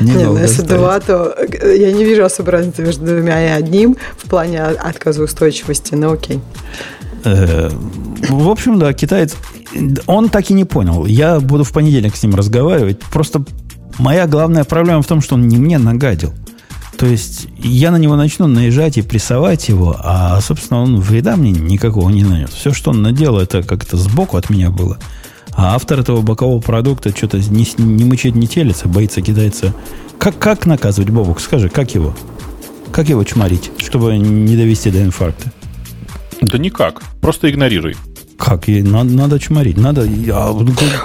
Недолго Нет, ну, если ставить. два, то э, я не вижу особой разницы между двумя и одним в плане отказоустойчивости, но окей. Э, в общем, да, китаец, он так и не понял. Я буду в понедельник с ним разговаривать. Просто Моя главная проблема в том, что он не мне нагадил. То есть я на него начну наезжать и прессовать его, а, собственно, он вреда мне никакого не нанес. Все, что он наделал, это как-то сбоку от меня было. А автор этого бокового продукта что-то не, не мычит, не телится, боится кидается. Как, как наказывать Бобук? Скажи, как его? Как его чморить, чтобы не довести до инфаркта? Да никак. Просто игнорируй. Как? Ей надо, надо чморить. Надо... Я...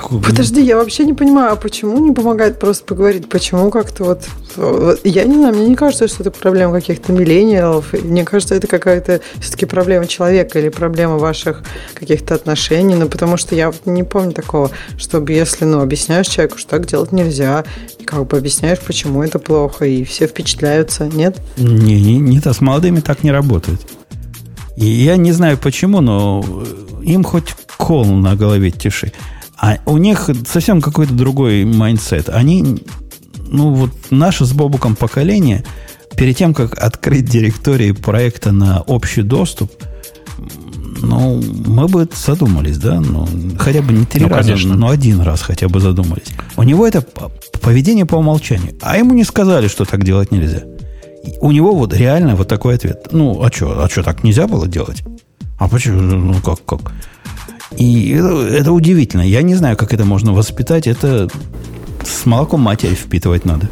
Подожди, я вообще не понимаю, а почему не помогает просто поговорить? Почему как-то вот... Я не знаю, мне не кажется, что это проблема каких-то миллениалов. Мне кажется, это какая-то все-таки проблема человека или проблема ваших каких-то отношений. Ну, потому что я вот не помню такого, чтобы если, ну, объясняешь человеку, что так делать нельзя, и как бы объясняешь, почему это плохо, и все впечатляются, нет? Не, не, нет, а с молодыми так не работает. И я не знаю почему, но им хоть кол на голове теши. А у них совсем какой-то другой mindset. Они, ну вот наше с Бобуком поколение, перед тем, как открыть директории проекта на общий доступ, ну, мы бы задумались, да? Ну, хотя бы не три ну, раза, конечно. но один раз хотя бы задумались. У него это поведение по умолчанию. А ему не сказали, что так делать нельзя. У него вот реально вот такой ответ. Ну, а что, а что, так нельзя было делать? А почему? Ну, как, как? И это, это удивительно. Я не знаю, как это можно воспитать. Это с молоком матери впитывать надо.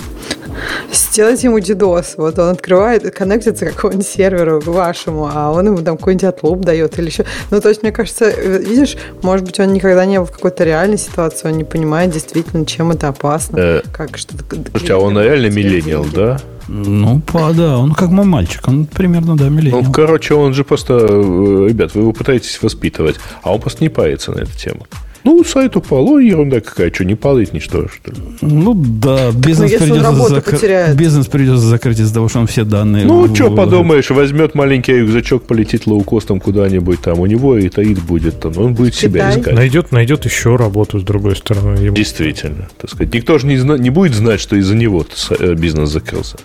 Сделать ему DDoS. Вот он открывает, коннектится к какому-нибудь серверу вашему, а он ему там какой-нибудь отлуп дает или еще. Ну, то есть, мне кажется, видишь, может быть, он никогда не был в какой-то реальной ситуации, он не понимает действительно, чем это опасно. Э, как что-то... Слушайте, а он реально миллениал, да? Ну, по, да, он как мой мальчик, он примерно, да, миллениал. Ну, короче, он же просто, э, ребят, вы его пытаетесь воспитывать, а он просто не парится на эту тему. Ну, сайт упал, ой, ерунда какая, что, не падает ничто, что ли? Ну, да, бизнес, так, придется, закр... бизнес придется закрыть из-за того, что он все данные... Ну, что подумаешь, возьмет маленький рюкзачок, полетит лоукостом куда-нибудь там, у него и таит будет там, он будет себя искать. Найдет, найдет еще работу с другой стороны. Ему. Действительно, так сказать. Никто же не, зна... не будет знать, что из-за него э, бизнес закрылся.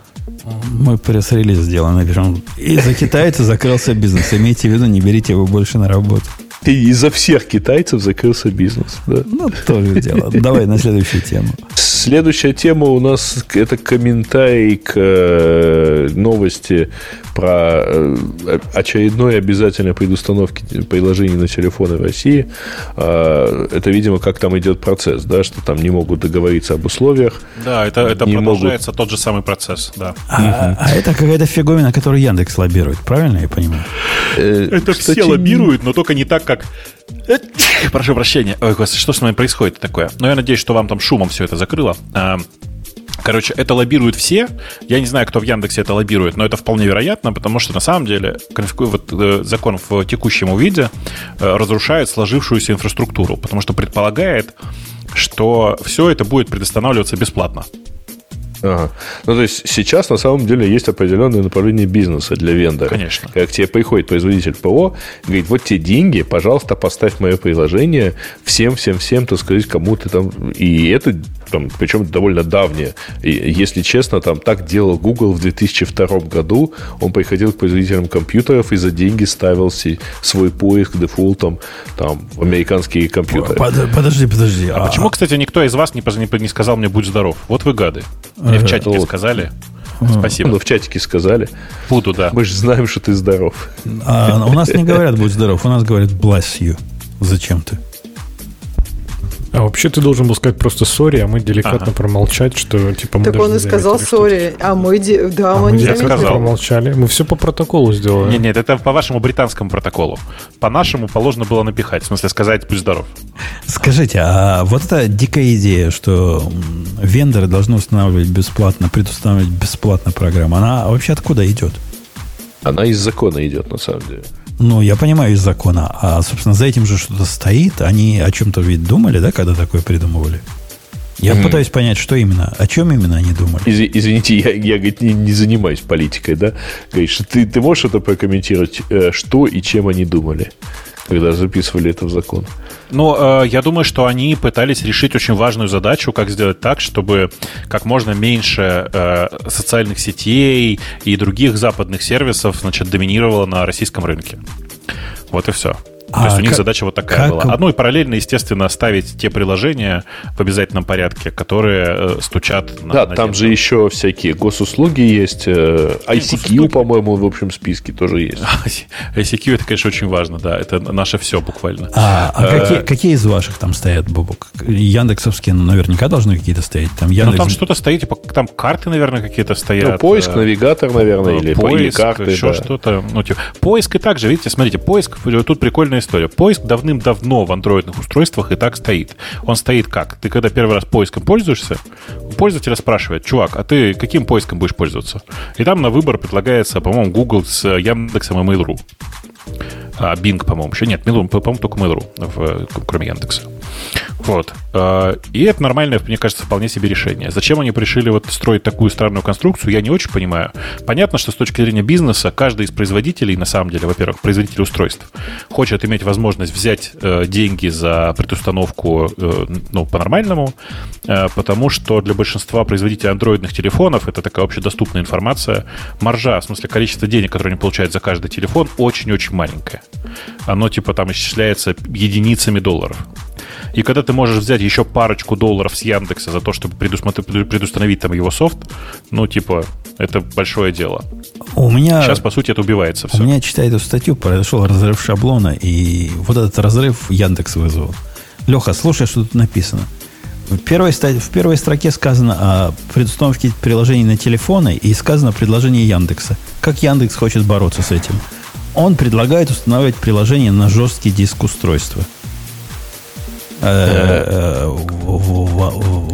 Мой пресс-релиз сделан, напишем. Из-за китайца закрылся бизнес. Имейте в виду, не берите его больше на работу. И из-за всех китайцев закрылся бизнес. Да. Ну, тоже дело. Давай на следующую тему. Следующая тема у нас это комментарий к э, новости про э, очередной обязательной предустановки приложений на телефоны в России. Э, это, видимо, как там идет процесс, да, что там не могут договориться об условиях. Да, это, это продолжается могут... тот же самый процесс, да. А, угу. а это какая-то фиговина, которую Яндекс лоббирует, правильно я понимаю? Это Кстати, все лоббируют, но только не так, как Прошу прощения. Ой, господи, что с нами происходит такое? Но я надеюсь, что вам там шумом все это закрыло. А, короче, это лоббируют все. Я не знаю, кто в Яндексе это лоббирует, но это вполне вероятно, потому что на самом деле вот, э, закон в текущем виде э, разрушает сложившуюся инфраструктуру, потому что предполагает, что все это будет предостанавливаться бесплатно. Ага. Ну, то есть сейчас на самом деле есть определенное направление бизнеса для вендора. Конечно. Как к тебе приходит производитель ПО, говорит, вот те деньги, пожалуйста, поставь мое приложение всем, всем, всем, так сказать, кому ты там... И это, там, причем довольно давнее. И, если честно, там так делал Google в 2002 году. Он приходил к производителям компьютеров и за деньги ставил свой поиск дефолтом там, в американские компьютеры. Подожди, подожди. А, а почему, кстати, никто из вас не, не, не сказал мне «будь здоров»? Вот вы гады. Мне в чатике вот. сказали. Спасибо. Ну, в чатике сказали. Буду, да. Мы же знаем, что ты здоров. А, у нас не говорят «будь здоров», у нас говорят «bless you». Зачем ты? А вообще ты должен был сказать просто сори, а мы деликатно ага. промолчать, что типа мы Так он и сказал сори, а мы, да, а мы, мы не заметили. промолчали. Мы все по протоколу сделали. Нет, нет, это по вашему британскому протоколу. По нашему положено было напихать, в смысле сказать «будь здоров». Скажите, а вот эта дикая идея, что вендоры должны устанавливать бесплатно, предустанавливать бесплатно программу, она вообще откуда идет? Она из закона идет, на самом деле. Ну, я понимаю из закона. А, собственно, за этим же что-то стоит. Они о чем-то ведь думали, да, когда такое придумывали? Я mm. пытаюсь понять, что именно, о чем именно они думали. Из, извините, я, я говорит, не, не занимаюсь политикой, да? Говоришь, ты, ты можешь это прокомментировать, э, что и чем они думали, когда записывали это в закон? Ну, э, я думаю, что они пытались решить очень важную задачу, как сделать так, чтобы как можно меньше э, социальных сетей и других западных сервисов, значит, доминировало на российском рынке. Вот и все. То есть у них как, задача вот такая как... была. Одно и параллельно, естественно, ставить те приложения в обязательном порядке, которые э, стучат на Да, на там же еще всякие госуслуги есть. Э, ICQ, по-моему, в общем списке тоже есть. ICQ это, конечно, очень важно, да. Это наше все буквально. А, а какие, э, какие из ваших там стоят, Бубок? Яндексовские ну, наверняка должны какие-то стоять. Там, Яндекс... Ну, там что-то стоит, типа, там карты, наверное, какие-то стоят. Ну, поиск, навигатор, наверное, или, поиск, или карты. Еще да. что-то. Ну, типа, поиск и также, видите, смотрите, поиск, тут прикольная история. Поиск давным-давно в андроидных устройствах и так стоит. Он стоит как? Ты когда первый раз поиском пользуешься, пользователя спрашивает, чувак, а ты каким поиском будешь пользоваться? И там на выбор предлагается, по-моему, Google с Яндексом и Mail.ru. А, Bing, по-моему, еще нет. Mail.ru, по-моему, только Mail.ru, в, кроме Яндекса. Вот. А, и это нормальное, мне кажется, вполне себе решение. Зачем они решили вот строить такую странную конструкцию, я не очень понимаю. Понятно, что с точки зрения бизнеса каждый из производителей, на самом деле, во-первых, производитель устройств, хочет иметь возможность взять э, деньги за предустановку э, ну, по-нормальному, э, потому что для большинства производителей андроидных телефонов это такая общедоступная информация. Маржа, в смысле количество денег, которые они получают за каждый телефон, очень-очень маленькое. Оно типа там исчисляется единицами долларов. И когда ты можешь взять еще парочку долларов с Яндекса за то, чтобы предустановить там его софт, ну, типа, это большое дело. У меня... Сейчас, по сути, это убивается все. У меня, читая эту статью, произошел разрыв шаблона, и вот этот разрыв Яндекс вызвал. Леха, слушай, что тут написано. В первой, в первой строке сказано о предустановке приложений на телефоны и сказано предложение Яндекса. Как Яндекс хочет бороться с этим? Он предлагает устанавливать приложение на жесткий диск устройства –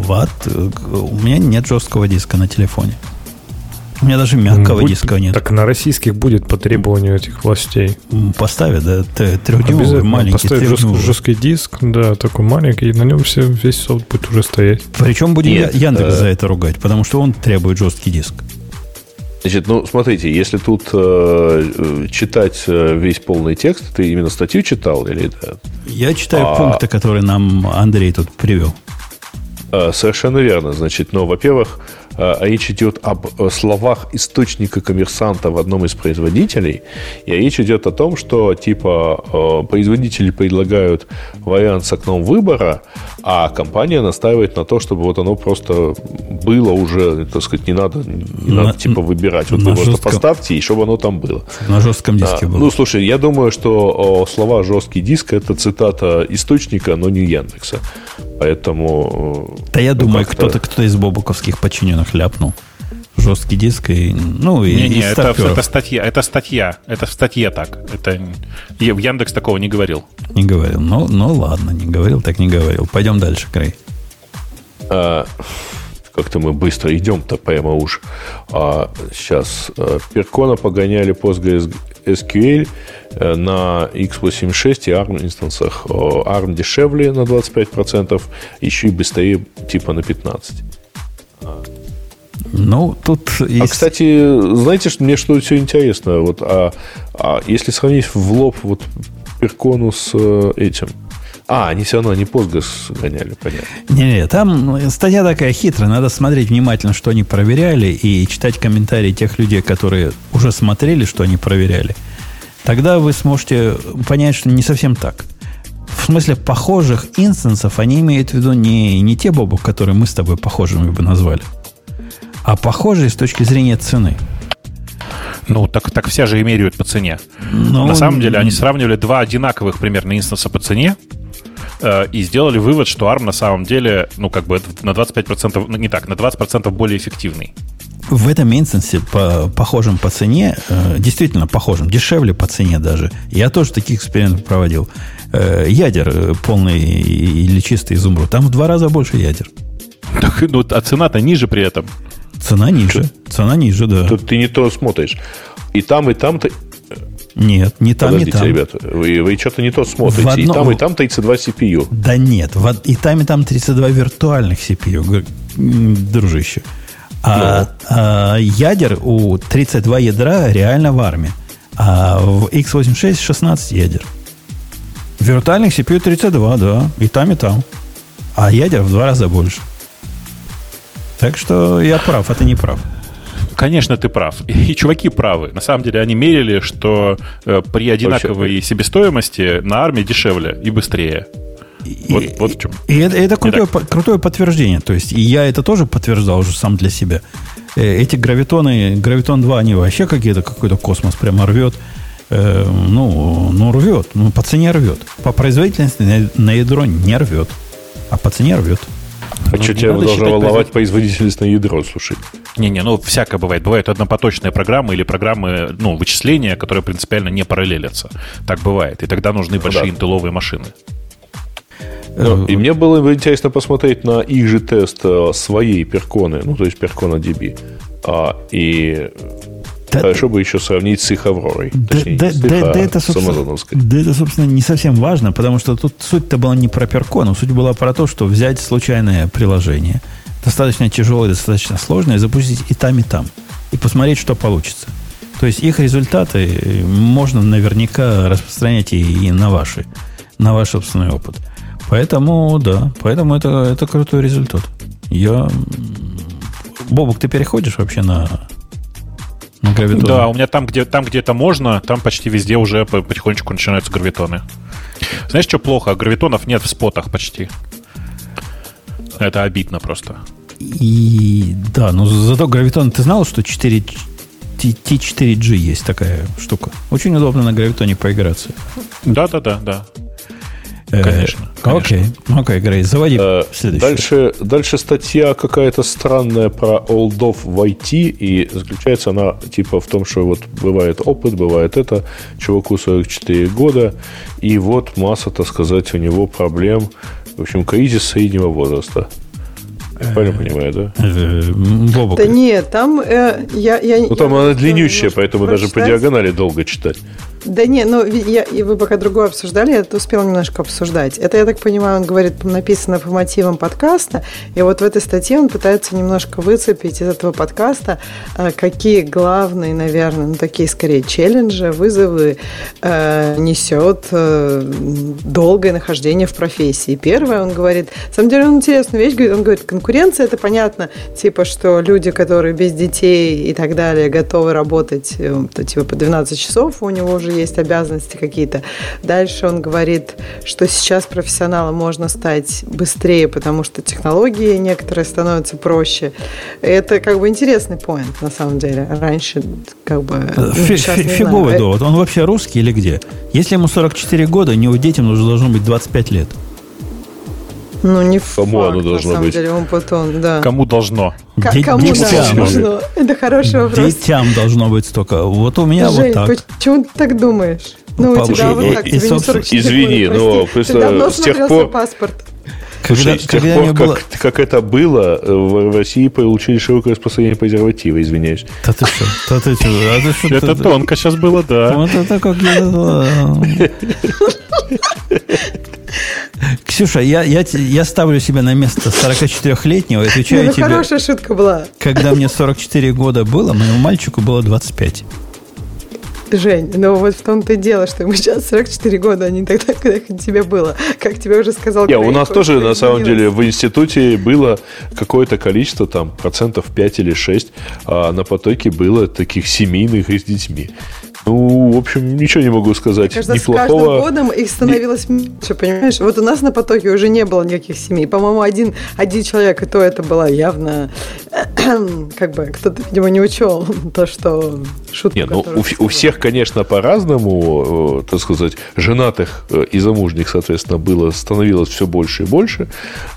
Ват. У меня нет жесткого диска на телефоне. У меня даже мягкого Будь, диска нет. Так на российских будет по требованию этих властей. Поставят, да, трехдюймовый маленький. Поставить жесткий, жесткий диск, да, такой маленький, и на нем все, весь софт будет уже стоять. Причем будем Нет, Яндекс э... за это ругать, потому что он требует жесткий диск. Значит, ну, смотрите, если тут э, читать э, весь полный текст, ты именно статью читал или это? Я читаю а... пункты, которые нам Андрей тут привел. Э, совершенно верно. Значит, ну, во-первых, Э, речь идет об э, словах источника коммерсанта в одном из производителей, и речь идет о том, что типа э, производители предлагают вариант с окном выбора, а компания настаивает на то, чтобы вот оно просто было уже, так сказать, не надо, не на, надо типа выбирать. Вот вы жестком, просто поставьте, и чтобы оно там было. На жестком диске а, было. Ну, слушай, я думаю, что слова жесткий диск это цитата источника, но не Яндекса. Поэтому... Да я ну, думаю, кто-то кто из бобуковских подчиненных ляпнул. Жесткий диск и... Ну, и, не, не, это, это статья, это статья, это в статье так. Это Яндекс такого не говорил. Не говорил. Ну, ну ладно, не говорил, так не говорил. Пойдем дальше, Крей. А, как-то мы быстро идем-то прямо уж. А, сейчас. А, Перкона погоняли PostgreSQL э, на x86 и ARM инстансах. ARM дешевле на 25%, еще и быстрее типа на 15%. Ну, тут а, есть... А, кстати, знаете, что мне что все интересно? Вот, а, а если сравнить в лоб вот Перкону с э, этим – а, они все равно не Postgres гоняли, понятно. Не-не, там статья такая хитрая. Надо смотреть внимательно, что они проверяли, и читать комментарии тех людей, которые уже смотрели, что они проверяли. Тогда вы сможете понять, что не совсем так. В смысле похожих инстансов они имеют в виду не, не те бобу, которые мы с тобой похожими бы назвали, а похожие с точки зрения цены. Ну, так, так все же и меряют по цене. Но... На самом деле, они сравнивали два одинаковых примерно инстанса по цене, э, и сделали вывод, что ARM на самом деле, ну, как бы на 25%, ну, не так, на 20% более эффективный. В этом инстансе, по, похожим по цене, э, действительно похожим, дешевле по цене даже, я тоже таких экспериментов проводил. Э, ядер э, полный или чистый изумруд, там в два раза больше ядер. Так, ну, а цена-то ниже при этом. Цена ниже. Цена ниже, да. Тут ты не то смотришь. И там, и там-то... Нет, не там, Подождите, не там. ребята, вы, вы что-то не то смотрите. В одно- И там, и там 32 CPU. Да нет, в и там, и там 32 виртуальных CPU, дружище. А, а ядер у 32 ядра реально в армии. А в x86 16 ядер. Виртуальных CPU 32, да. И там, и там. А ядер в два раза больше. Так что я прав, а ты не прав. Конечно, ты прав. И чуваки правы. На самом деле они мерили, что э, при одинаковой себестоимости на армии дешевле и быстрее. И- Вот, вот в чем. И это, это крутое, по- крутое подтверждение. То есть, и я это тоже подтверждал уже сам для себя. Э, Эти гравитоны, гравитон 2, они вообще какие-то, какой-то космос прямо рвет. Э, ну, ну, рвет. Ну, по цене рвет. По производительности на, на ядро не рвет. А по цене рвет. А Ну, что тебя должно волновать производительность на ядро, слушай? Не-не, ну всякое бывает. Бывают однопоточные программы или программы, ну, вычисления, которые принципиально не параллелятся. Так бывает. И тогда нужны большие да. интелловые машины. Ну, Э, и мне было бы интересно посмотреть на их же тест э, своей перконы, ну, то есть перкона DB. А, и Да- хорошо бы еще сравнить с их Авророй. Да, Точнее, да, с их, да, а, да это, собственно, да это, собственно, не совсем важно, потому что тут суть-то была не про перкон, суть была про то, что взять случайное приложение, достаточно тяжелое, достаточно сложное, запустить и там, и там, и посмотреть, что получится. То есть их результаты э, можно наверняка распространять и, и на ваши, на ваш собственный опыт. Поэтому, да, поэтому это, это крутой результат. Я... Бобок, ты переходишь вообще на, на? Да, у меня там где, там, где это можно, там почти везде уже по- потихонечку начинаются гравитоны. Знаешь, что плохо? Гравитонов нет в спотах почти. Это обидно просто. И да, но зато гравитон, ты знал, что 4, T- T4G есть такая штука. Очень удобно на гравитоне поиграться. Да-да-да, да. Э, Конечно, Окей, окей, Грей, заводи Э, следующую. Дальше, дальше статья какая-то странная про олдов в IT, и заключается она типа в том, что вот бывает опыт, бывает это, чуваку 44 года, и вот масса, так сказать, у него проблем, в общем, кризис среднего возраста. Я Правильно понимаю, да? Э, Бобок, Да нет, там э, я, я... Ну, там я она длиннющая, поэтому даже по диагонали долго читать. Да не, ну я, и вы пока другое обсуждали, я это успела немножко обсуждать. Это, я так понимаю, он говорит, написано по мотивам подкаста, и вот в этой статье он пытается немножко выцепить из этого подкаста, э, какие главные, наверное, ну такие скорее челленджи, вызовы э, несет э, долгое нахождение в профессии. Первое, он говорит, на самом деле он интересную вещь говорит, он говорит, конкуренция, это понятно, типа, что люди, которые без детей и так далее, готовы работать, э, типа, по 12 часов, у него уже есть обязанности какие-то. Дальше он говорит, что сейчас профессионалом можно стать быстрее, потому что технологии некоторые становятся проще. Это как бы интересный поинт, на самом деле. Раньше как бы... ну, Фи- не фиговый знаю. довод. Он вообще русский или где? Если ему 44 года, у него детям уже должно быть 25 лет. Ну, не Кому факт, оно должно на самом быть? деле, он потом, да. Кому должно? К- Де- Кому детям. да, должно? Это хороший вопрос. Детям должно быть столько. Вот у меня Жень, вот так. почему ты так думаешь? Ну, у тебя вот И- так, тебе не собственно, 44 извини, года, но просто Ты давно с тех пор- паспорт? Когда, Слушай, с тех пор, как, было... как это было, э, в России получили широкое распространение презерватива, извиняюсь. Да ты что? Да ты что? А ты что? Это тонко сейчас было, да. Вот это как я... Ксюша, я, я, я ставлю себя на место 44-летнего и отвечаю ну, тебе, хорошая шутка была. когда мне 44 года было, моему мальчику было 25. Жень, ну вот в том-то и дело, что ему сейчас 44 года, а не тогда, когда тебе было. Как тебе уже сказал Не, у нас тоже, на самом деле, в институте было какое-то количество, там, процентов 5 или 6, а на потоке было таких семейных и с детьми. Ну, в общем, ничего не могу сказать. Кажется, с каждым Неплохого. годом их становилось меньше, понимаешь? Вот у нас на потоке уже не было никаких семей. По-моему, один, один человек, и то это была явно как бы кто-то, видимо, не учел то, что шутка. Нет, ну у, у всех, конечно, по-разному, э, так сказать, женатых э, и замужних, соответственно, было, становилось все больше и больше.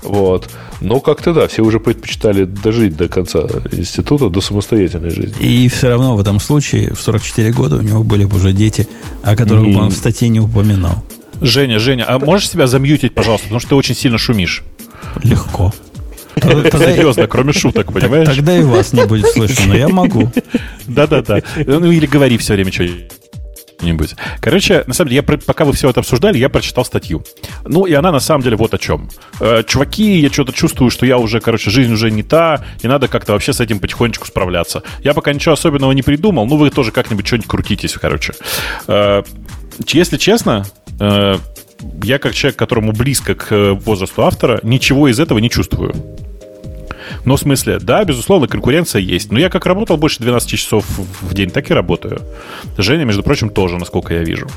Вот. Но как-то да, все уже предпочитали дожить до конца института, до самостоятельной жизни. И все равно в этом случае в 44 года у него были бы уже дети, о которых mm. он в статье не упоминал. Женя, Женя, а можешь себя замьютить, пожалуйста, потому что ты очень сильно шумишь. Легко. Серьезно, кроме шуток, понимаешь? Тогда и вас не будет слышно, но я могу. Да-да-да. Ну или говори все время что-нибудь нибудь Короче, на самом деле, я, пока вы все это обсуждали, я прочитал статью. Ну, и она на самом деле вот о чем. Э, чуваки, я что-то чувствую, что я уже, короче, жизнь уже не та, и надо как-то вообще с этим потихонечку справляться. Я пока ничего особенного не придумал, ну, вы тоже как-нибудь что-нибудь крутитесь, короче. Э, если честно, э, я как человек, которому близко к э, возрасту автора, ничего из этого не чувствую. Но в смысле, да, безусловно, конкуренция есть. Но я как работал больше 12 часов в день, так и работаю. Женя, между прочим, тоже, насколько я вижу.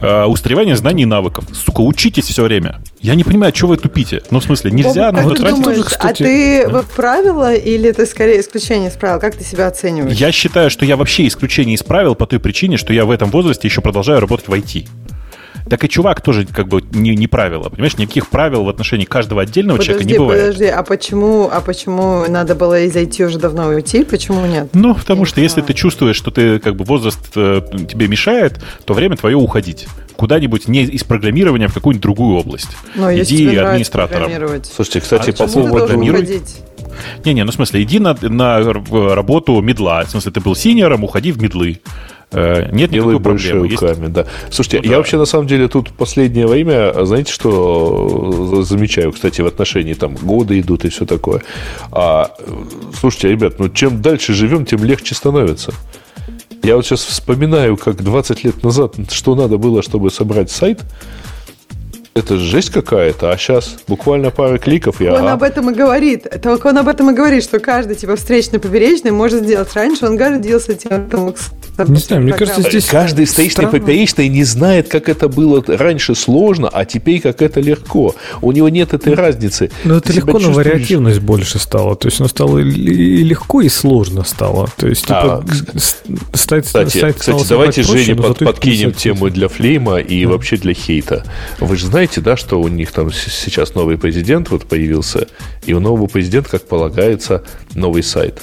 Uh, устаревание знаний и навыков. Сука, учитесь все время. Я не понимаю, что вы тупите. Ну, в смысле, нельзя... Боб, ну, как ты думаешь, тоже, кстати... а ты да? правило или ты скорее исключение из правил? Как ты себя оцениваешь? Я считаю, что я вообще исключение из правил по той причине, что я в этом возрасте еще продолжаю работать в IT так и чувак тоже как бы не, не правило. Понимаешь, никаких правил в отношении каждого отдельного подожди, человека не бывает. Подожди, а почему, а почему надо было из IT уже давно уйти? Почему нет? Ну, потому Я что если ты чувствуешь, что ты как бы возраст э, тебе мешает, то время твое уходить куда-нибудь не из программирования в какую-нибудь другую область. Но иди администратором. Слушайте, кстати, а по поводу... Не-не, ну в смысле, иди на, на работу медла. В смысле, ты был синером, уходи в медлы. Э, нет Делай никакой проблемы. Руками, да. Слушайте, ну, я да. вообще на самом деле тут последнее время, знаете, что замечаю, кстати, в отношении там года идут и все такое. А, слушайте, ребят, ну чем дальше живем, тем легче становится. Я вот сейчас вспоминаю, как 20 лет назад, что надо было, чтобы собрать сайт – это жесть какая-то, а сейчас буквально пара кликов и Он ага. об этом и говорит. Только он об этом и говорит, что каждый типа встречный поперечный может сделать. Раньше он гордился тем, что не знаю, мне кажется, здесь каждый встречный поперечный не знает, как это было раньше сложно, а теперь как это легко. У него нет этой разницы. Но это легко, но вариативность больше стала. То есть оно стало и легко, и сложно стало. То есть, типа, а, стать, кстати, кстати давайте Жене под, подкинем тему для флейма и да. вообще для хейта. Вы же знаете, знаете, да, что у них там сейчас новый президент вот появился, и у нового президента, как полагается, новый сайт.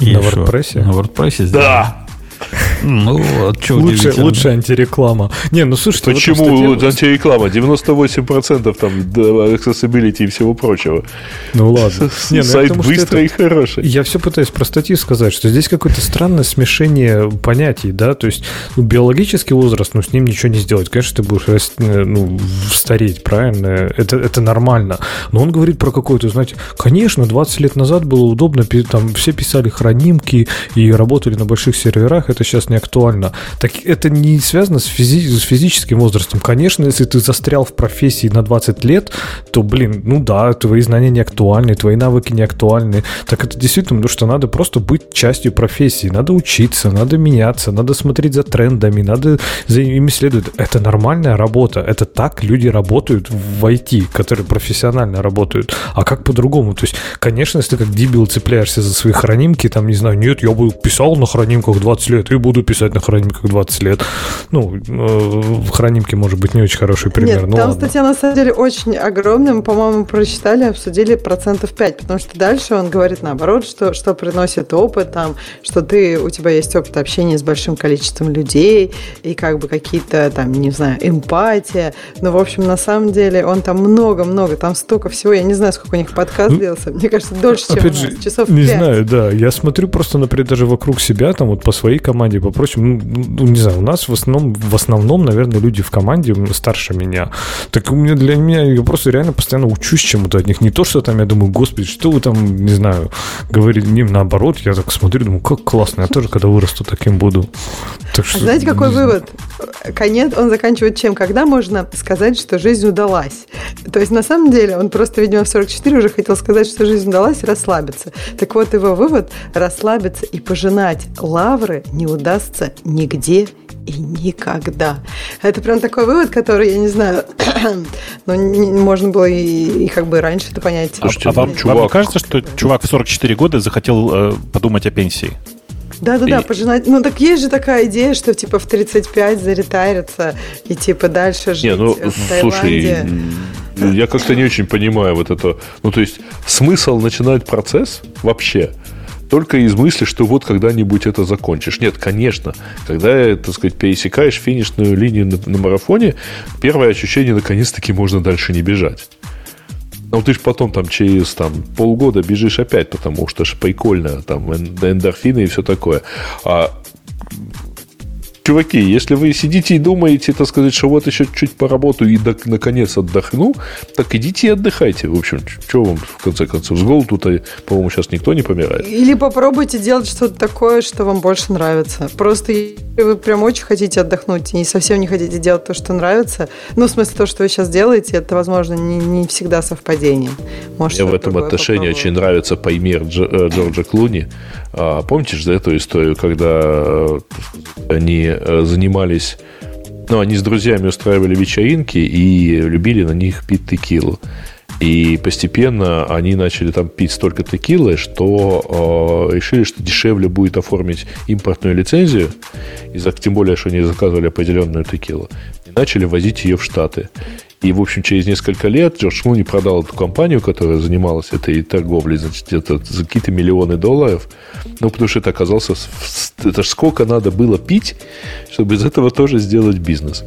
И на WordPress? На WordPress Да! Ну, вот что лучше, лучше антиреклама. Не, ну слушайте... Почему статье... антиреклама? 98% там accessibility и всего прочего. Ну ладно. Не, ну, Сайт быстрый и хороший. Я все пытаюсь про статью сказать, что здесь какое-то странное смешение понятий, да, то есть ну, биологический возраст, ну, с ним ничего не сделать. Конечно, ты будешь э, ну, стареть, правильно? Это, это нормально. Но он говорит про какое-то, знаете, конечно, 20 лет назад было удобно, там все писали хранимки и работали на больших серверах, это сейчас не актуально. Так это не связано с, физи- с физическим возрастом. Конечно, если ты застрял в профессии на 20 лет, то, блин, ну да, твои знания не актуальны, твои навыки не актуальны. Так это действительно, потому что надо просто быть частью профессии. Надо учиться, надо меняться, надо смотреть за трендами, надо за ими следовать. Это нормальная работа. Это так люди работают в IT, которые профессионально работают. А как по-другому? То есть, конечно, если ты как дебил цепляешься за свои хранимки, там, не знаю, нет, я бы писал на хранимках 20 лет, и буду писать на хранимках 20 лет. Ну, э, в хранимке может быть не очень хороший пример. Нет, ну, там ладно. статья на самом деле очень огромная. Мы, по-моему, прочитали, обсудили процентов 5, потому что дальше он говорит наоборот, что, что приносит опыт, там, что ты, у тебя есть опыт общения с большим количеством людей, и как бы какие-то там, не знаю, эмпатия. Но, в общем, на самом деле он там много-много, там столько всего. Я не знаю, сколько у них подкаст ну, длился. Мне кажется, дольше, чем Опять же, часов Не 5. знаю, да. Я смотрю просто, например, даже вокруг себя, там вот по своей команде, прочим, ну, ну, не знаю, у нас в основном, в основном, наверное, люди в команде старше меня. Так у меня для меня, я просто реально постоянно учусь чему-то от них. Не то, что там я думаю, господи, что вы там, не знаю, говорите, не наоборот, я так смотрю, думаю, как классно, я тоже, когда вырасту, таким буду. Так что, Знаете, какой вывод? Конец, он заканчивает чем? Когда можно сказать, что жизнь удалась? То есть, на самом деле, он просто, видимо, в 44 уже хотел сказать, что жизнь удалась и расслабиться. Так вот, его вывод – расслабиться и пожинать лавры не удастся нигде и никогда. Это прям такой вывод, который, я не знаю, но не, можно было и, и как бы раньше это понять. Слушайте, а, а вам, чувак... вам кажется, что чувак в 44 года захотел э, подумать о пенсии? Да-да-да, и... пожинать. Ну, так есть же такая идея, что, типа, в 35 заретариться и, типа, дальше жить не, ну, в Таиланде. Слушай, я как-то не очень понимаю вот это. Ну, то есть, смысл начинать процесс вообще только из мысли, что вот когда-нибудь это закончишь. Нет, конечно, когда, так сказать, пересекаешь финишную линию на, на марафоне, первое ощущение, наконец-таки, можно дальше не бежать. Но ты же потом там через там, полгода бежишь опять, потому что ж прикольно, там эндорфины и все такое. А чуваки, если вы сидите и думаете, так сказать, что вот еще чуть поработаю и до, наконец отдохну, так идите и отдыхайте. В общем, что вам, в конце концов, с голоду-то, по-моему, сейчас никто не помирает. Или попробуйте делать что-то такое, что вам больше нравится. Просто если вы прям очень хотите отдохнуть и совсем не хотите делать то, что нравится, ну, в смысле, то, что вы сейчас делаете, это, возможно, не, не всегда совпадение. Может, Мне в этом отношении очень нравится пример э, Джорджа Клуни. А, помните же эту историю, когда э, они Э, занимались... Ну, они с друзьями устраивали вечеринки и любили на них пить текилу. И постепенно они начали там пить столько текилы, что э, решили, что дешевле будет оформить импортную лицензию, из-за, тем более, что они заказывали определенную текилу, и начали возить ее в Штаты. И, в общем, через несколько лет Джордж Клуни продал эту компанию, которая занималась этой торговлей, значит, где-то за какие-то миллионы долларов. Ну, потому что это оказался... Это ж сколько надо было пить, чтобы из этого тоже сделать бизнес.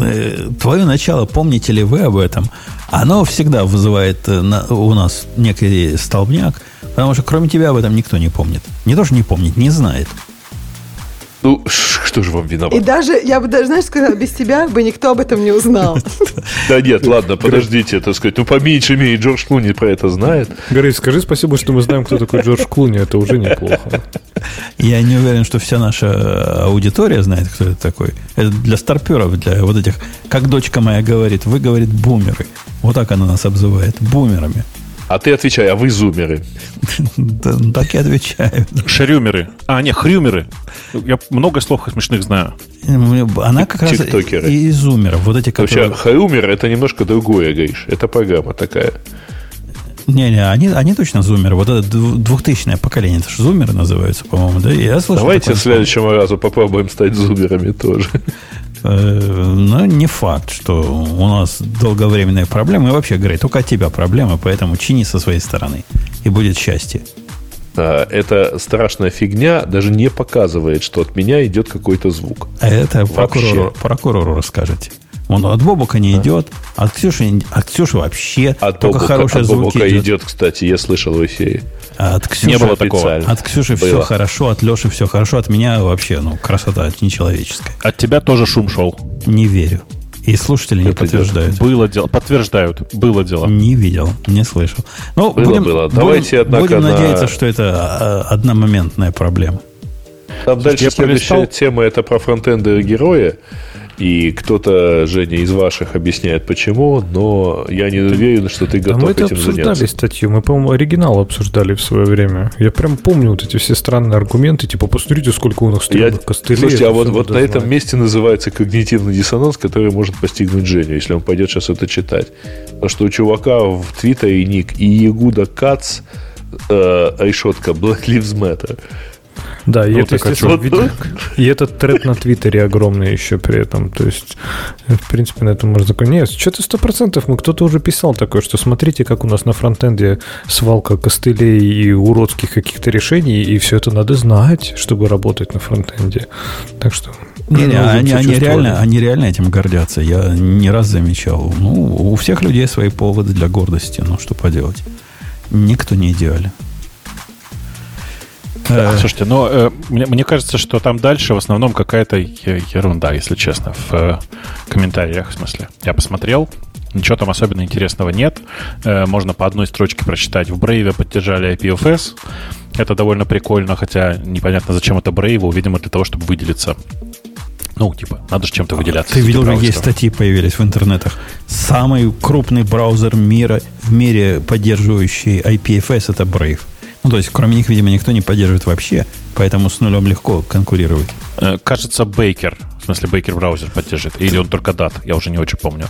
Э, Твое начало, помните ли вы об этом? Оно всегда вызывает э, у нас некий столбняк, потому что кроме тебя об этом никто не помнит. Не то, что не помнит, не знает. Ну, что же вам виноват? И даже, я бы даже, знаешь, сказала, без тебя бы никто об этом не узнал. Да нет, ладно, подождите, так сказать. Ну, поменьше имеет Джордж Клуни про это знает. Грей, скажи спасибо, что мы знаем, кто такой Джордж Клуни. Это уже неплохо. Я не уверен, что вся наша аудитория знает, кто это такой. Это для старперов, для вот этих, как дочка моя говорит, вы, говорит, бумеры. Вот так она нас обзывает, бумерами. А ты отвечай, а вы зумеры. Ну, так и отвечаю. Шрюмеры. А, не, хрюмеры. Я много слов смешных знаю. Она как раз и зумеров. Вот эти, которые... Вообще, хрюмер это немножко другое, Гриш. Это программа такая. Не-не, они, они точно зумеры. Вот это двухтысячное поколение, это же зумеры называются, по-моему, да? Я слышал Давайте в следующем разу попробуем стать зумерами тоже. Э, но не факт, что у нас долговременные проблемы. И вообще, говорит, только от тебя проблемы, поэтому чини со своей стороны. И будет счастье. А, эта страшная фигня даже не показывает, что от меня идет какой-то звук. А это прокурору, прокурору расскажете. Он от Бобука не идет, от Ксюши, от Ксюши вообще от только Бобука, хорошие от звуки Бобука идет. идет, кстати, я слышал в эфире. От Ксюши, не было такого. От Ксюши было. все хорошо, от Леши все хорошо, от меня вообще, ну, красота нечеловеческая. От тебя тоже шум шел. Не верю. И слушатели не подтверждают. Было дело. Подтверждают. Было дело. Не видел, не слышал. Ну, было, будем, было. Давайте, будем, однако, будем на... надеяться, что это а, одномоментная проблема. Там дальше следующая пролистал... тема это про фронтенды героя. И кто-то, Женя, из ваших объясняет, почему, но я не уверен, что ты готов а мы это этим обсуждали заняться. статью, мы, по-моему, оригинал обсуждали в свое время. Я прям помню вот эти все странные аргументы, типа, посмотрите, сколько у нас стрельных костылей. Слушайте, а вот, вот на этом месте называется когнитивный диссонанс, который может постигнуть Женю, если он пойдет сейчас это читать. Потому что у чувака в Твиттере ник и Ягуда Кац э, решетка Black Lives Matter. Да, и, ну, это, естественно, вот, видно, и этот тред на Твиттере огромный еще при этом. То есть, в принципе, на этом можно закончить. Нет, что-то сто процентов мы кто-то уже писал такое, что смотрите, как у нас на фронтенде свалка костылей и уродских каких-то решений, и все это надо знать, чтобы работать на фронтенде. Так что не, не, они, они, реально, они реально этим гордятся. Я не раз замечал. Ну, у всех людей свои поводы для гордости. Ну, что поделать. Никто не идеален. Да. Слушайте, но э, мне, мне кажется, что там дальше в основном какая-то ерунда, если честно, в э, комментариях, в смысле. Я посмотрел, ничего там особенно интересного нет. Э, можно по одной строчке прочитать. В Brave поддержали IPFS. Это довольно прикольно, хотя непонятно, зачем это Brave, видимо, для того, чтобы выделиться. Ну, типа, надо же чем-то выделяться. Ты видел, есть статьи появились в интернетах. Самый крупный браузер мира, в мире поддерживающий IPFS, это Brave. Ну, то есть, кроме них, видимо, никто не поддерживает вообще, поэтому с нулем легко конкурировать. Э, кажется, Baker, в смысле Baker браузер поддержит, или он только DAT, я уже не очень помню.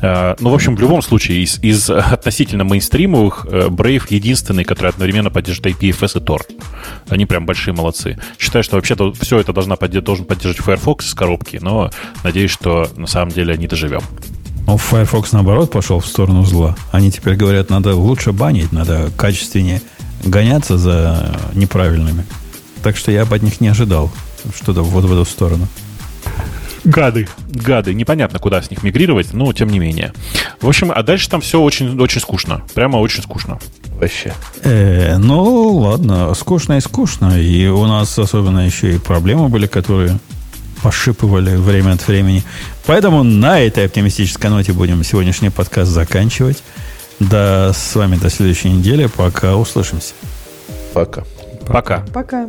Э, ну, в общем, в любом случае, из, из относительно мейнстримовых э, Brave единственный, который одновременно поддерживает IPFS и Tor. Они прям большие молодцы. Считаю, что вообще-то все это должна, должен поддерживать Firefox из коробки, но надеюсь, что на самом деле не доживем. Ну, Firefox, наоборот, пошел в сторону зла. Они теперь говорят, надо лучше банить, надо качественнее гоняться за неправильными. Так что я бы от них не ожидал что-то вот в эту сторону. Гады, гады. Непонятно, куда с них мигрировать, но тем не менее. В общем, а дальше там все очень, очень скучно. Прямо очень скучно. Вообще. Э, ну, ладно, скучно и скучно. И у нас особенно еще и проблемы были, которые пошипывали время от времени. Поэтому на этой оптимистической ноте будем сегодняшний подкаст заканчивать. Да, с вами до следующей недели. Пока услышимся. Пока. Пока. Пока.